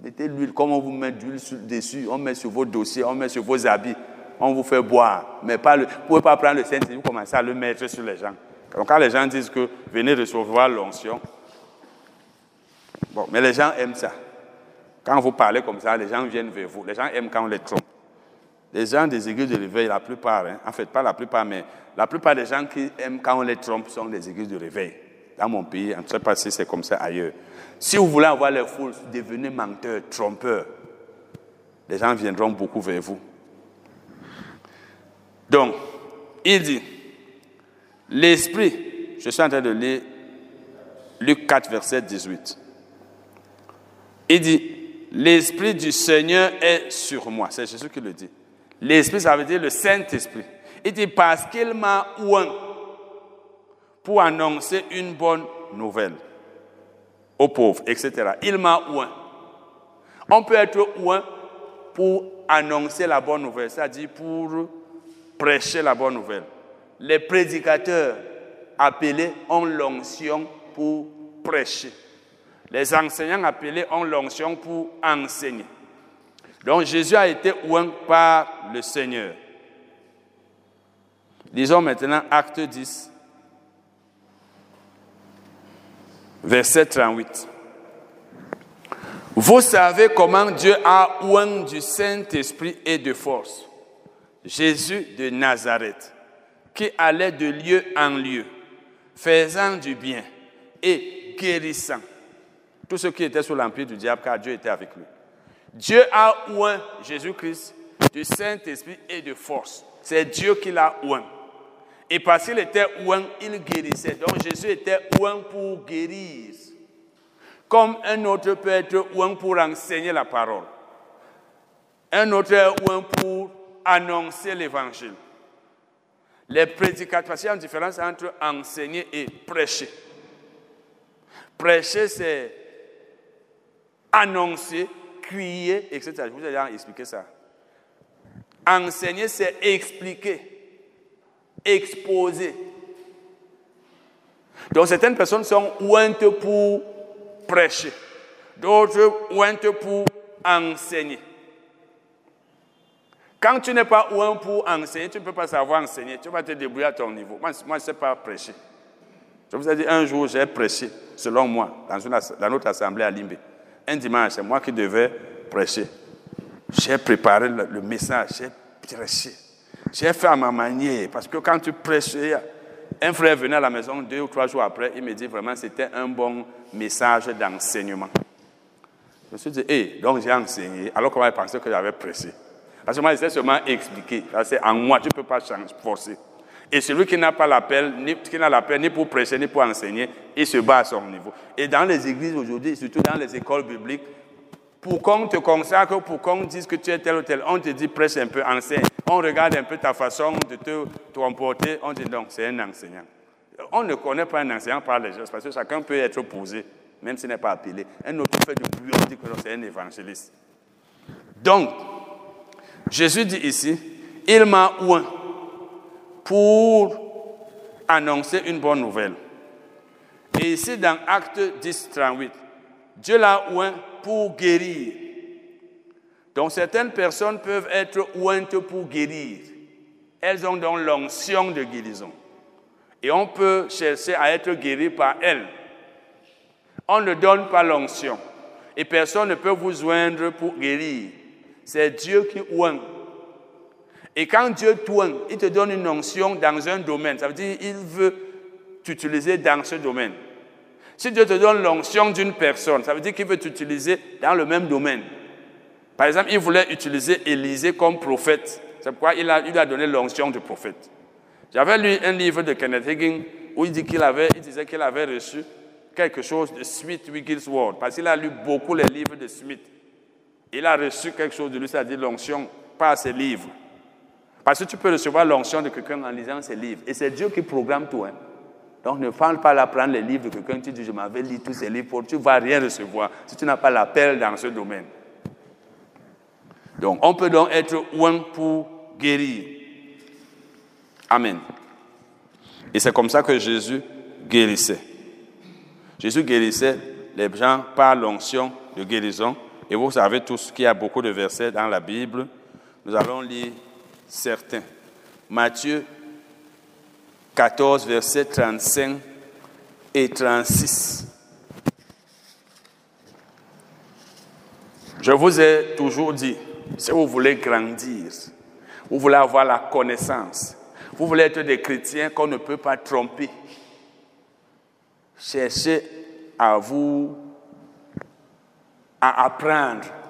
Mettez l'huile, comme on vous met d'huile dessus, on met sur vos dossiers, on met sur vos habits, on vous fait boire. Mais pas le, vous ne pouvez pas prendre le Saint-Esprit, vous commencez à le mettre sur les gens. Donc quand les gens disent que venez recevoir l'onction, bon, mais les gens aiment ça. Quand vous parlez comme ça, les gens viennent vers vous. Les gens aiment quand on les trompe. Les gens des églises de réveil, la plupart, hein, en fait pas la plupart, mais la plupart des gens qui aiment quand on les trompe sont des églises de réveil. Dans mon pays, en ne sais pas si c'est comme ça ailleurs. Si vous voulez avoir les foules, devenez menteur, trompeur. Les gens viendront beaucoup vers vous. Donc, il dit, l'Esprit, je suis en train de lire Luc 4, verset 18. Il dit, l'Esprit du Seigneur est sur moi. C'est Jésus qui le dit. L'Esprit, ça veut dire le Saint-Esprit. Il dit, parce qu'il m'a oint pour annoncer une bonne nouvelle aux pauvres, etc. Il m'a oint. On peut être oint pour annoncer la bonne nouvelle, c'est-à-dire pour prêcher la bonne nouvelle. Les prédicateurs appelés ont l'onction pour prêcher. Les enseignants appelés ont l'onction pour enseigner. Donc Jésus a été oint par le Seigneur. Disons maintenant acte 10, verset 38. Vous savez comment Dieu a oint du Saint-Esprit et de force Jésus de Nazareth, qui allait de lieu en lieu, faisant du bien et guérissant tous ceux qui étaient sous l'empire du diable, car Dieu était avec lui. Dieu a oint Jésus-Christ du Saint-Esprit et de force. C'est Dieu qui l'a oint. Et parce qu'il était oint, il guérissait. Donc Jésus était oint pour guérir. Comme un autre peut être oint pour enseigner la parole. Un autre est pour annoncer l'évangile. Les prédicateurs, parce qu'il y a une différence entre enseigner et prêcher. Prêcher, c'est annoncer, crier, etc. Je vous ai déjà expliqué ça. Enseigner, c'est expliquer, exposer. Donc certaines personnes sont ouintes pour prêcher, d'autres ouintes pour enseigner. Quand tu n'es pas ouin pour enseigner, tu ne peux pas savoir enseigner. Tu vas te débrouiller à ton niveau. Moi, je ne sais pas prêcher. Je vous ai dit, un jour, j'ai prêché, selon moi, dans, une, dans notre assemblée à Limbe. Un dimanche, c'est moi qui devais prêcher. J'ai préparé le, message, j'ai prêché. J'ai fait à ma manière, parce que quand tu prêches, un frère venait à la maison deux ou trois jours après, il me dit vraiment c'était un bon message d'enseignement. Je me suis dit, hé, donc j'ai enseigné, alors qu'on va penser que j'avais prêché? Parce que moi, j'essaie seulement expliquer. C'est en moi, tu ne peux pas forcer. Et celui qui n'a pas l'appel, qui n'a l'appel ni pour prêcher, ni pour enseigner, il se bat à son niveau. Et dans les églises aujourd'hui, surtout dans les écoles bibliques, pour qu'on te consacre, pour qu'on dise que tu es tel ou tel, on te dit prêche un peu, enseigne. On regarde un peu ta façon de te comporter, on dit non, c'est un enseignant. On ne connaît pas un enseignant par les gestes parce que chacun peut être posé, même s'il n'est pas appelé. Un autre fait du bruit, on dit que c'est un évangéliste. Donc, Jésus dit ici, il m'a oint pour annoncer une bonne nouvelle. Et ici, dans Acte 10, 38, Dieu l'a oint pour guérir. Donc, certaines personnes peuvent être ointes pour guérir. Elles ont donc l'onction de guérison. Et on peut chercher à être guéri par elles. On ne donne pas l'onction. Et personne ne peut vous joindre pour guérir. C'est Dieu qui oint. Et quand Dieu t'oint, il te donne une onction dans un domaine. Ça veut dire qu'il veut t'utiliser dans ce domaine. Si Dieu te donne l'onction d'une personne, ça veut dire qu'il veut t'utiliser dans le même domaine. Par exemple, il voulait utiliser Élisée comme prophète. C'est pourquoi il a, il a donné l'onction de prophète. J'avais lu un livre de Kenneth Hagin où il, dit qu'il avait, il disait qu'il avait reçu quelque chose de Smith Wigglesworth, parce qu'il a lu beaucoup les livres de Smith. Il a reçu quelque chose de lui, c'est-à-dire l'onction par ses livres. Parce que tu peux recevoir l'onction de quelqu'un en lisant ses livres. Et c'est Dieu qui programme tout. Hein. Donc ne parle pas à prendre les livres de quelqu'un, tu dis je m'avais lu tous ces livres, tu ne vas rien recevoir si tu n'as pas l'appel dans ce domaine. Donc on peut donc être un pour guérir. Amen. Et c'est comme ça que Jésus guérissait. Jésus guérissait les gens par l'onction de guérison. Et vous savez tous qu'il y a beaucoup de versets dans la Bible. Nous allons lire certains. Matthieu 14, versets 35 et 36. Je vous ai toujours dit, si vous voulez grandir, vous voulez avoir la connaissance, vous voulez être des chrétiens qu'on ne peut pas tromper, cherchez à vous à apprendre.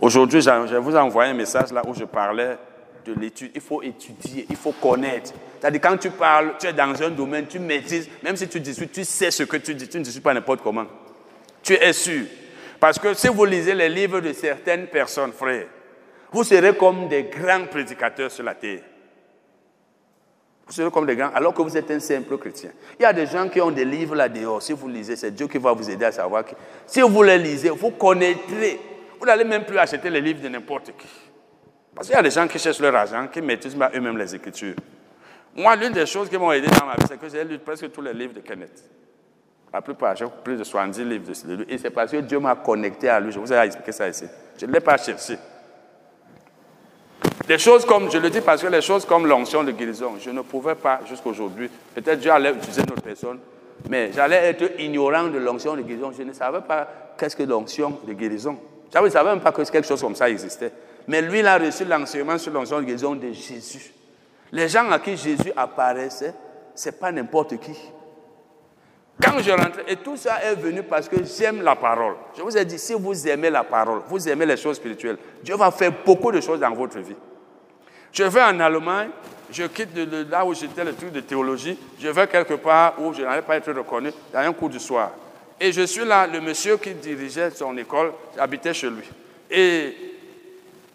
Aujourd'hui, je vous ai envoyé un message là où je parlais de l'étude. Il faut étudier, il faut connaître. C'est-à-dire, quand tu parles, tu es dans un domaine, tu maîtrises, même si tu discutes, tu sais ce que tu dis, tu ne dis pas n'importe comment. Tu es sûr. Parce que si vous lisez les livres de certaines personnes, frères, vous serez comme des grands prédicateurs sur la terre. Vous serez comme des grands, alors que vous êtes un simple chrétien. Il y a des gens qui ont des livres là dehors. Si vous lisez, c'est Dieu qui va vous aider à savoir que si vous les lisez, vous connaîtrez. Vous n'allez même plus acheter les livres de n'importe qui. Parce qu'il y a des gens qui cherchent leur argent, qui maîtrisent eux-mêmes les Écritures. Moi, l'une des choses qui m'ont aidé dans ma vie, c'est que j'ai lu presque tous les livres de Kenneth. La plupart, j'ai plus de 70 livres de lui. Et c'est parce que Dieu m'a connecté à lui. Je vous ai expliqué ça ici. Je ne l'ai pas cherché. Des choses comme, je le dis parce que les choses comme l'onction de guérison, je ne pouvais pas jusqu'à aujourd'hui. Peut-être Dieu allait utiliser une autre personne, mais j'allais être ignorant de l'onction de guérison. Je ne savais pas qu'est-ce que l'onction de guérison. Je ne savais même pas que quelque chose comme ça existait. Mais lui, il a reçu l'enseignement sur l'onction de de Jésus. Les gens à qui Jésus apparaissait, ce n'est pas n'importe qui. Quand je rentrais, et tout ça est venu parce que j'aime la parole. Je vous ai dit, si vous aimez la parole, vous aimez les choses spirituelles, Dieu va faire beaucoup de choses dans votre vie. Je vais en Allemagne, je quitte de, là où j'étais le truc de théologie, je vais quelque part où je n'allais pas être reconnu dans un cours du soir. Et je suis là, le monsieur qui dirigeait son école, j'habitais chez lui. Et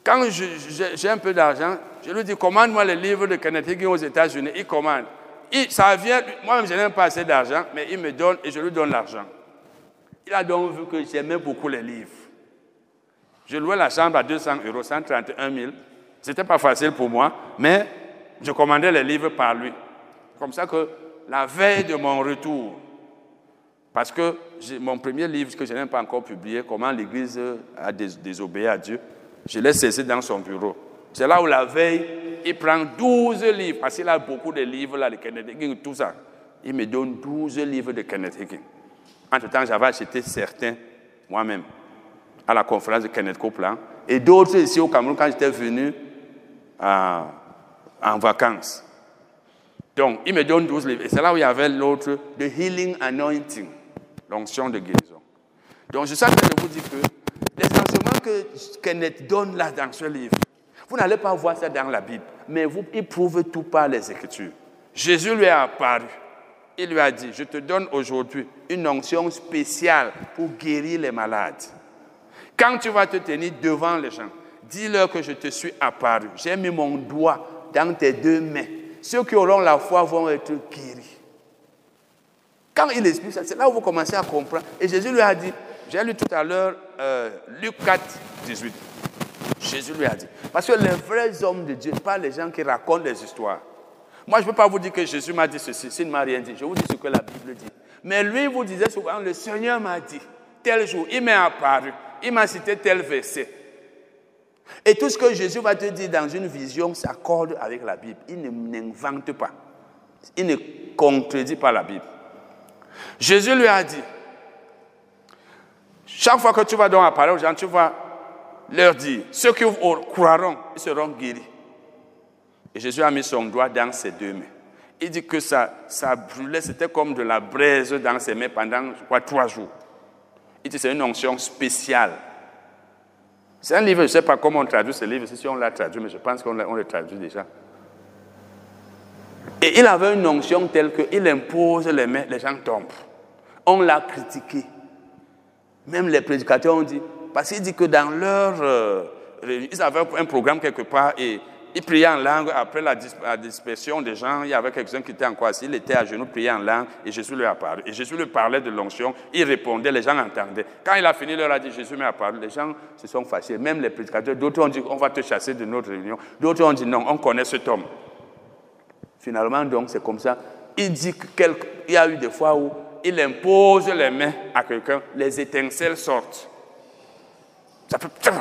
quand j'ai un peu d'argent, je lui dis, commande-moi les livres de Kenneth Hagin aux États-Unis. Il commande. ça vient, moi-même, je n'ai pas assez d'argent, mais il me donne et je lui donne l'argent. Il a donc vu que j'aimais beaucoup les livres. Je louais la chambre à 200 euros, 131 000. Ce n'était pas facile pour moi, mais je commandais les livres par lui. Comme ça que la veille de mon retour, parce que mon premier livre que je n'ai pas encore publié, Comment l'Église a désobéi à Dieu, je l'ai saisi dans son bureau. C'est là où la veille, il prend 12 livres, parce qu'il a beaucoup de livres là, de Kenneth Hagin, tout ça. Il me donne 12 livres de Kenneth Hagin. Entre-temps, j'avais acheté certains moi-même à la conférence de Kenneth Copeland et d'autres ici au Cameroun quand j'étais venu en vacances. Donc, il me donne 12 livres. Et c'est là où il y avait l'autre, The Healing Anointing, l'onction de guérison. Donc, je sais que je vous dis que les enseignements que Kenneth donne là dans ce livre, vous n'allez pas voir ça dans la Bible, mais vous, il prouve tout par les Écritures. Jésus lui est apparu. Il lui a dit, je te donne aujourd'hui une onction spéciale pour guérir les malades. Quand tu vas te tenir devant les gens, dis-leur que je te suis apparu. J'ai mis mon doigt dans tes deux mains ceux qui auront la foi vont être guéris. Quand il explique ça, c'est là où vous commencez à comprendre. Et Jésus lui a dit, j'ai lu tout à l'heure euh, Luc 4, 18. Jésus lui a dit. Parce que les vrais hommes de Dieu, pas les gens qui racontent des histoires. Moi, je ne peux pas vous dire que Jésus m'a dit ceci, s'il ne m'a rien dit. Je vous dis ce que la Bible dit. Mais lui, vous disait souvent, le Seigneur m'a dit, tel jour, il m'est apparu, il m'a cité tel verset. Et tout ce que Jésus va te dire dans une vision s'accorde avec la Bible. Il n'invente pas. Il ne contredit pas la Bible. Jésus lui a dit, chaque fois que tu vas donc parler aux gens, tu vas leur dire, ceux qui croiront, ils seront guéris. Et Jésus a mis son doigt dans ses deux mains. Il dit que ça, ça brûlait, c'était comme de la braise dans ses mains pendant, crois, trois jours. Il dit c'est une onction spéciale. C'est un livre, je ne sais pas comment on traduit ce livre, si on l'a traduit, mais je pense qu'on le traduit déjà. Et il avait une onction telle qu'il impose les mains, les gens tombent. On l'a critiqué. Même les prédicateurs ont dit, parce qu'il dit que dans leur... Euh, ils avaient un programme quelque part et ils priaient en langue. Après la, dispersion des gens, il y avait quelqu'un qui était encore assis. Il était à genoux, priait en langue et Jésus lui a parlé. Et Jésus lui parlait de l'onction. Il répondait, les gens entendaient. Quand il a fini, il leur a dit Jésus m'a parlé. Les gens se sont fâchés. Même les prédicateurs, d'autres ont dit on va te chasser de notre réunion. D'autres ont dit non, on connaît cet homme. Finalement, donc, c'est comme ça. Il dit qu'il y a eu des fois où il impose les mains à quelqu'un, les étincelles sortent. Ça peut...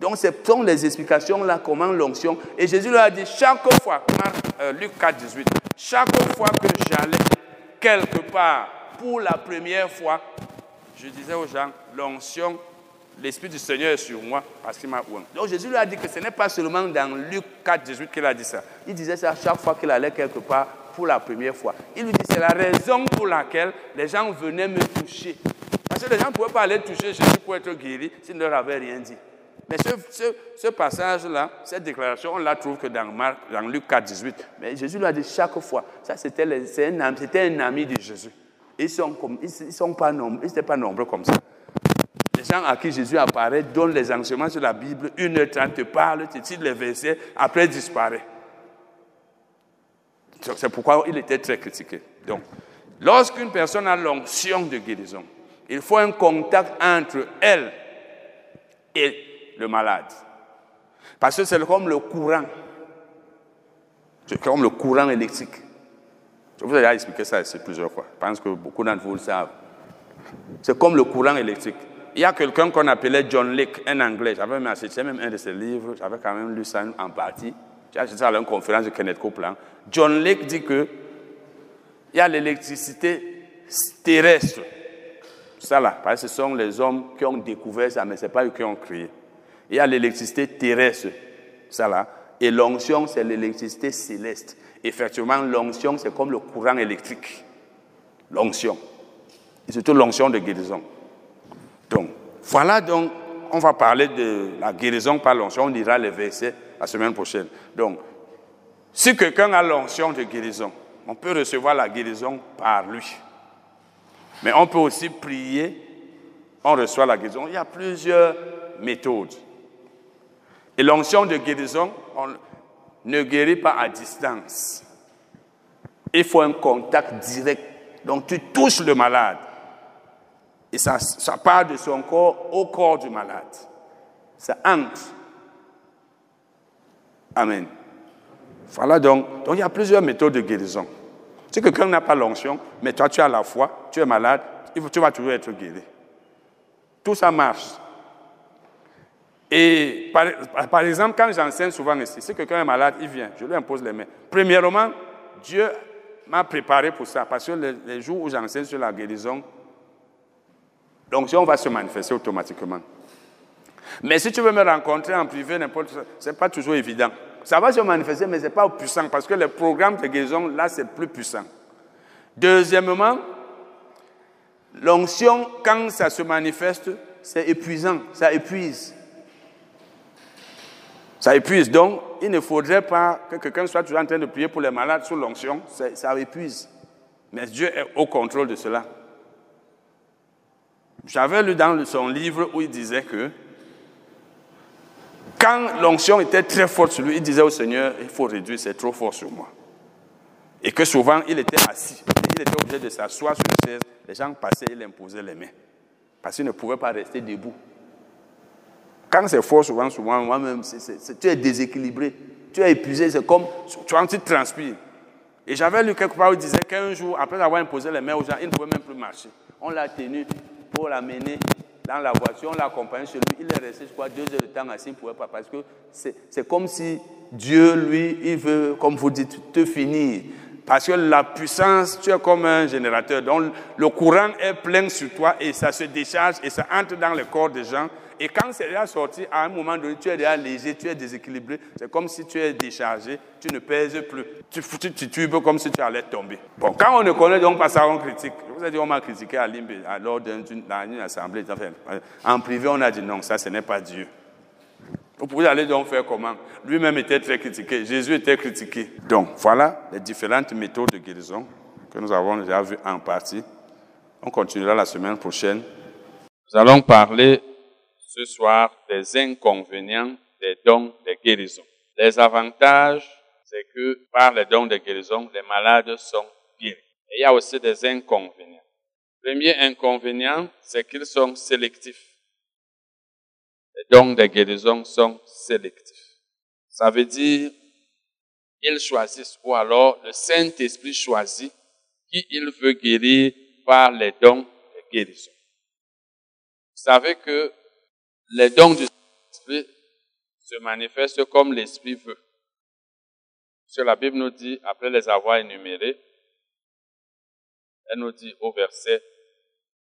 Donc, ce sont les explications là, comment l'onction. Et Jésus leur a dit chaque fois, euh, Luc 4, 18, chaque fois que j'allais quelque part pour la première fois, je disais aux gens, l'onction, l'Esprit du Seigneur est sur moi parce qu'il m'a oué. Donc Jésus lui a dit que ce n'est pas seulement dans Luc 4, 18 qu'il a dit ça. Il disait ça chaque fois qu'il allait quelque part pour la première fois. Il lui dit, c'est la raison pour laquelle les gens venaient me toucher. Parce que les gens ne pouvaient pas aller toucher Jésus pour être guéri s'ils ne leur avaient rien dit. Mais ce, passage-là, cette déclaration, on la trouve que dans, Marc, dans Luc 4, 18. Mais Jésus l'a dit chaque fois. Ça, c'était un, un, ami de Jésus. Ils ils, sont pas nombreux, pas nombreux comme ça. Gens à qui Jésus apparaît donnent les enseignements sur la Bible, une heure trente, te parlent, te citent les versets, après disparaît. C'est pourquoi il était très critiqué. Donc, lorsqu'une personne a l'onction de guérison, il faut un contact entre elle et le malade. Parce que c'est comme le courant. C'est comme le courant électrique. Je vous ai déjà expliqué ça plusieurs fois. Je pense que beaucoup d'entre vous le savent. C'est comme le courant électrique. Il y a quelqu'un qu'on appelait John Lake, un anglais. J'avais même acheté même un de ses livres. J'avais quand même lu ça en partie. J'ai acheté ça à une conférence de Kenneth Copeland. John Lake dit que il y a l'électricité terrestre. Ça là, parce que ce sont les hommes qui ont découvert ça, mais ce n'est pas eux qui ont créé. Il y a l'électricité terrestre, ça là. Et l'onction, c'est l'électricité céleste. Effectivement, l'onction, c'est comme le courant électrique. L'onction. Et surtout l'onction de guérison. Donc, voilà donc, on va parler de la guérison par l'onction. On lira les versets la semaine prochaine. Donc, si quelqu'un a l'onction de guérison, on peut recevoir la guérison par lui. Mais on peut aussi prier, on reçoit la guérison. Il y a plusieurs méthodes. Et l'onction de guérison, on ne guérit pas à distance. Il faut un contact direct. Donc tu touches le malade. Et ça, part de son corps au corps du malade. Ça entre. Amen. Voilà donc. Donc il y a plusieurs méthodes de guérison. Si quelqu'un n'a pas l'onction, mais toi tu as la foi, tu es malade, tu vas toujours être guéri. Tout ça marche. Et par, exemple, quand j'enseigne souvent ici, si quelqu'un est malade, il vient, je lui impose les mains. Premièrement, Dieu m'a préparé pour ça, parce que les, jours où j'enseigne sur la guérison, l'onction va se manifester automatiquement. Mais si tu veux me rencontrer en privé, n'importe ce n'est pas toujours évident. Ça va se manifester, mais ce n'est pas puissant, parce que le programme de guérison, là, c'est plus puissant. Deuxièmement, l'onction, quand ça se manifeste, c'est épuisant, ça épuise. Ça épuise. Donc, il ne faudrait pas que quelqu'un soit toujours en train de prier pour les malades sous l'onction. Ça épuise. Mais Dieu est au contrôle de cela. J'avais lu dans son livre où il disait que Quand l'onction était très forte sur lui, il disait au Seigneur, il faut réduire, c'est trop fort sur moi. Et que souvent, il était assis. Il était obligé de s'asseoir sur une chaise. Les gens passaient, il imposait les mains. Parce qu'il ne pouvait pas rester debout. Quand c'est fort, souvent, souvent, moi-même, tu es déséquilibré. Tu es épuisé, c'est comme, tu, tu transpires. Et j'avais lu quelque part où il disait qu'un jour, après avoir imposé les mains aux gens, il ne pouvait même plus marcher. On l'a tenu pour l'amener dans la voiture, on l'a accompagné chez lui. Il est resté, je crois, deux heures de temps assis, ne pouvait pas. Parce que c'est comme si Dieu, lui, il veut, comme vous dites, te finir. Parce que la puissance, tu es comme un générateur. Donc le courant est plein sur toi et ça se décharge et ça entre dans le corps des gens. Et quand c'est déjà sorti, à un moment donné, tu es déjà léger, tu es déséquilibré. C'est comme si tu es déchargé, tu ne pèses plus. Tu, tu, tu tubes comme si tu allais tomber. Bon, quand on ne connaît donc pas ça, on critique. Vous ai dit, on m'a critiqué à Limbe, lors d'une assemblée. en privé, on a dit non, ça, ce n'est pas Dieu. Vous pouvez aller donc faire comment? Lui-même était très critiqué, Jésus était critiqué. Donc, voilà les différentes méthodes de guérison que nous avons déjà vues en partie. On continuera la semaine prochaine. Nous allons parler ce soir des inconvénients des dons de guérison. Les avantages, c'est que par les dons de guérison, les malades sont guéris. Et il y a aussi des inconvénients. Premier inconvénient, c'est qu'ils sont sélectifs. Les dons de guérison sont sélectifs. Ça veut dire, ils choisissent, ou alors le Saint-Esprit choisit qui il veut guérir par les dons de guérison. Vous savez que les dons du Saint-Esprit se manifestent comme l'Esprit veut. Ce que la Bible nous dit, après les avoir énumérés, elle nous dit au verset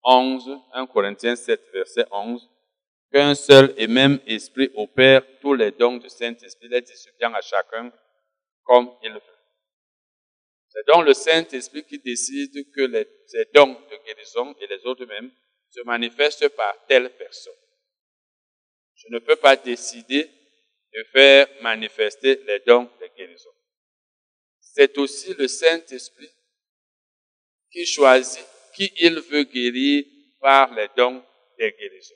11, 1 Corinthiens 7, verset 11, qu'un seul et même esprit opère tous les dons du Saint-Esprit, les distribuant à chacun comme il veut. C'est donc le Saint-Esprit qui décide que les, ces dons de guérison et les autres mêmes se manifestent par telle personne. Je ne peux pas décider de faire manifester les dons de guérison. C'est aussi le Saint-Esprit qui choisit qui il veut guérir par les dons de guérison.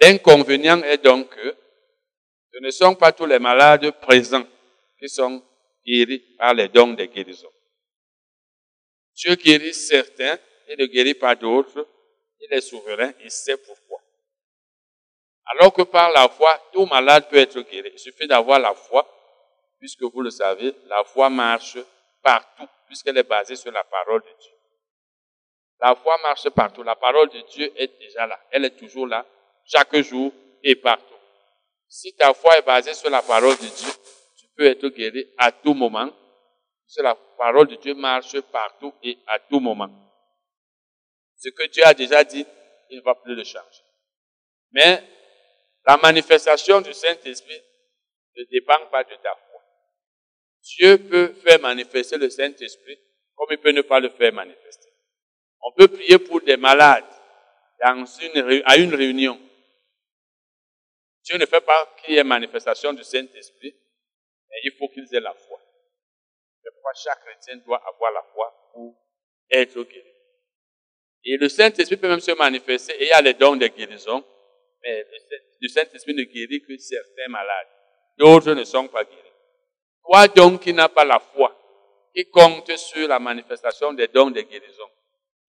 L'inconvénient est donc que ce ne sont pas tous les malades présents qui sont guéris par les dons de guérison. Dieu guérit certains et ne guérit pas d'autres. Il est souverain, il sait pourquoi. Alors que par la foi, tout malade peut être guéri. Il suffit d'avoir la foi, puisque vous le savez, la foi marche partout, puisqu'elle est basée sur la parole de Dieu. La foi marche partout. La parole de Dieu est déjà là. Elle est toujours là, chaque jour et partout. Si ta foi est basée sur la parole de Dieu, tu peux être guéri à tout moment. Si la parole de Dieu marche partout et à tout moment. Ce que Dieu a déjà dit, il ne va plus le changer. Mais la manifestation du Saint-Esprit ne dépend pas de ta foi. Dieu peut faire manifester le Saint-Esprit comme il peut ne pas le faire manifester. On peut prier pour des malades dans une, à une réunion. Dieu ne fait pas qu'il y ait manifestation du Saint-Esprit, mais il faut qu'ils aient la foi. C'est pourquoi chaque chrétien doit avoir la foi pour être guéri. Et le Saint-Esprit peut même se manifester et il y a les dons de guérison, mais le Saint-Esprit ne guérit que certains malades. D'autres ne sont pas guéris. Toi donc qui n'as pas la foi, qui compte sur la manifestation des dons de guérison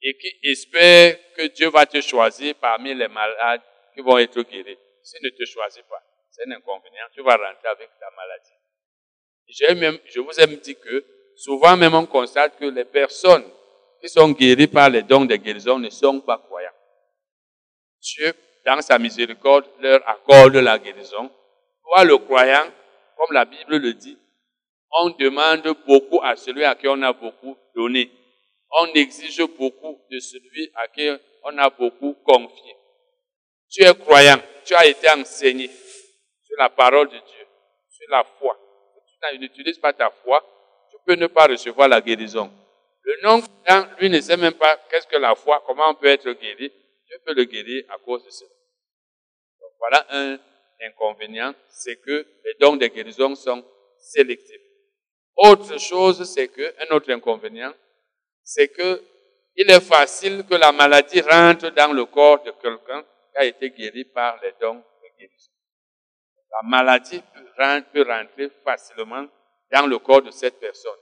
et qui espère que Dieu va te choisir parmi les malades qui vont être guéris. S'il ne te choisit pas, c'est un inconvénient, tu vas rentrer avec ta maladie. Je, je vous ai dit que souvent même on constate que les personnes qui sont guéries par les dons de guérison ne sont pas croyants. Dieu dans sa miséricorde, leur accorde la guérison. Toi, le croyant, comme la Bible le dit, on demande beaucoup à celui à qui on a beaucoup donné. On exige beaucoup de celui à qui on a beaucoup confié. Tu es croyant, tu as été enseigné sur la parole de Dieu, sur la foi. Si tu n'utilises pas ta foi, tu peux ne pas recevoir la guérison. Le non-croyant, lui, ne sait même pas qu'est-ce que la foi, comment on peut être guéri. Dieu peut le guérir à cause de cela. Voilà un inconvénient, c'est que les dons de guérison sont sélectifs. Autre chose, c'est que, un autre inconvénient, c'est que il est facile que la maladie rentre dans le corps de quelqu'un qui a été guéri par les dons de guérison. la maladie peut rentrer facilement dans le corps de cette personne.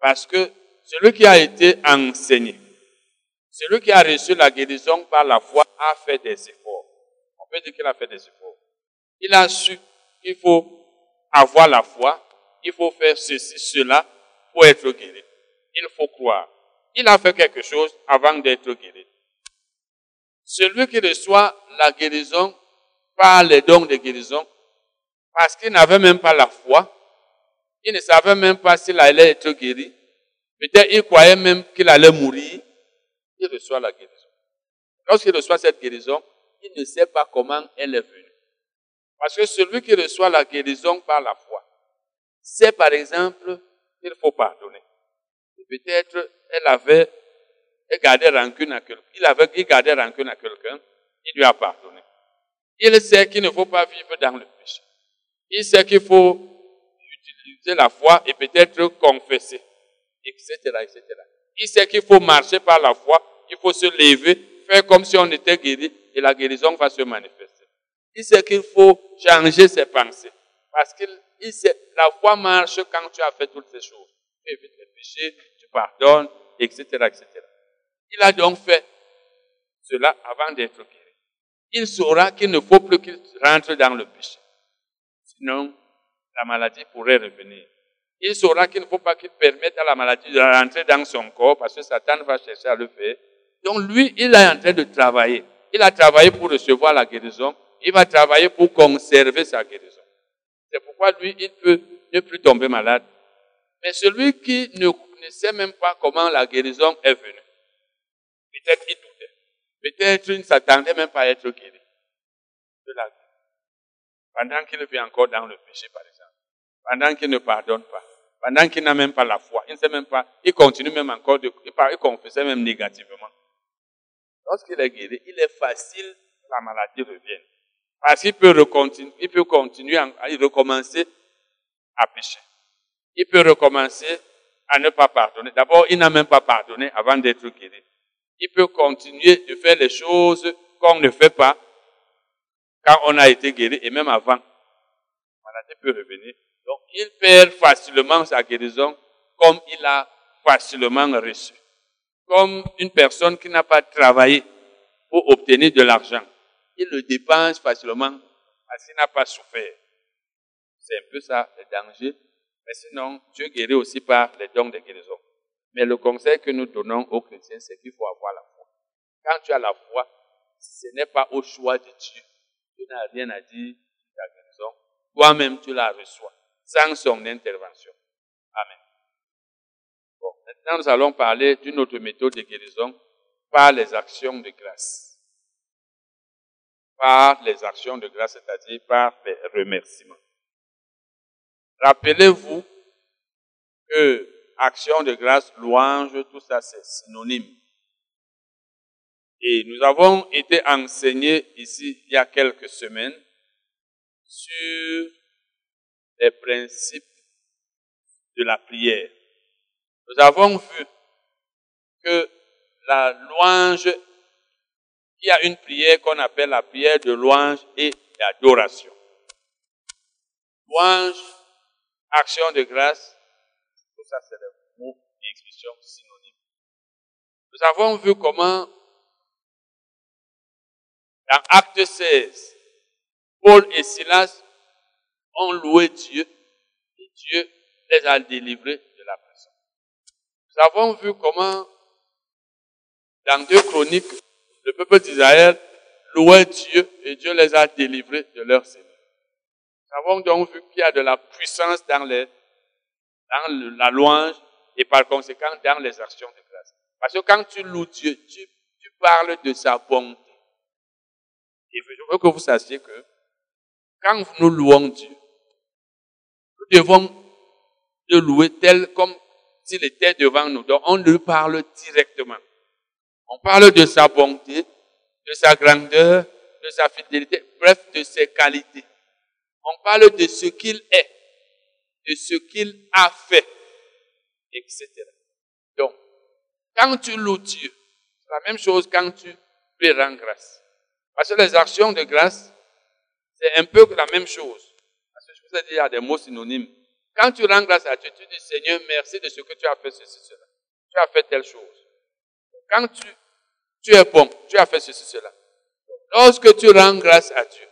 Parce que celui qui a été enseigné, celui qui a reçu la guérison par la foi a fait des efforts. On peut dire qu'il a fait des efforts. Il a su qu'il faut avoir la foi, il faut faire ceci, cela pour être guéri. Il faut croire. Il a fait quelque chose avant d'être guéri. Celui qui reçoit la guérison par les dons de guérison, parce qu'il n'avait même pas la foi, il ne savait même pas s'il allait être guéri, peut-être il croyait même qu'il allait mourir, il reçoit la guérison. Lorsqu'il reçoit cette guérison, il ne sait pas comment elle est venue. Parce que celui qui reçoit la guérison par la foi, sait par exemple qu'il faut pardonner. Peut-être elle avait gardé rancune à quelqu'un. Il avait gardé rancune à quelqu'un, il lui a pardonné. Il sait qu'il ne faut pas vivre dans le péché. Il sait qu'il faut utiliser la foi et peut-être confesser, etc., etc. Il sait qu'il faut marcher par la foi, il faut se lever, faire comme si on était guéri et la guérison va se manifester. Il sait qu'il faut changer ses pensées. Parce sait, la foi marche quand tu as fait toutes ces choses. Tu évites les péchés, tu pardonnes, etc., etc. Il a donc fait cela avant d'être guéri. Il saura qu'il ne faut plus qu'il rentre dans le péché. Sinon, la maladie pourrait revenir il saura qu'il ne faut pas qu'il permette à la maladie de rentrer dans son corps parce que Satan va chercher à le faire. Donc lui, il est en train de travailler. Il a travaillé pour recevoir la guérison. Il va travailler pour conserver sa guérison. C'est pourquoi lui, il peut ne plus tomber malade. Mais celui qui ne, sait même pas comment la guérison est venue, peut-être il doutait. Peut-être il ne s'attendait même pas à être guéri. De la Pendant qu'il vit encore dans le péché, par exemple. Pendant qu'il ne pardonne pas pendant qu'il n'a même pas la foi. Il ne sait même pas, il continue même encore de, il confessait même négativement. Lorsqu'il est guéri, il est facile que la maladie revienne. Parce qu'il peut, il peut continuer à, recommencer à pécher. Il peut recommencer à ne pas pardonner. D'abord, il n'a même pas pardonné avant d'être guéri. Il peut continuer de faire les choses qu'on ne fait pas quand on a été guéri et même avant. La maladie peut revenir. Donc, il perd facilement sa guérison comme il a facilement reçu. Comme une personne qui n'a pas travaillé pour obtenir de l'argent. Il le dépense facilement parce qu'il n'a pas souffert. C'est un peu ça le danger. Mais sinon, Dieu guérit aussi par les dons de guérison. Mais le conseil que nous donnons aux chrétiens, c'est qu'il faut avoir la foi. Quand tu as la foi, ce n'est pas au choix de Dieu. Tu n'as rien à dire sur ta guérison. Toi-même, tu la reçois sans son intervention. Maintenant, nous allons parler d'une autre méthode de guérison par les actions de grâce. Par les actions de grâce, c'est-à-dire par les remerciements. Rappelez-vous que action de grâce, louange, tout ça c'est synonyme. Et nous avons été enseignés ici il y a quelques semaines sur les principes de la prière. Nous avons vu que la louange, il y a une prière qu'on appelle la prière de louange et d'adoration. Louange, action de grâce, tout ça c'est des mots et expressions synonymes. Nous avons vu comment dans Acte 16, Paul et Silas ont loué Dieu et Dieu les a délivrés. Nous avons vu comment, dans deux chroniques, le peuple d'Israël louait Dieu et Dieu les a délivrés de leur Seigneur. Nous avons donc vu qu'il y a de la puissance dans, la louange et par conséquent dans les actions de grâce. Parce que quand tu loues Dieu, tu parles de sa bonté. Et je veux que vous sachiez que quand nous louons Dieu, nous devons le louer tel comme s'il était devant nous. Donc on lui parle directement. On parle de sa bonté, de sa grandeur, de sa fidélité, bref, de ses qualités. On parle de ce qu'il est, de ce qu'il a fait, etc. Donc, quand tu loues Dieu, c'est la même chose quand tu lui rends grâce. Parce que les actions de grâce, C'est un peu la même chose. Parce que je vous ai dit, il y a des mots synonymes. Quand tu rends grâce à Dieu, tu dis Seigneur, merci de ce que tu as fait, ceci, cela. Tu as fait telle chose. Quand tu, tu es bon, tu as fait ceci, cela. Lorsque tu rends grâce à Dieu,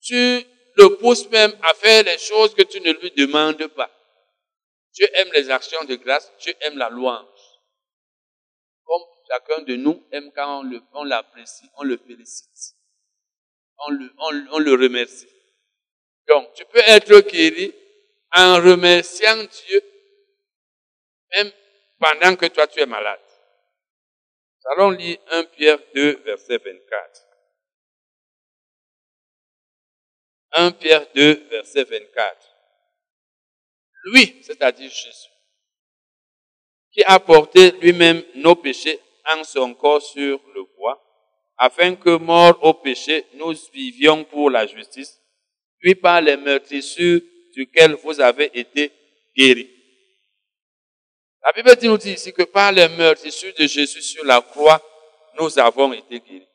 tu le pousses même à faire les choses que tu ne lui demandes pas. Dieu aime les actions de grâce, Dieu aime la louange. Comme chacun de nous aime quand on l'apprécie, on, on le félicite. On le, on, on le remercie. Donc, tu peux être guéri en remerciant Dieu, même pendant que toi tu es malade. Nous allons lire 1 Pierre 2, verset 24. 1 Pierre 2, verset 24. Lui, c'est-à-dire Jésus, qui a porté lui-même nos péchés en son corps sur le bois, afin que, mort au péché, nous vivions pour la justice, lui par les meurtrissures duquel vous avez été guéris. La Bible nous dit ici que par les meurtrissures de Jésus sur la croix, nous avons été guéris.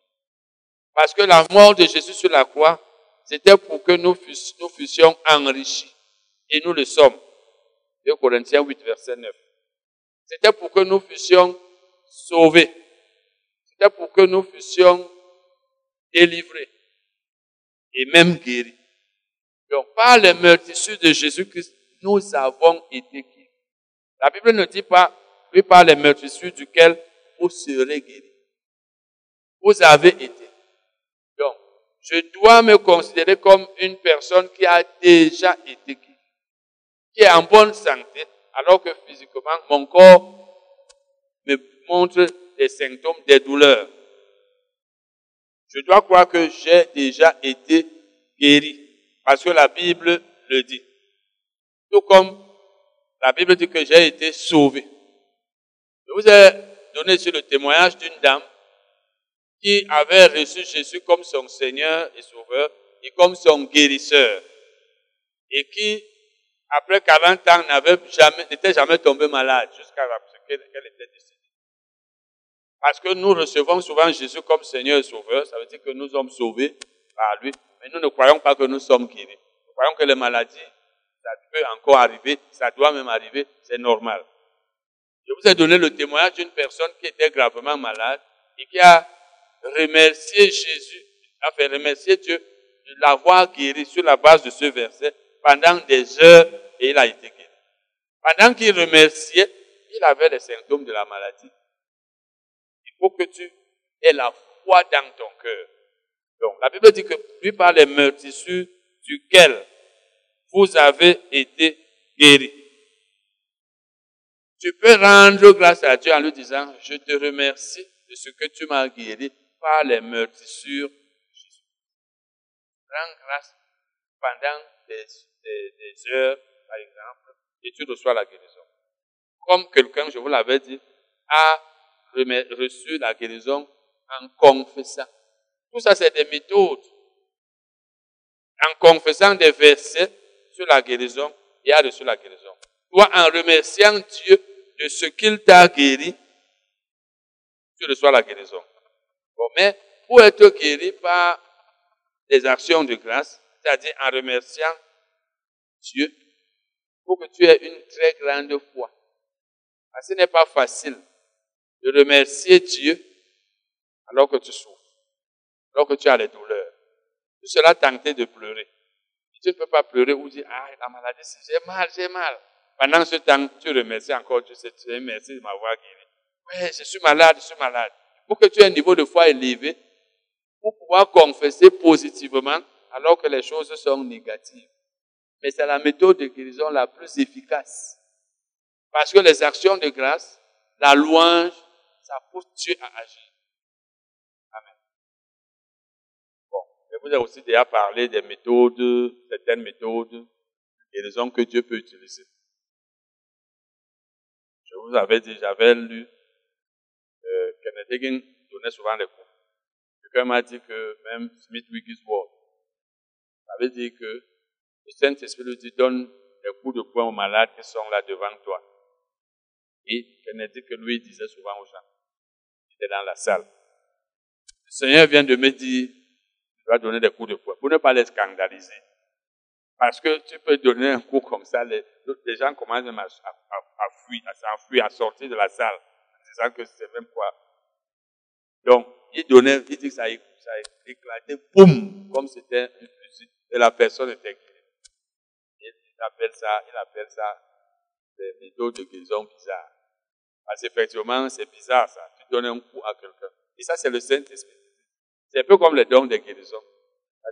Parce que la mort de Jésus sur la croix, c'était pour que nous, fussions enrichis. Et nous le sommes. 2 Corinthiens 8, verset 9. C'était pour que nous fussions sauvés. C'était pour que nous fussions délivrés. Et même guéris. Donc, par les meurtrissures de Jésus-Christ, nous avons été guéris. La Bible ne dit pas, oui, par les meurtrissures duquel vous serez guéris. Vous avez été. Donc, je dois me considérer comme une personne qui a déjà été guérie, qui est en bonne santé, alors que physiquement, mon corps me montre des symptômes, des douleurs. Je dois croire que j'ai déjà été guéri. Parce que la Bible le dit. Tout comme la Bible dit que j'ai été sauvé. Je vous ai donné sur le témoignage d'une dame qui avait reçu Jésus comme son Seigneur et Sauveur et comme son guérisseur. Et qui, après 40 ans, n'avait jamais, n'était jamais tombé malade jusqu'à ce qu'elle était décédée. Parce que nous recevons souvent Jésus comme Seigneur et Sauveur, ça veut dire que nous sommes sauvés par lui, mais nous ne croyons pas que nous sommes guéris. Nous croyons que les maladies, ça peut encore arriver, ça doit même arriver, c'est normal. Je vous ai donné le témoignage d'une personne qui était gravement malade et qui a remercié Jésus, a fait remercier Dieu de l'avoir guéri sur la base de ce verset pendant des heures et il a été guéri. Pendant qu'il remerciait, il avait les symptômes de la maladie. Il faut que tu aies la foi dans ton cœur. Donc, la Bible dit que lui par les meurtrissures duquel vous avez été guéris. Tu peux rendre grâce à Dieu en lui disant, je te remercie de ce que tu m'as guéri par les meurtrissures Jésus. Rends grâce pendant des heures, par exemple, et tu reçois la guérison. Comme quelqu'un, je vous l'avais dit, a reçu la guérison en confessant. Tout ça, c'est des méthodes. En confessant des versets sur la guérison, il y a reçu la guérison. Toi, en remerciant Dieu de ce qu'il t'a guéri, tu reçois la guérison. Mais pour être guéri par des actions de grâce, c'est-à-dire en remerciant Dieu, faut que tu aies une très grande foi. Ce n'est pas facile de remercier Dieu alors que tu souffres lorsque tu as les douleurs. Tu seras tenté de pleurer. Tu ne peux pas pleurer ou dire, ah, la maladie, j'ai mal, j'ai mal. Pendant ce temps, tu remercies encore Dieu, tu merci de m'avoir guéri. Oui, je suis malade, je suis malade. Pour que tu aies un niveau de foi élevé, pour pouvoir confesser positivement alors que les choses sont négatives. Mais c'est la méthode de guérison la plus efficace. Parce que les actions de grâce, la louange, ça pousse Dieu à agir. Vous avez aussi déjà parlé des méthodes, certaines méthodes, raisons que Dieu peut utiliser. Je vous avais dit, j'avais lu, euh, Kenneth donnait souvent les cours. Quelqu'un m'a dit que même Smith Wigglesworth avait dit que le Saint-Esprit lui dit, donne des coups de poing aux malades qui sont là devant toi. Et Kenneth dit que lui disait souvent aux gens, il était dans la salle. Le Seigneur vient de me dire, tu vas donner des coups de poing pour ne pas les scandaliser. Parce que tu peux donner un coup comme ça, les, gens commencent à, fuir, à s'enfuir, à sortir de la salle, en disant que c'est même quoi. Donc, il donnait, il dit que ça ça a éclaté, boum, comme c'était un fusil, et la personne était guérie. Il appelle ça, il appelle ça des méthodes de guérison bizarres. Parce qu'effectivement, c'est bizarre ça. Tu donnes un coup à quelqu'un. Et ça, c'est le Saint-Esprit. C'est un peu comme les dons de guérison.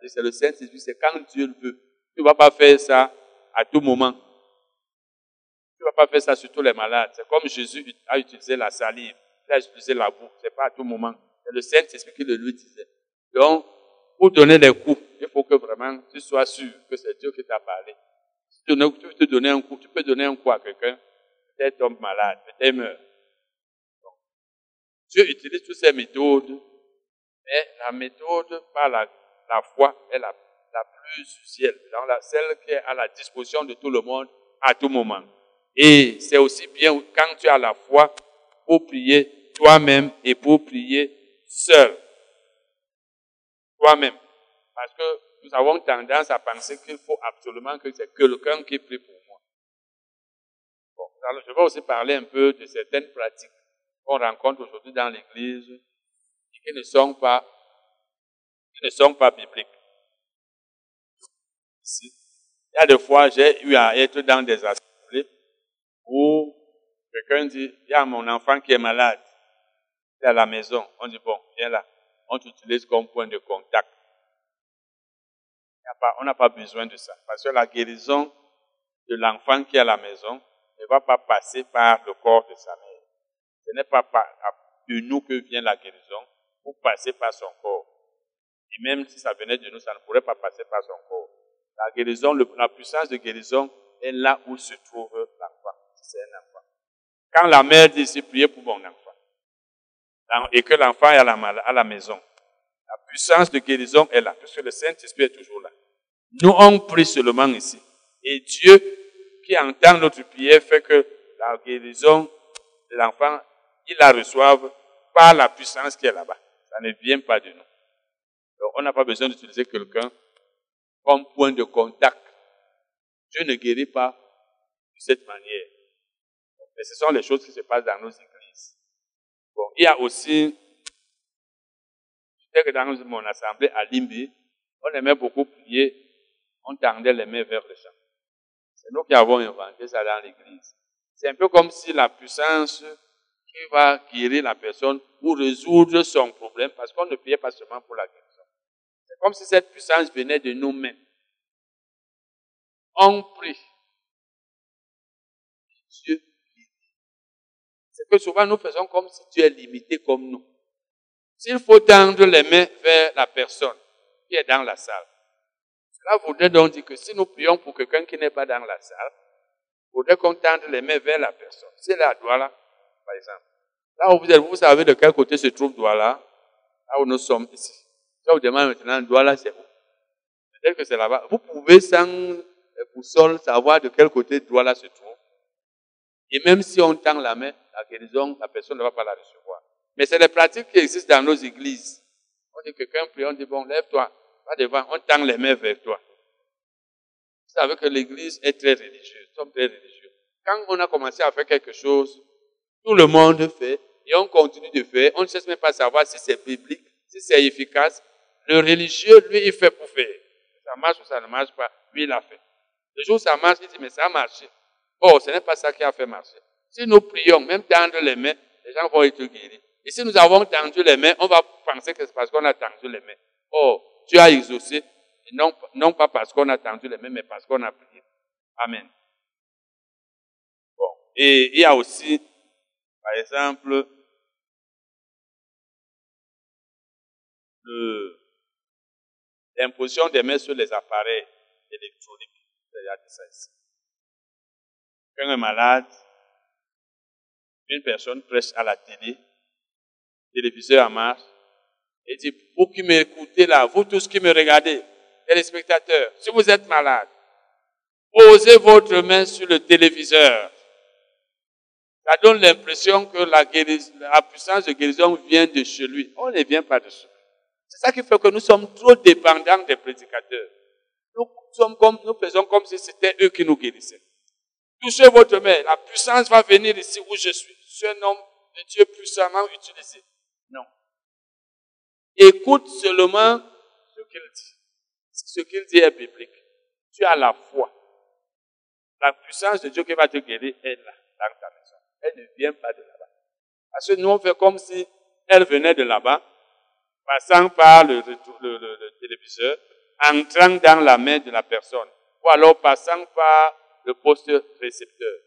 C'est le Saint-Esprit, c'est quand Dieu le veut. Tu ne vas pas faire ça à tout moment. Tu ne vas pas faire ça sur tous les malades. C'est comme Jésus a utilisé la salive, il a utilisé la boue. Ce n'est pas à tout moment. C'est le Saint-Esprit qui le lui disait. Donc, pour donner les coups, il faut que vraiment tu sois sûr que c'est Dieu qui t'a parlé. Si tu veux te donner un coup, tu peux donner un coup à quelqu'un, peut-être tombe malade, peut-être meurt. Dieu utilise toutes ces méthodes, mais la méthode par la, la foi est la la plus usuelle, la, celle qui est à la disposition de tout le monde à tout moment. Et c'est aussi bien quand tu as la foi pour prier toi-même et pour prier seul. Toi-même. Parce que nous avons tendance à penser qu'il faut absolument que c'est quelqu'un qui prie pour moi. Bon, alors je vais aussi parler un peu de certaines pratiques qu'on rencontre aujourd'hui dans l'Église et qui ne sont pas, qui ne sont pas bibliques. Il y a des fois, j'ai eu à être dans des assemblées où quelqu'un dit, il y a mon enfant qui est malade, il est à la maison. On dit, bon, viens là. On t'utilise comme point de contact. on n'a pas besoin de ça. Parce que la guérison de l'enfant qui est à la maison ne va pas passer par le corps de sa mère. Ce n'est pas de nous que vient la guérison pour passer par son corps. Et même si ça venait de nous, ça ne pourrait pas passer par son corps. La guérison, la puissance de guérison est là où se trouve l'enfant. C'est un enfant. Quand la mère dit, c'est prier pour mon enfant, et que l'enfant est à la, à la maison, la puissance de guérison est là, parce que le Saint-Esprit est toujours là. Nous, on prie seulement ici. Et Dieu, qui entend notre prière, fait que la guérison de l'enfant, il la reçoive par la puissance qui est là-bas. Ça ne vient pas de nous. Donc, on n'a pas besoin d'utiliser quelqu'un comme point de contact. Dieu ne guérit pas de cette manière. Mais ce sont les choses qui se passent dans nos églises. Bon, il y a aussi, que dans mon assemblée à Limbi, on aimait beaucoup prier, on tendait les mains vers le champ. C'est nous qui avons inventé ça dans l'église. C'est un peu comme si la puissance qui va guérir la personne ou résoudre son problème, parce qu'on ne priait pas seulement pour la guérison. Comme si cette puissance venait de nous-mêmes. On prie. Dieu C'est que souvent nous faisons comme si Dieu est limité comme nous. S'il faut tendre les mains vers la personne qui est dans la salle, cela voudrait donc dire que si nous prions pour quelqu'un qui n'est pas dans la salle, il faudrait qu'on tende les mains vers la personne. C'est la Douala, par exemple. Là où vous êtes, vous savez de quel côté se trouve Douala, là où nous sommes ici. Je vous demande maintenant, Douala, c'est où? Peut-être que c'est là-bas. Vous pouvez, sans boussole, savoir de quel côté Douala se trouve. Et même si on tend la main, la guérison, la personne ne va pas la recevoir. Mais c'est des pratiques qui existent dans nos églises. On dit quelqu'un prie, on dit, bon, lève-toi, va devant, on tend les mains vers toi. Vous savez que l'église est très religieuse, nous sommes très religieux. Quand on a commencé à faire quelque chose, tout le monde fait, et on continue de faire, on ne cherche même pas savoir si c'est biblique, si c'est efficace, le religieux, lui, il fait pour faire. Ça marche ou ça ne marche pas, lui, il a fait. Le jour où ça marche, il dit, mais ça a marché. Oh, ce n'est pas ça qui a fait marcher. Si nous prions, même tendre les mains, les gens vont être guéris. Et si nous avons tendu les mains, on va penser que c'est parce qu'on a tendu les mains. Oh, Dieu a exaucé. Non, non pas parce qu'on a tendu les mains, mais parce qu'on a prié. Amen. Bon. Et il y a aussi, par exemple, l'imposition des mains sur les appareils électroniques. Quand un malade, une personne prêche à la télé, téléviseur en marche, et dit, vous qui m'écoutez là, vous tous qui me regardez, téléspectateurs, si vous êtes malade, posez votre main sur le téléviseur. Ça donne l'impression que la, puissance de guérison vient de chez lui. On ne vient pas de chez C'est ça qui fait que nous sommes trop dépendants des prédicateurs. Nous, sommes comme, faisons comme si c'était eux qui nous guérissaient. Touchez votre main, la puissance va venir ici où je suis. Je suis un homme de Dieu puissamment utilisé. Non. Écoute seulement ce qu'il dit. Ce qu'il dit est biblique. Tu as la foi. La puissance de Dieu qui va te guérir est là, dans ta maison. Elle ne vient pas de là-bas. Parce que nous, on fait comme si elle venait de là-bas, passant par le, téléviseur, entrant dans la main de la personne, ou alors passant par le poste récepteur.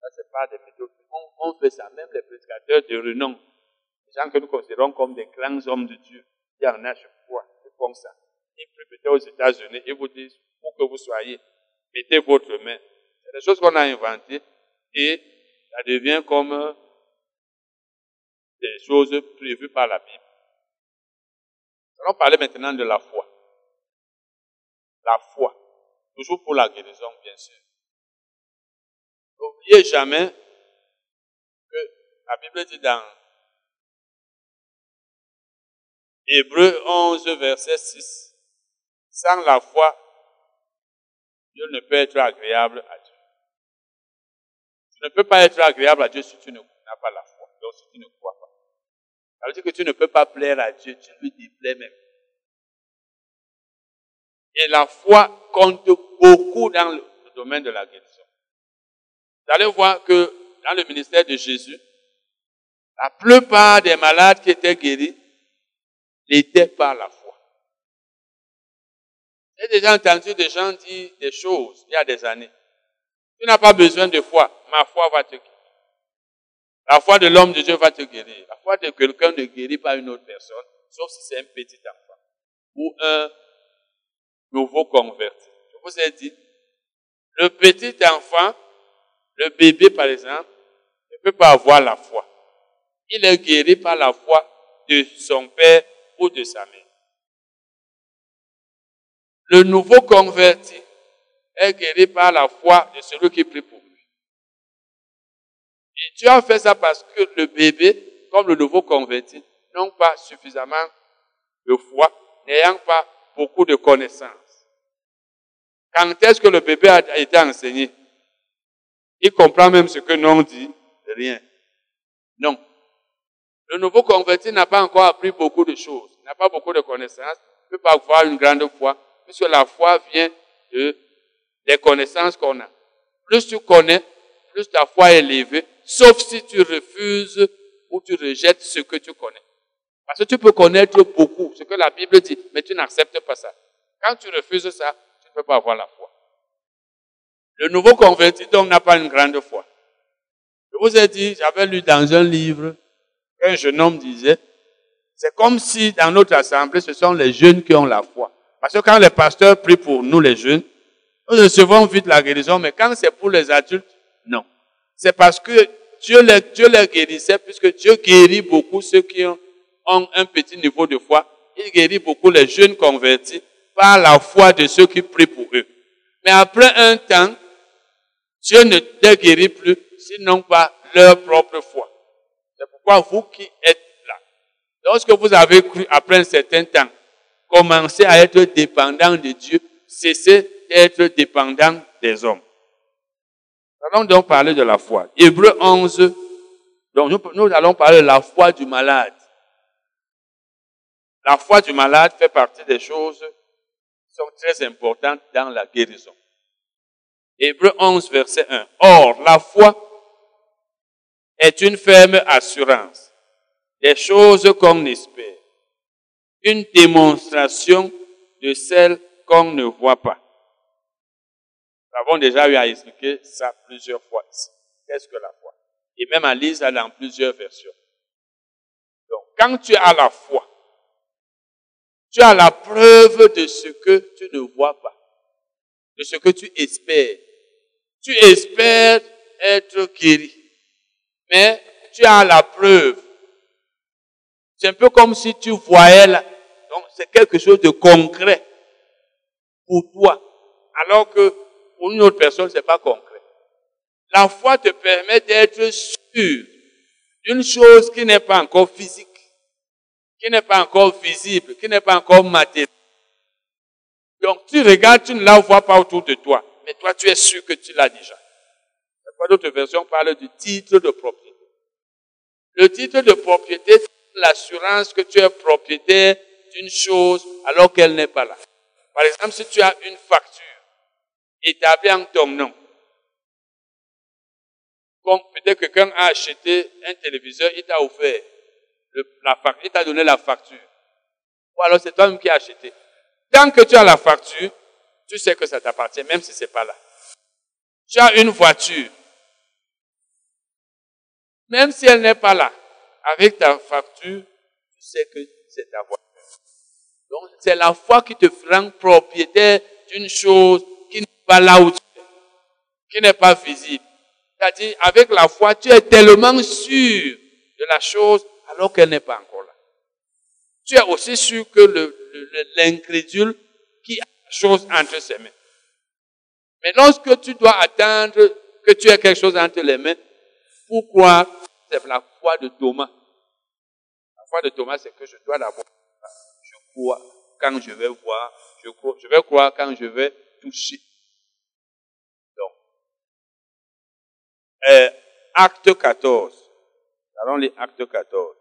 Ça, c'est pas des méthodes. On, fait ça, même les prédicateurs de renom, les gens que nous considérons comme des grands hommes de Dieu, il y en a chaque fois, ils font ça. Ils prédicent aux États-Unis et vous disent, pour que vous soyez, mettez votre main. C'est des choses qu'on a inventées et ça devient comme des choses prévues par la Bible. Nous allons parler maintenant de la foi. La foi. Toujours pour la guérison, bien sûr. N'oubliez jamais que la Bible dit dans Hébreu 11, verset 6, sans la foi, Dieu ne peut être agréable à Dieu. Tu ne peux pas être agréable à Dieu si tu n'as pas la foi, donc si tu ne crois pas. Ça veut dire que tu ne peux pas plaire à Dieu, tu lui déplais même. Et la foi compte beaucoup dans le domaine de la guérison. Vous allez voir que dans le ministère de Jésus, la plupart des malades qui étaient guéris l'étaient par la foi. J'ai déjà entendu des gens dire des choses il y a des années. Tu n'as pas besoin de foi, ma foi va te guérir. La foi de l'homme de Dieu va te guérir. La foi de quelqu'un ne guérit pas une autre personne, sauf si c'est un petit enfant ou un nouveau converti. Je vous ai dit, le petit enfant, le bébé par exemple, ne peut pas avoir la foi. Il est guéri par la foi de son père ou de sa mère. Le nouveau converti est guéri par la foi de celui qui prie pour et tu as fait ça parce que le bébé, comme le nouveau converti, n'ont pas suffisamment de foi, n'ayant pas beaucoup de connaissances. Quand est-ce que le bébé a été enseigné? Il comprend même ce que non dit, rien. Non. Le nouveau converti n'a pas encore appris beaucoup de choses, n'a pas beaucoup de connaissances, ne peut pas avoir une grande foi, puisque la foi vient de, des connaissances qu'on a. Plus tu connais, plus ta foi est élevée, sauf si tu refuses ou tu rejettes ce que tu connais. Parce que tu peux connaître beaucoup, ce que la Bible dit, mais tu n'acceptes pas ça. Quand tu refuses ça, tu ne peux pas avoir la foi. Le nouveau converti, donc, n'a pas une grande foi. Je vous ai dit, j'avais lu dans un livre, un jeune homme disait, c'est comme si dans notre assemblée, ce sont les jeunes qui ont la foi. Parce que quand les pasteurs prient pour nous, les jeunes, nous recevons vite la guérison, mais quand c'est pour les adultes, non. C'est parce que Dieu les, Dieu les guérissait, puisque Dieu guérit beaucoup ceux qui ont, un petit niveau de foi. Il guérit beaucoup les jeunes convertis par la foi de ceux qui prient pour eux. Mais après un temps, Dieu ne les guérit plus, sinon pas leur propre foi. C'est pourquoi vous qui êtes là, lorsque vous avez cru après un certain temps, commencez à être dépendant de Dieu, cessez d'être dépendant des hommes. Nous allons donc parler de la foi. Hébreu 11, donc nous, allons parler de la foi du malade. La foi du malade fait partie des choses qui sont très importantes dans la guérison. Hébreu 11, verset 1. Or, la foi est une ferme assurance des choses qu'on espère, une démonstration de celles qu'on ne voit pas. Nous avons déjà eu à expliquer ça plusieurs fois ici. Qu'est-ce que la foi? Et même à lire ça dans plusieurs versions. Donc, quand tu as la foi, tu as la preuve de ce que tu ne vois pas, de ce que tu espères. Tu espères être guéri, mais tu as la preuve. C'est un peu comme si tu voyais là. Donc, c'est quelque chose de concret pour toi. Alors que pour une autre personne, c'est pas concret. La foi te permet d'être sûr d'une chose qui n'est pas encore physique, qui n'est pas encore visible, qui n'est pas encore matériel. Donc tu regardes, tu ne la vois pas autour de toi, mais toi tu es sûr que tu l'as déjà. D'autres versions parlent du titre de propriété. Le titre de propriété, c'est l'assurance que tu es propriétaire d'une chose alors qu'elle n'est pas là. Par exemple, si tu as une facture établie en ton nom, comme peut-être quelqu'un a acheté un téléviseur, il t'a offert il t'a donné la facture. Ou alors c'est toi-même qui as acheté. Tant que tu as la facture, tu sais que ça t'appartient, même si c'est pas là. Tu as une voiture. Même si elle n'est pas là, avec ta facture, tu sais que c'est ta voiture. Donc, c'est la foi qui te rend propriétaire d'une chose là où tu es, qui n'est pas visible. C'est-à-dire, avec la foi, tu es tellement sûr de la chose alors qu'elle n'est pas encore là. Tu es aussi sûr que l'incrédule qui a la chose entre ses mains. Mais lorsque tu dois attendre que tu aies quelque chose entre les mains, pourquoi c'est la foi de Thomas La foi de Thomas, c'est que je dois d'abord, je crois quand je vais voir, je, crois, je vais croire quand je vais toucher. Euh, acte 14. Allons les acte 14.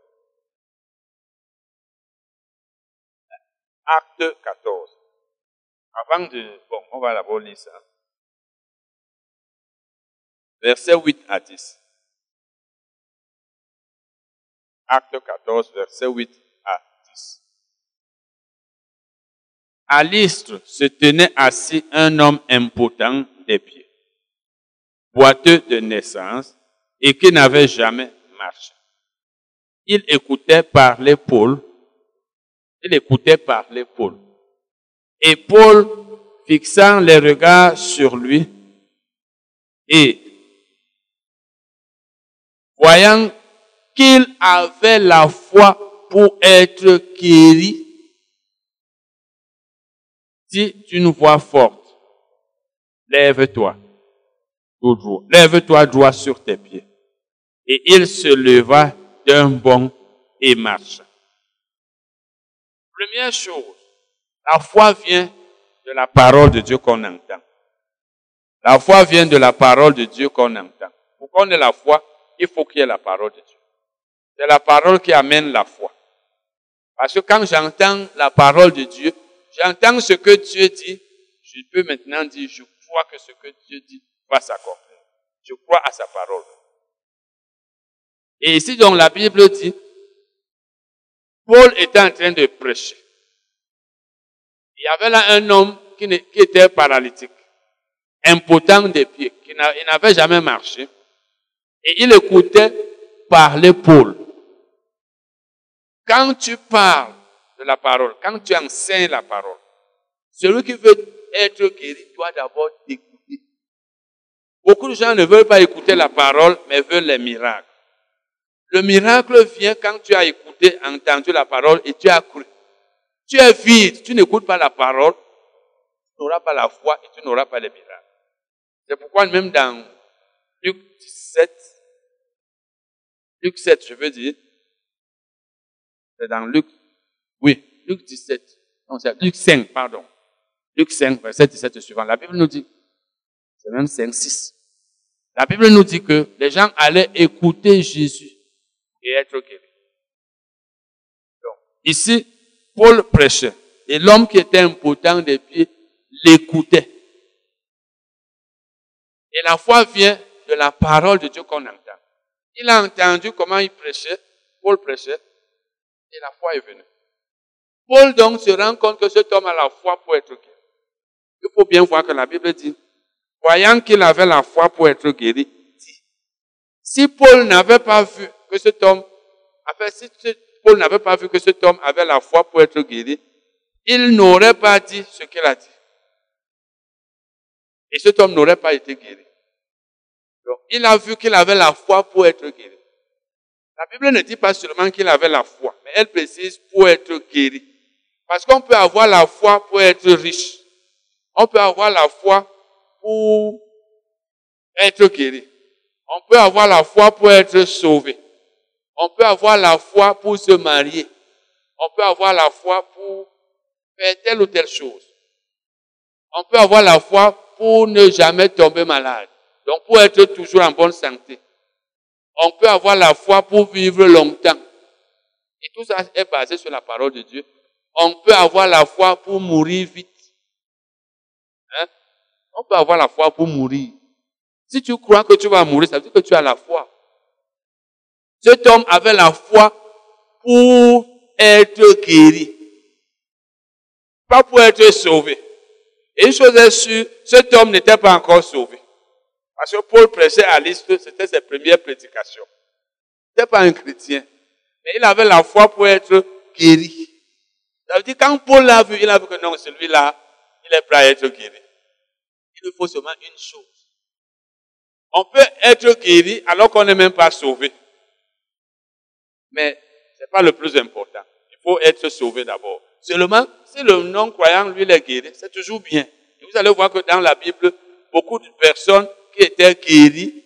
Acte 14. Avant de... Bon, on va d'abord lire ça. Verset 8 à 10. Acte 14, verset 8 à 10. À l'istre se tenait assis un homme impotent des pieds, boiteux de naissance et qui n'avait jamais marché. Il écoutait parler Paul, il écoutait parler Paul. Et Paul, fixant les regards sur lui, et voyant qu'il avait la foi pour être guéri, dit d'une voix forte, lève-toi, lève-toi droit sur tes pieds. Et il se leva d'un bond et marcha. Première chose, la foi vient de la parole de Dieu qu'on entend. La foi vient de la parole de Dieu qu'on entend. Pour qu'on ait la foi, il faut qu'il y ait la parole de Dieu. C'est la parole qui amène la foi. Parce que quand j'entends la parole de Dieu, j'entends ce que Dieu dit, je peux maintenant dire, je crois que ce que Dieu dit va s'accomplir. Je crois à sa parole. Et ici, donc, la Bible dit, Paul était en train de prêcher. Il y avait là un homme qui, était paralytique, impotent des pieds, qui n'avait jamais marché. Et il écoutait parler Paul. Quand tu parles de la parole, quand tu enseignes la parole, celui qui veut être guéri doit d'abord t'écouter. Beaucoup de gens ne veulent pas écouter la parole, mais veulent les miracles. Le miracle vient quand tu as écouté, entendu la parole et tu as cru. Tu es vide, tu n'écoutes pas la parole, tu n'auras pas la foi et tu n'auras pas les miracles. C'est pourquoi même dans Luc 17, Luc 7, je veux dire, c'est dans Luc, oui, Luc 17. Non, c'est Luc 5, pardon. Luc 5, verset 17 suivant. La Bible nous dit, c'est même 5, 6. La Bible nous dit que les gens allaient écouter Jésus et être guéris. Donc, ici, Paul prêchait. Et l'homme qui était impotent des pieds l'écoutait. Et la foi vient de la parole de Dieu qu'on entend. Il a entendu comment il prêchait, Paul prêchait, et la foi est venue. Paul donc se rend compte que cet homme a la foi pour être guéri. Il faut bien voir que la Bible dit, voyant qu'il avait la foi pour être guéri, dit, si Paul n'avait pas vu que cet homme, enfin, si Paul n'avait pas vu que cet homme avait la foi pour être guéri, il n'aurait pas dit ce qu'il a dit. Et cet homme n'aurait pas été guéri. Donc, il a vu qu'il avait la foi pour être guéri. La Bible ne dit pas seulement qu'il avait la foi, mais elle précise pour être guéri. Parce qu'on peut avoir la foi pour être riche. On peut avoir la foi pour être guéri. On peut avoir la foi pour être sauvé. On peut avoir la foi pour se marier. on peut avoir la foi pour faire telle ou telle chose. On peut avoir la foi pour ne jamais tomber malade. Donc pour être toujours en bonne santé. On peut avoir la foi pour vivre longtemps. Et tout ça est basé sur la parole de Dieu. On peut avoir la foi pour mourir vite. Hein? On peut avoir la foi pour mourir. Si tu crois que tu vas mourir, ça veut dire que tu as la foi. Cet homme avait la foi pour être guéri. Pas pour être sauvé. Et une chose est sûre, cet homme n'était pas encore sauvé. Parce que Paul prêchait à l'Istre, c'était ses premières prédications. Il n'était pas un chrétien. Mais il avait la foi pour être guéri. Ça veut dire quand Paul l'a vu, il a vu que non, celui-là, il est prêt à être guéri. Il lui faut seulement une chose. On peut être guéri alors qu'on n'est même pas sauvé. Mais ce n'est pas le plus important. Il faut être sauvé d'abord. Seulement, si le non-croyant, lui, est guéri, c'est toujours bien. Et vous allez voir que dans la Bible, beaucoup de personnes qui étaient guéries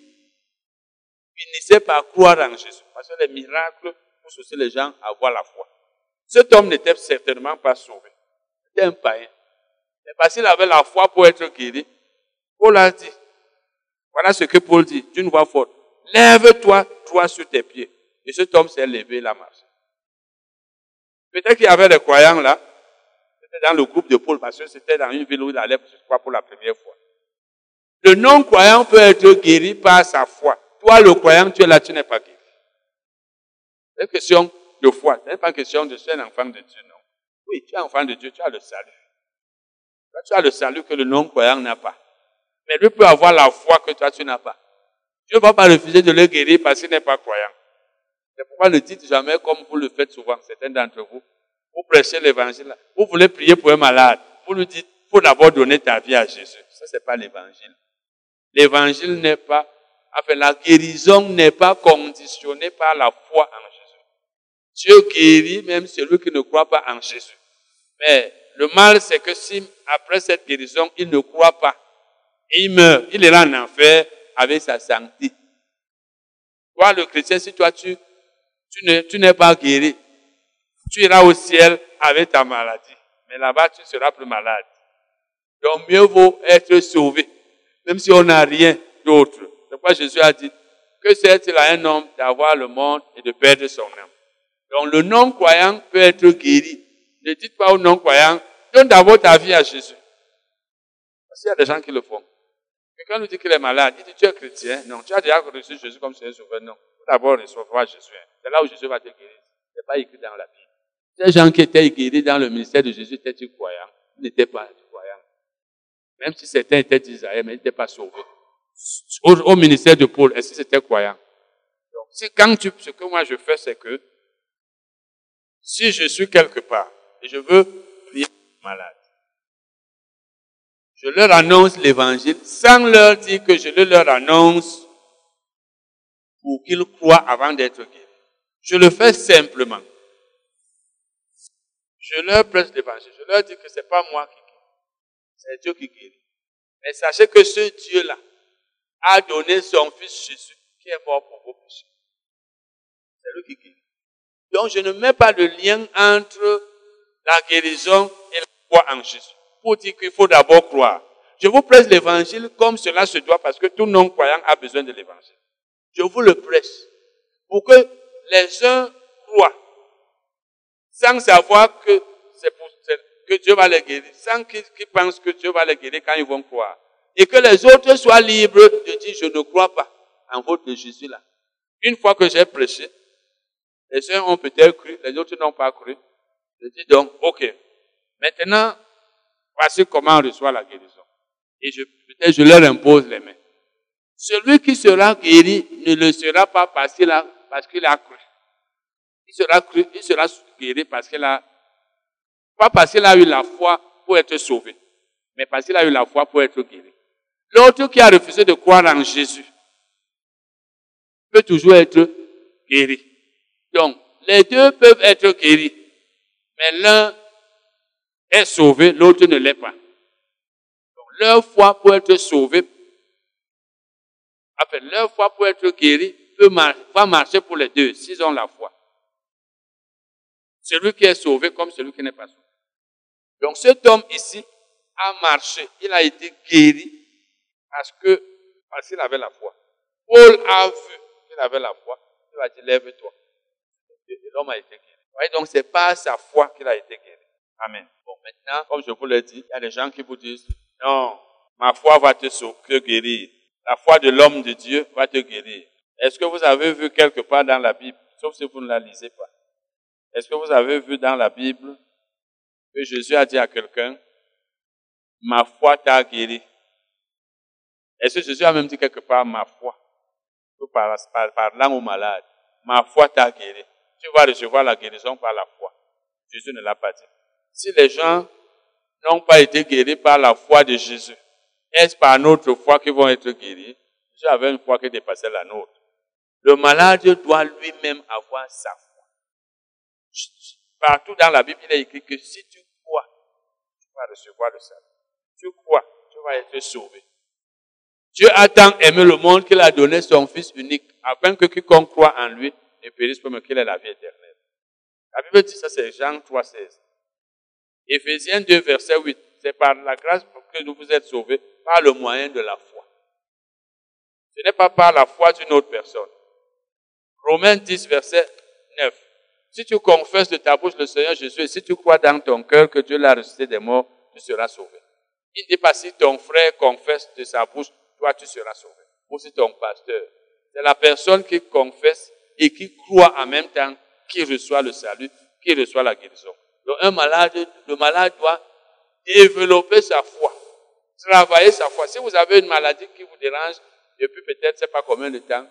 finissaient par croire en Jésus. Parce que les miracles poussent aussi les gens à avoir la foi. Cet homme n'était certainement pas sauvé. C'était un païen. Mais parce qu'il avait la foi pour être guéri, Paul a dit, voilà ce que Paul dit d'une voix forte. Lève-toi, toi, sur tes pieds. Et cet homme s'est levé, il a marché. Peut-être qu'il y avait des croyants là. C'était dans le groupe de Paul, parce que c'était dans une ville où il allait, je crois, pour la première fois. Le non-croyant peut être guéri par sa foi. Toi, le croyant, tu es là, tu n'es pas guéri. C'est une question de foi. Ce n'est pas une question de ser un enfant de Dieu, non. Oui, tu es enfant de Dieu, tu as le salut. tu as le salut que le non-croyant n'a pas. Mais lui peut avoir la foi que toi, tu n'as pas. Dieu ne va pas refuser de le guérir parce qu'il n'est pas croyant. C'est pourquoi ne dites jamais comme vous le faites souvent, certains d'entre vous. Vous prêchez l'évangile. Vous voulez prier pour un malade. Vous lui dites, faut d'abord donner ta vie à Jésus. Ça, c'est pas l'évangile. L'évangile n'est pas, enfin, la guérison n'est pas conditionnée par la foi en Jésus. Dieu guérit même celui qui ne croit pas en Jésus. Mais le mal, c'est que si, après cette guérison, il ne croit pas, il meurt, il là en enfer avec sa santé. Toi, le chrétien, si toi, tu tu n'es pas guéri. Tu iras au ciel avec ta maladie. Mais là-bas, tu seras plus malade. Donc, mieux vaut être sauvé, même si on n'a rien d'autre. C'est pourquoi Jésus a dit, que sert-il à un homme d'avoir le monde et de perdre son âme? Donc, le non-croyant peut être guéri. Ne dites pas au non-croyant, donne d'abord ta vie à Jésus. Parce qu'il y a des gens qui le font. Quelqu'un nous dit qu'il est malade, il dit, tu es chrétien. Non, tu as déjà reçu Jésus comme Seigneur sauveur. Non. D'abord, recevoir Jésus. C'est là où Jésus va te guérir. Ce n'est pas écrit dans la Bible. Ces gens qui étaient guéris dans le ministère de Jésus étaient-ils croyants Ils n'étaient pas croyants. Même si certains étaient d'Israël, mais ils n'étaient pas sauvés. Au, ministère de Paul, est-ce que c'était croyant? Donc, si quand tu, ce que moi je fais, c'est que si je suis quelque part et je veux prier malade, je leur annonce l'évangile sans leur dire que je le leur annonce pour qu'ils croient avant d'être guéris. Je le fais simplement. Je leur presse l'évangile. Je leur dis que ce n'est pas moi qui guéris. C'est Dieu qui guérit. Mais sachez que ce Dieu-là a donné son fils Jésus qui est mort pour vos péchés. C'est lui qui guérit. Donc je ne mets pas de lien entre la guérison et la foi en Jésus. Pour dire qu'il faut d'abord croire. Je vous presse l'évangile comme cela se doit parce que tout non-croyant a besoin de l'évangile. Je vous le presse. Pour que les uns croient. Sans savoir que c'est pour que Dieu va les guérir. Sans qu'ils pensent que Dieu va les guérir quand ils vont croire. Et que les autres soient libres de dire je ne crois pas en votre Jésus là. Une fois que j'ai prêché, les uns ont peut-être cru, les autres n'ont pas cru. Je dis donc, ok. Maintenant, voici comment on reçoit la guérison. Et je, peut-être je leur impose les mains. Celui qui sera guéri ne le sera pas parce qu'il a, cru. Il sera cru, il sera guéri parce qu'il a, pas parce qu'il a eu la foi pour être sauvé, mais parce qu'il a eu la foi pour être guéri. L'autre qui a refusé de croire en Jésus peut toujours être guéri. Donc, les deux peuvent être guéris, mais l'un est sauvé, l'autre ne l'est pas. Donc, leur foi pour être sauvé Enfin, leur foi pour être guéri peut va marcher pour les deux s'ils ont la foi. Celui qui est sauvé comme celui qui n'est pas sauvé. Donc cet homme ici a marché, il a été guéri parce que parce qu'il avait la foi. Paul a vu qu'il avait la foi. Il a dit lève-toi. Et l'homme a été guéri. donc c'est pas sa foi qu'il a été guéri. Amen. Bon, maintenant, comme je vous l'ai dit, il y a des gens qui vous disent, non, ma foi va te, te guérir. La foi de l'homme de Dieu va te guérir. Est-ce que vous avez vu quelque part dans la Bible, sauf si vous ne la lisez pas, est-ce que vous avez vu dans la Bible que Jésus a dit à quelqu'un, ma foi t'a guéri? Est-ce que Jésus a même dit quelque part, ma foi, parlant aux malades, ma foi t'a guéri? Tu vas recevoir la guérison par la foi. Jésus ne l'a pas dit. Si les gens n'ont pas été guéris par la foi de Jésus, est-ce par notre foi qu'ils vont être guéris? Jésus avait une foi qui dépassait la nôtre. Le malade doit lui-même avoir sa foi. Partout dans la Bible, il est écrit que si tu crois, tu vas recevoir le salut. Tu crois, tu vas être sauvé. Dieu a tant aimé le monde qu'il a donné son Fils unique, afin que quiconque croit en lui ne périsse pas, mais qu'il ait la vie éternelle. La Bible dit ça, c'est Jean 3, 16. Éphésiens 2, verset 8. C'est par la grâce que vous êtes sauvés, par le moyen de la foi. Ce n'est pas par la foi d'une autre personne. Romains 10, verset 9. Si tu confesses de ta bouche le Seigneur Jésus et si tu crois dans ton cœur que Dieu l'a ressuscité des morts, tu seras sauvé. Il dit pas si ton frère confesse de sa bouche, toi tu seras sauvé. Ou si ton pasteur. C'est la personne qui confesse et qui croit en même temps qui reçoit le salut, qui reçoit la guérison. Donc un malade, le malade doit développer sa foi, travailler sa foi. Si vous avez une maladie qui vous dérange depuis peut-être, c'est pas combien de temps,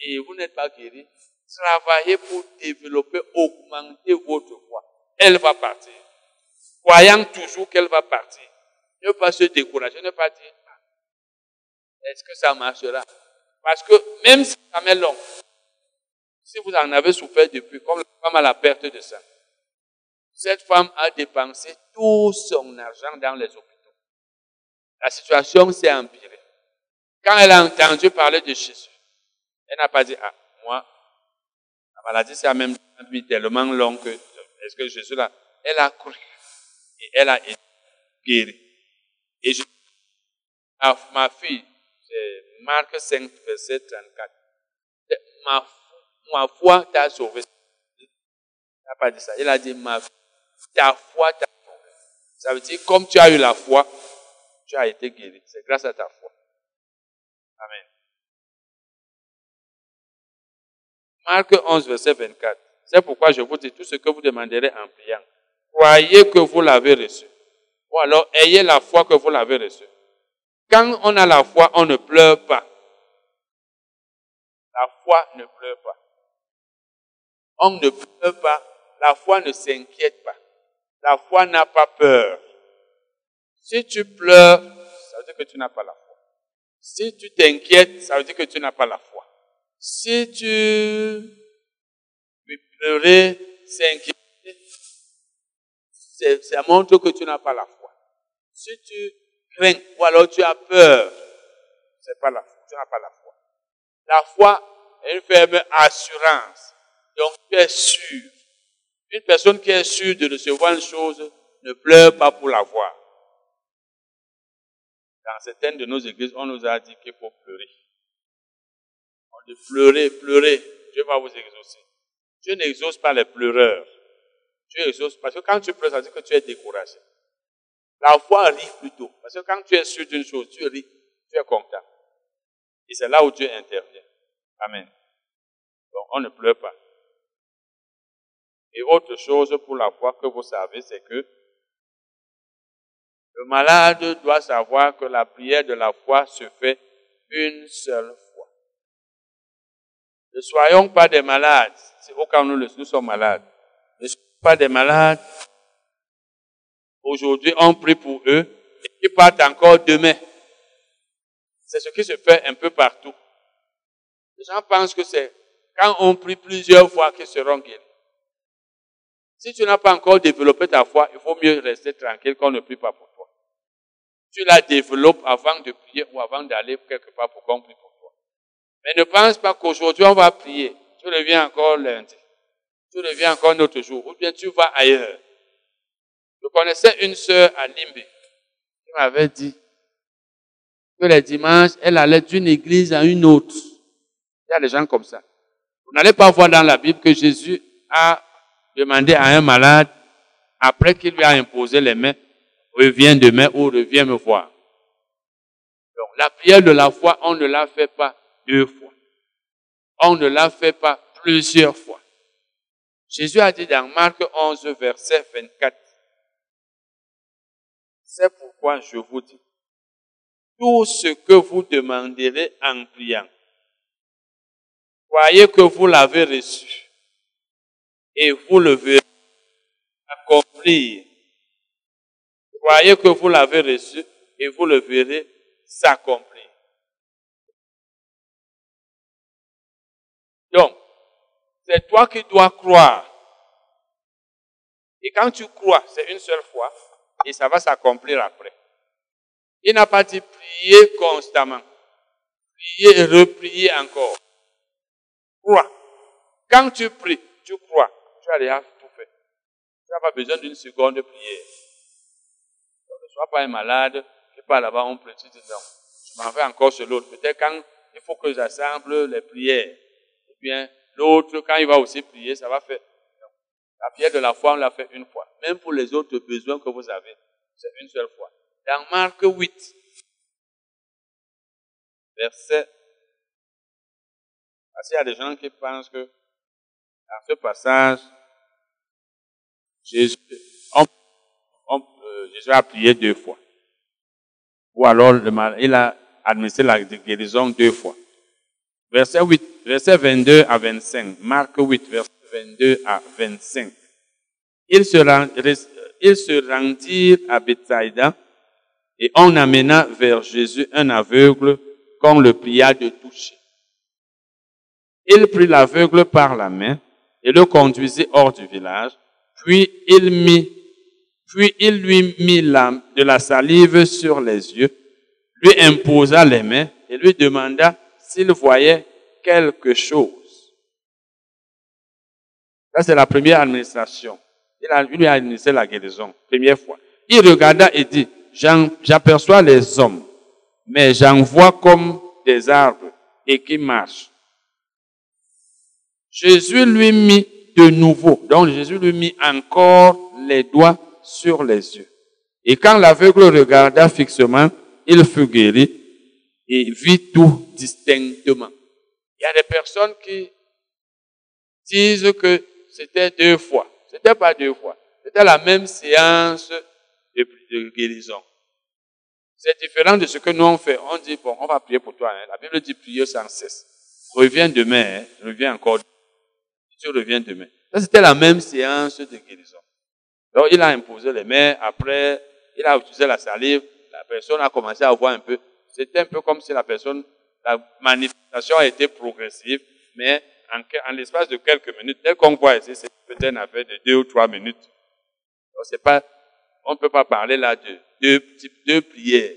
et vous n'êtes pas guéri, travaillez pour développer, augmenter votre foi. Elle va partir. Croyant toujours qu'elle va partir. Ne pas se décourager, ne pas dire, ah, est-ce que ça marchera? Parce que même si ça met long, si vous en avez souffert depuis, comme la femme à la perte de sang, cette femme a dépensé tout son argent dans les hôpitaux. La situation s'est empirée. Quand elle a entendu parler de Jésus, elle n'a pas dit, ah, moi, la maladie s'est même tellement long que, est-ce que Jésus là, elle a cru et elle a été guérie. Et je, ma fille, c'est Marc 5, verset 34. Ma, ma foi t'a sauvé. Il n'a pas dit ça. Il a dit, ma ta foi t'a sauvé. Ça veut dire, comme tu as eu la foi, tu as été guéri. C'est grâce à ta foi. Amen. Marc 11, verset 24. C'est pourquoi je vous dis tout ce que vous demanderez en priant. Croyez que vous l'avez reçu. Ou alors ayez la foi que vous l'avez reçu. Quand on a la foi, on ne pleure pas. La foi ne pleure pas. On ne pleure pas. La foi ne s'inquiète pas. La foi n'a pas peur. Si tu pleures, ça veut dire que tu n'as pas la foi. Si tu t'inquiètes, ça veut dire que tu n'as pas la foi. Si tu pleurer, s'inquiéter, ça montre que tu n'as pas la foi. Si tu crains ou alors tu as peur, c'est pas la tu n'as pas la foi. La foi est une ferme assurance. Donc tu es sûr. Une personne qui est sûre de recevoir une chose ne pleure pas pour l'avoir. Dans certaines de nos églises, on nous a dit qu'il faut pleurer de pleurer, pleurer. Dieu va vous exaucer. Dieu n'exauce pas les pleureurs. Dieu exauce parce que quand tu pleures, ça veut dire que tu es découragé. La foi rit plutôt. Parce que quand tu es sûr d'une chose, tu ris, tu es content. Et c'est là où Dieu intervient. Amen. Donc on ne pleure pas. Et autre chose pour la foi que vous savez, c'est que le malade doit savoir que la prière de la foi se fait une seule fois. Ne soyons pas des malades. C'est au cas où nous, nous sommes malades. Ne soyons pas des malades. Aujourd'hui, on prie pour eux et ils partent encore demain. C'est ce qui se fait un peu partout. Les gens pensent que c'est quand on prie plusieurs fois qu'ils seront guéris. Si tu n'as pas encore développé ta foi, il faut mieux rester tranquille qu'on ne prie pas pour toi. Tu la développes avant de prier ou avant d'aller quelque part pour qu'on prie pour toi. Mais ne pense pas qu'aujourd'hui on va prier. Tu reviens encore lundi. tu reviens encore un autre jour, ou bien tu vas ailleurs. Je connaissais une sœur à Limbe qui m'avait dit que les dimanches, elle allait d'une église à une autre. Il y a des gens comme ça. Vous n'allez pas voir dans la Bible que Jésus a demandé à un malade, après qu'il lui a imposé les mains, reviens demain ou reviens me voir. Donc, la prière de la foi, on ne la fait pas deux fois. On ne la fait pas plusieurs fois. Jésus a dit dans Marc 11, verset 24, c'est pourquoi je vous dis, tout ce que vous demanderez en priant, croyez que vous l'avez reçu et vous le verrez accomplir. Croyez que vous l'avez reçu et vous le verrez s'accomplir. Donc, c'est toi qui dois croire. Et quand tu crois, c'est une seule fois, et ça va s'accomplir après. Il n'a pas dit prier constamment. Prier et reprier encore. Crois. Quand tu pries, tu crois. Tu as déjà tout fait. Tu n'as pas besoin d'une seconde de prière. ne sois pas un malade qui pas là-bas, on dis non. Je m'en vais encore sur l'autre. Peut-être quand il faut que j'assemble les prières. Ou bien l'autre, quand il va aussi prier, ça va faire. La prière de la foi, on l'a fait une fois. Même pour les autres besoins que vous avez, c'est une seule fois. Dans Marc 8, verset. Parce qu'il y a des gens qui pensent que dans ce passage, Jésus, euh, Jésus a prié deux fois. Ou alors le mal, il a administré la guérison deux fois. Verset 8, verset 22 à 25. Marc 8, verset 22 à 25. Ils se, se rendirent à Bethsaida et on amena vers Jésus un aveugle qu'on le pria de toucher. Il prit l'aveugle par la main et le conduisit hors du village, puis il il lui mit de la salive sur les yeux, lui imposa les mains et lui demanda s'il voyait quelque chose. Ça, c'est la première administration. Il, a, lui a administré la guérison, première fois. Il regarda et dit, j'aperçois les hommes, mais j'en vois comme des arbres et qui marchent. Jésus lui mit de nouveau, donc Jésus lui mit encore les doigts sur les yeux. Et quand l'aveugle regarda fixement, il fut guéri et vit tout distinctement. Il y a des personnes qui disent que c'était deux fois. C'était pas deux fois. C'était la même séance de, guérison. C'est différent de ce que nous on fait. On dit, bon, on va prier pour toi. Hein. La Bible dit prier sans cesse. Reviens demain, hein. reviens encore. Tu demain. Ça, c'était la même séance de guérison. Donc, il a imposé les mains. Après, il a utilisé la salive. La personne a commencé à voir un peu. C'était un peu comme si la personne, la manifestation a été progressive, mais en, l'espace de quelques minutes. Dès qu'on voit ici, c'est peut-être une affaire de deux ou trois minutes. c'est pas, on ne peut pas parler là de deux, deux prières.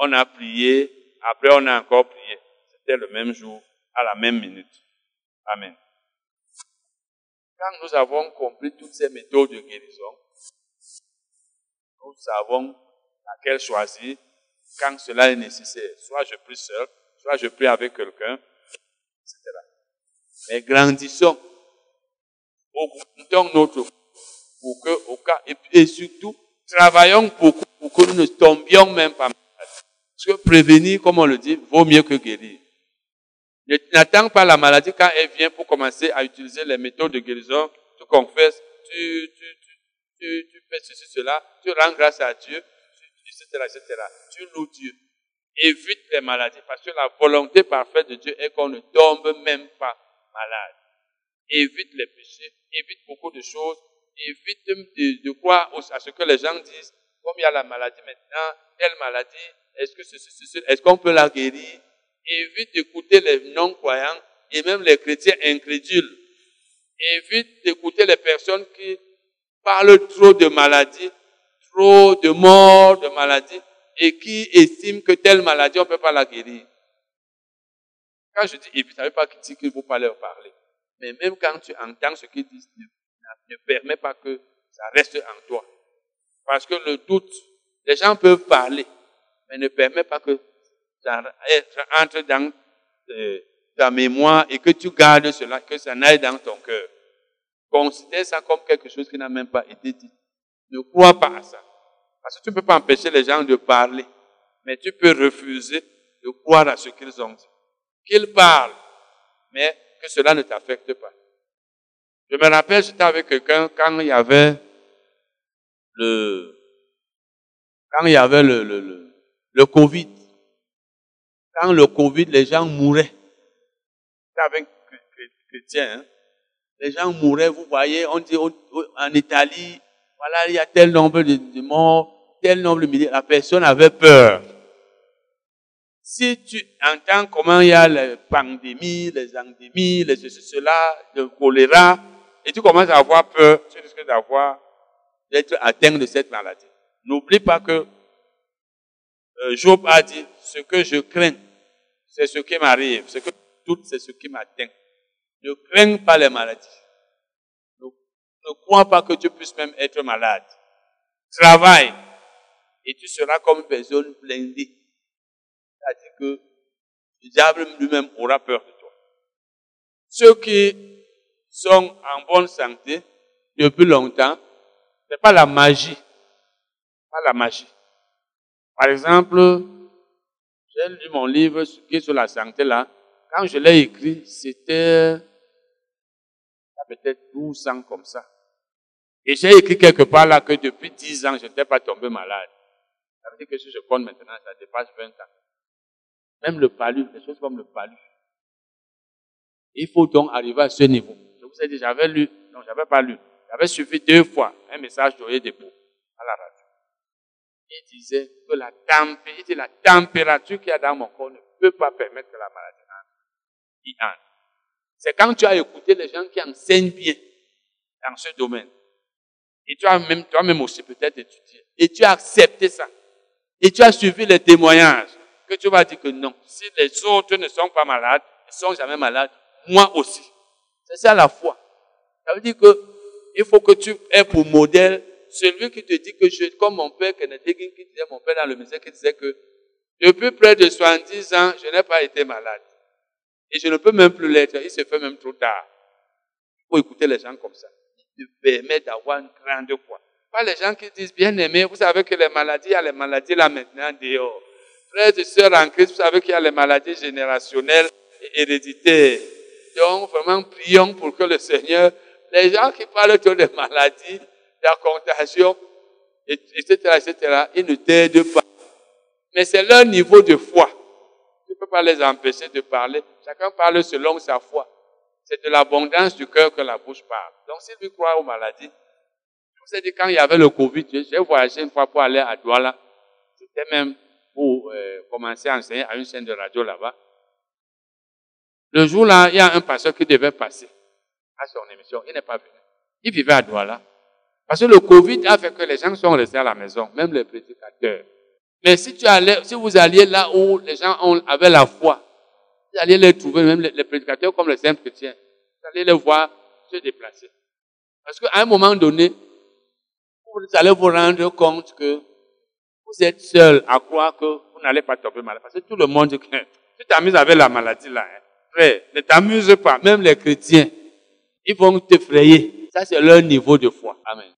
on a prié, après on a encore prié. C'était le même jour, à la même minute. Amen. Quand nous avons compris toutes ces méthodes de guérison, nous savons laquelle choisir quand cela est nécessaire. Soit je prie seul, soit je prie avec quelqu'un, etc. Mais grandissons, augmentons notre pour que, au cas, et, surtout, travaillons pour que nous ne tombions même pas malades. Parce que prévenir, comme on le dit, vaut mieux que guérir. N'attends pas la maladie quand elle vient pour commencer à utiliser les méthodes de guérison. Tu confesses, tu, tu, tu, tu, fais ceci, cela, tu rends grâce à Dieu, etc., etc. Tu loues Dieu. Évite les maladies parce que la volonté parfaite de Dieu est qu'on ne tombe même pas malade. Évite les péchés, évite beaucoup de choses, évite de, de croire à ce que les gens disent, comme il y a la maladie maintenant, telle maladie, est-ce que est-ce qu'on peut la guérir? Évite d'écouter les non-croyants et même les chrétiens incrédules. Évite d'écouter les personnes qui parlent trop de maladies, trop de morts, de maladies, et qui estiment que telle maladie, on ne peut pas la guérir. Quand je dis évite, ça ne veut pas dire qu'il ne faut pas leur parler. Mais même quand tu entends ce qu'ils disent, ne, permet pas que ça reste en toi. Parce que le doute, les gens peuvent parler, mais ne permet pas que ça entre dans euh, ta mémoire et que tu gardes cela, que ça n'aille dans ton cœur. Considère ça comme quelque chose qui n'a même pas été dit. Ne crois pas à ça. Parce que tu ne peux pas empêcher les gens de parler, mais tu peux refuser de croire à ce qu'ils ont dit. Qu'ils parlent, mais que cela ne t'affecte pas. Je me rappelle, j'étais avec quelqu'un quand il y avait le, quand il y avait le, le, le, le Covid. Quand le Covid, les gens mouraient. Avec un chrétien, hein. Les gens mouraient, vous voyez, on dit en Italie, voilà, il y a tel nombre de, morts, tel nombre de milliers. La personne avait peur. Si tu entends comment il y a les pandémies, les endémies, les ceci, cela, le choléra, et tu commences à avoir peur, tu risques d'avoir, d'être atteint de cette maladie. N'oublie pas que euh, Job a dit, ce que je crains, c'est ce qui m'arrive, ce que tout, c'est ce qui m'atteint. Ne crains pas les maladies. Ne, crois pas que tu puisses même être malade. Travaille et tu seras comme une personne blindée. C'est-à-dire que le diable lui-même aura peur de toi. Ceux qui sont en bonne santé depuis longtemps, c'est pas la magie. Pas la magie. Par exemple, j'ai lu mon livre qui est sur la santé là. Quand je l'ai écrit, c'était peut-être 12 ans comme ça. Et j'ai écrit quelque part là que depuis 10 ans, je n'étais pas tombé malade. Ça veut dire que si je compte maintenant, ça dépasse 20 ans. Même le palu, des choses comme le palu. Il faut donc arriver à ce niveau. Je vous ai dit, j'avais lu, non, j'avais pas lu. J'avais suivi deux fois un message d'Oyer Dépôt à la radio. Il disait que la, température, qu'il y a dans mon corps ne peut pas permettre que la maladie entre. C'est quand tu as écouté les gens qui enseignent bien dans ce domaine. Et tu as même, toi-même aussi peut-être étudié. Et tu as accepté ça. Et tu as suivi les témoignages. Que tu vas dire que non. Si les autres ne sont pas malades, ils ne sont jamais malades, moi aussi. C'est ça la foi. Ça veut dire que il faut que tu aies pour modèle celui qui te dit que je, comme mon père Kennedy qui disait, mon père dans le musée qui disait que depuis près de 70 ans, je n'ai pas été malade. Et je ne peux même plus l'être. Il se fait même trop tard. Il faut écouter les gens comme ça. Il te permet d'avoir une grande foi. Pas les gens qui disent, bien aimé, vous savez que les maladies, il y a les maladies là maintenant dehors. Frères et sœurs en Christ, vous savez qu'il y a les maladies générationnelles et héréditaires. Donc, vraiment, prions pour que le Seigneur, les gens qui parlent de des maladies, la contagion, etc., etc., ils ne t'aident pas. Mais c'est leur niveau de foi. Tu ne peux pas les empêcher de parler. Chacun parle selon sa foi. C'est de l'abondance du cœur que la bouche parle. Donc, s'il lui croit aux maladies, je vous ai dit, quand il y avait le Covid, j'ai voyagé une fois pour aller à Douala. C'était même pour euh, commencer à enseigner à une chaîne de radio là-bas. Le jour-là, il y a un pasteur qui devait passer à son émission. Il n'est pas venu. Il vivait à Douala. Parce que le Covid a fait que les gens sont restés à la maison, même les prédicateurs. Mais si tu allais, si vous alliez là où les gens ont, avaient la foi, vous alliez les trouver, même les, prédicateurs comme les simples chrétiens, vous allez les voir se déplacer. Parce qu'à un moment donné, vous allez vous rendre compte que vous êtes seul à croire que vous n'allez pas tomber malade. Parce que tout le monde, tu t'amuses avec la maladie là, hein. frère, ne t'amuse pas. Même les chrétiens, ils vont t'effrayer. Ça, c'est leur niveau de foi. Amen.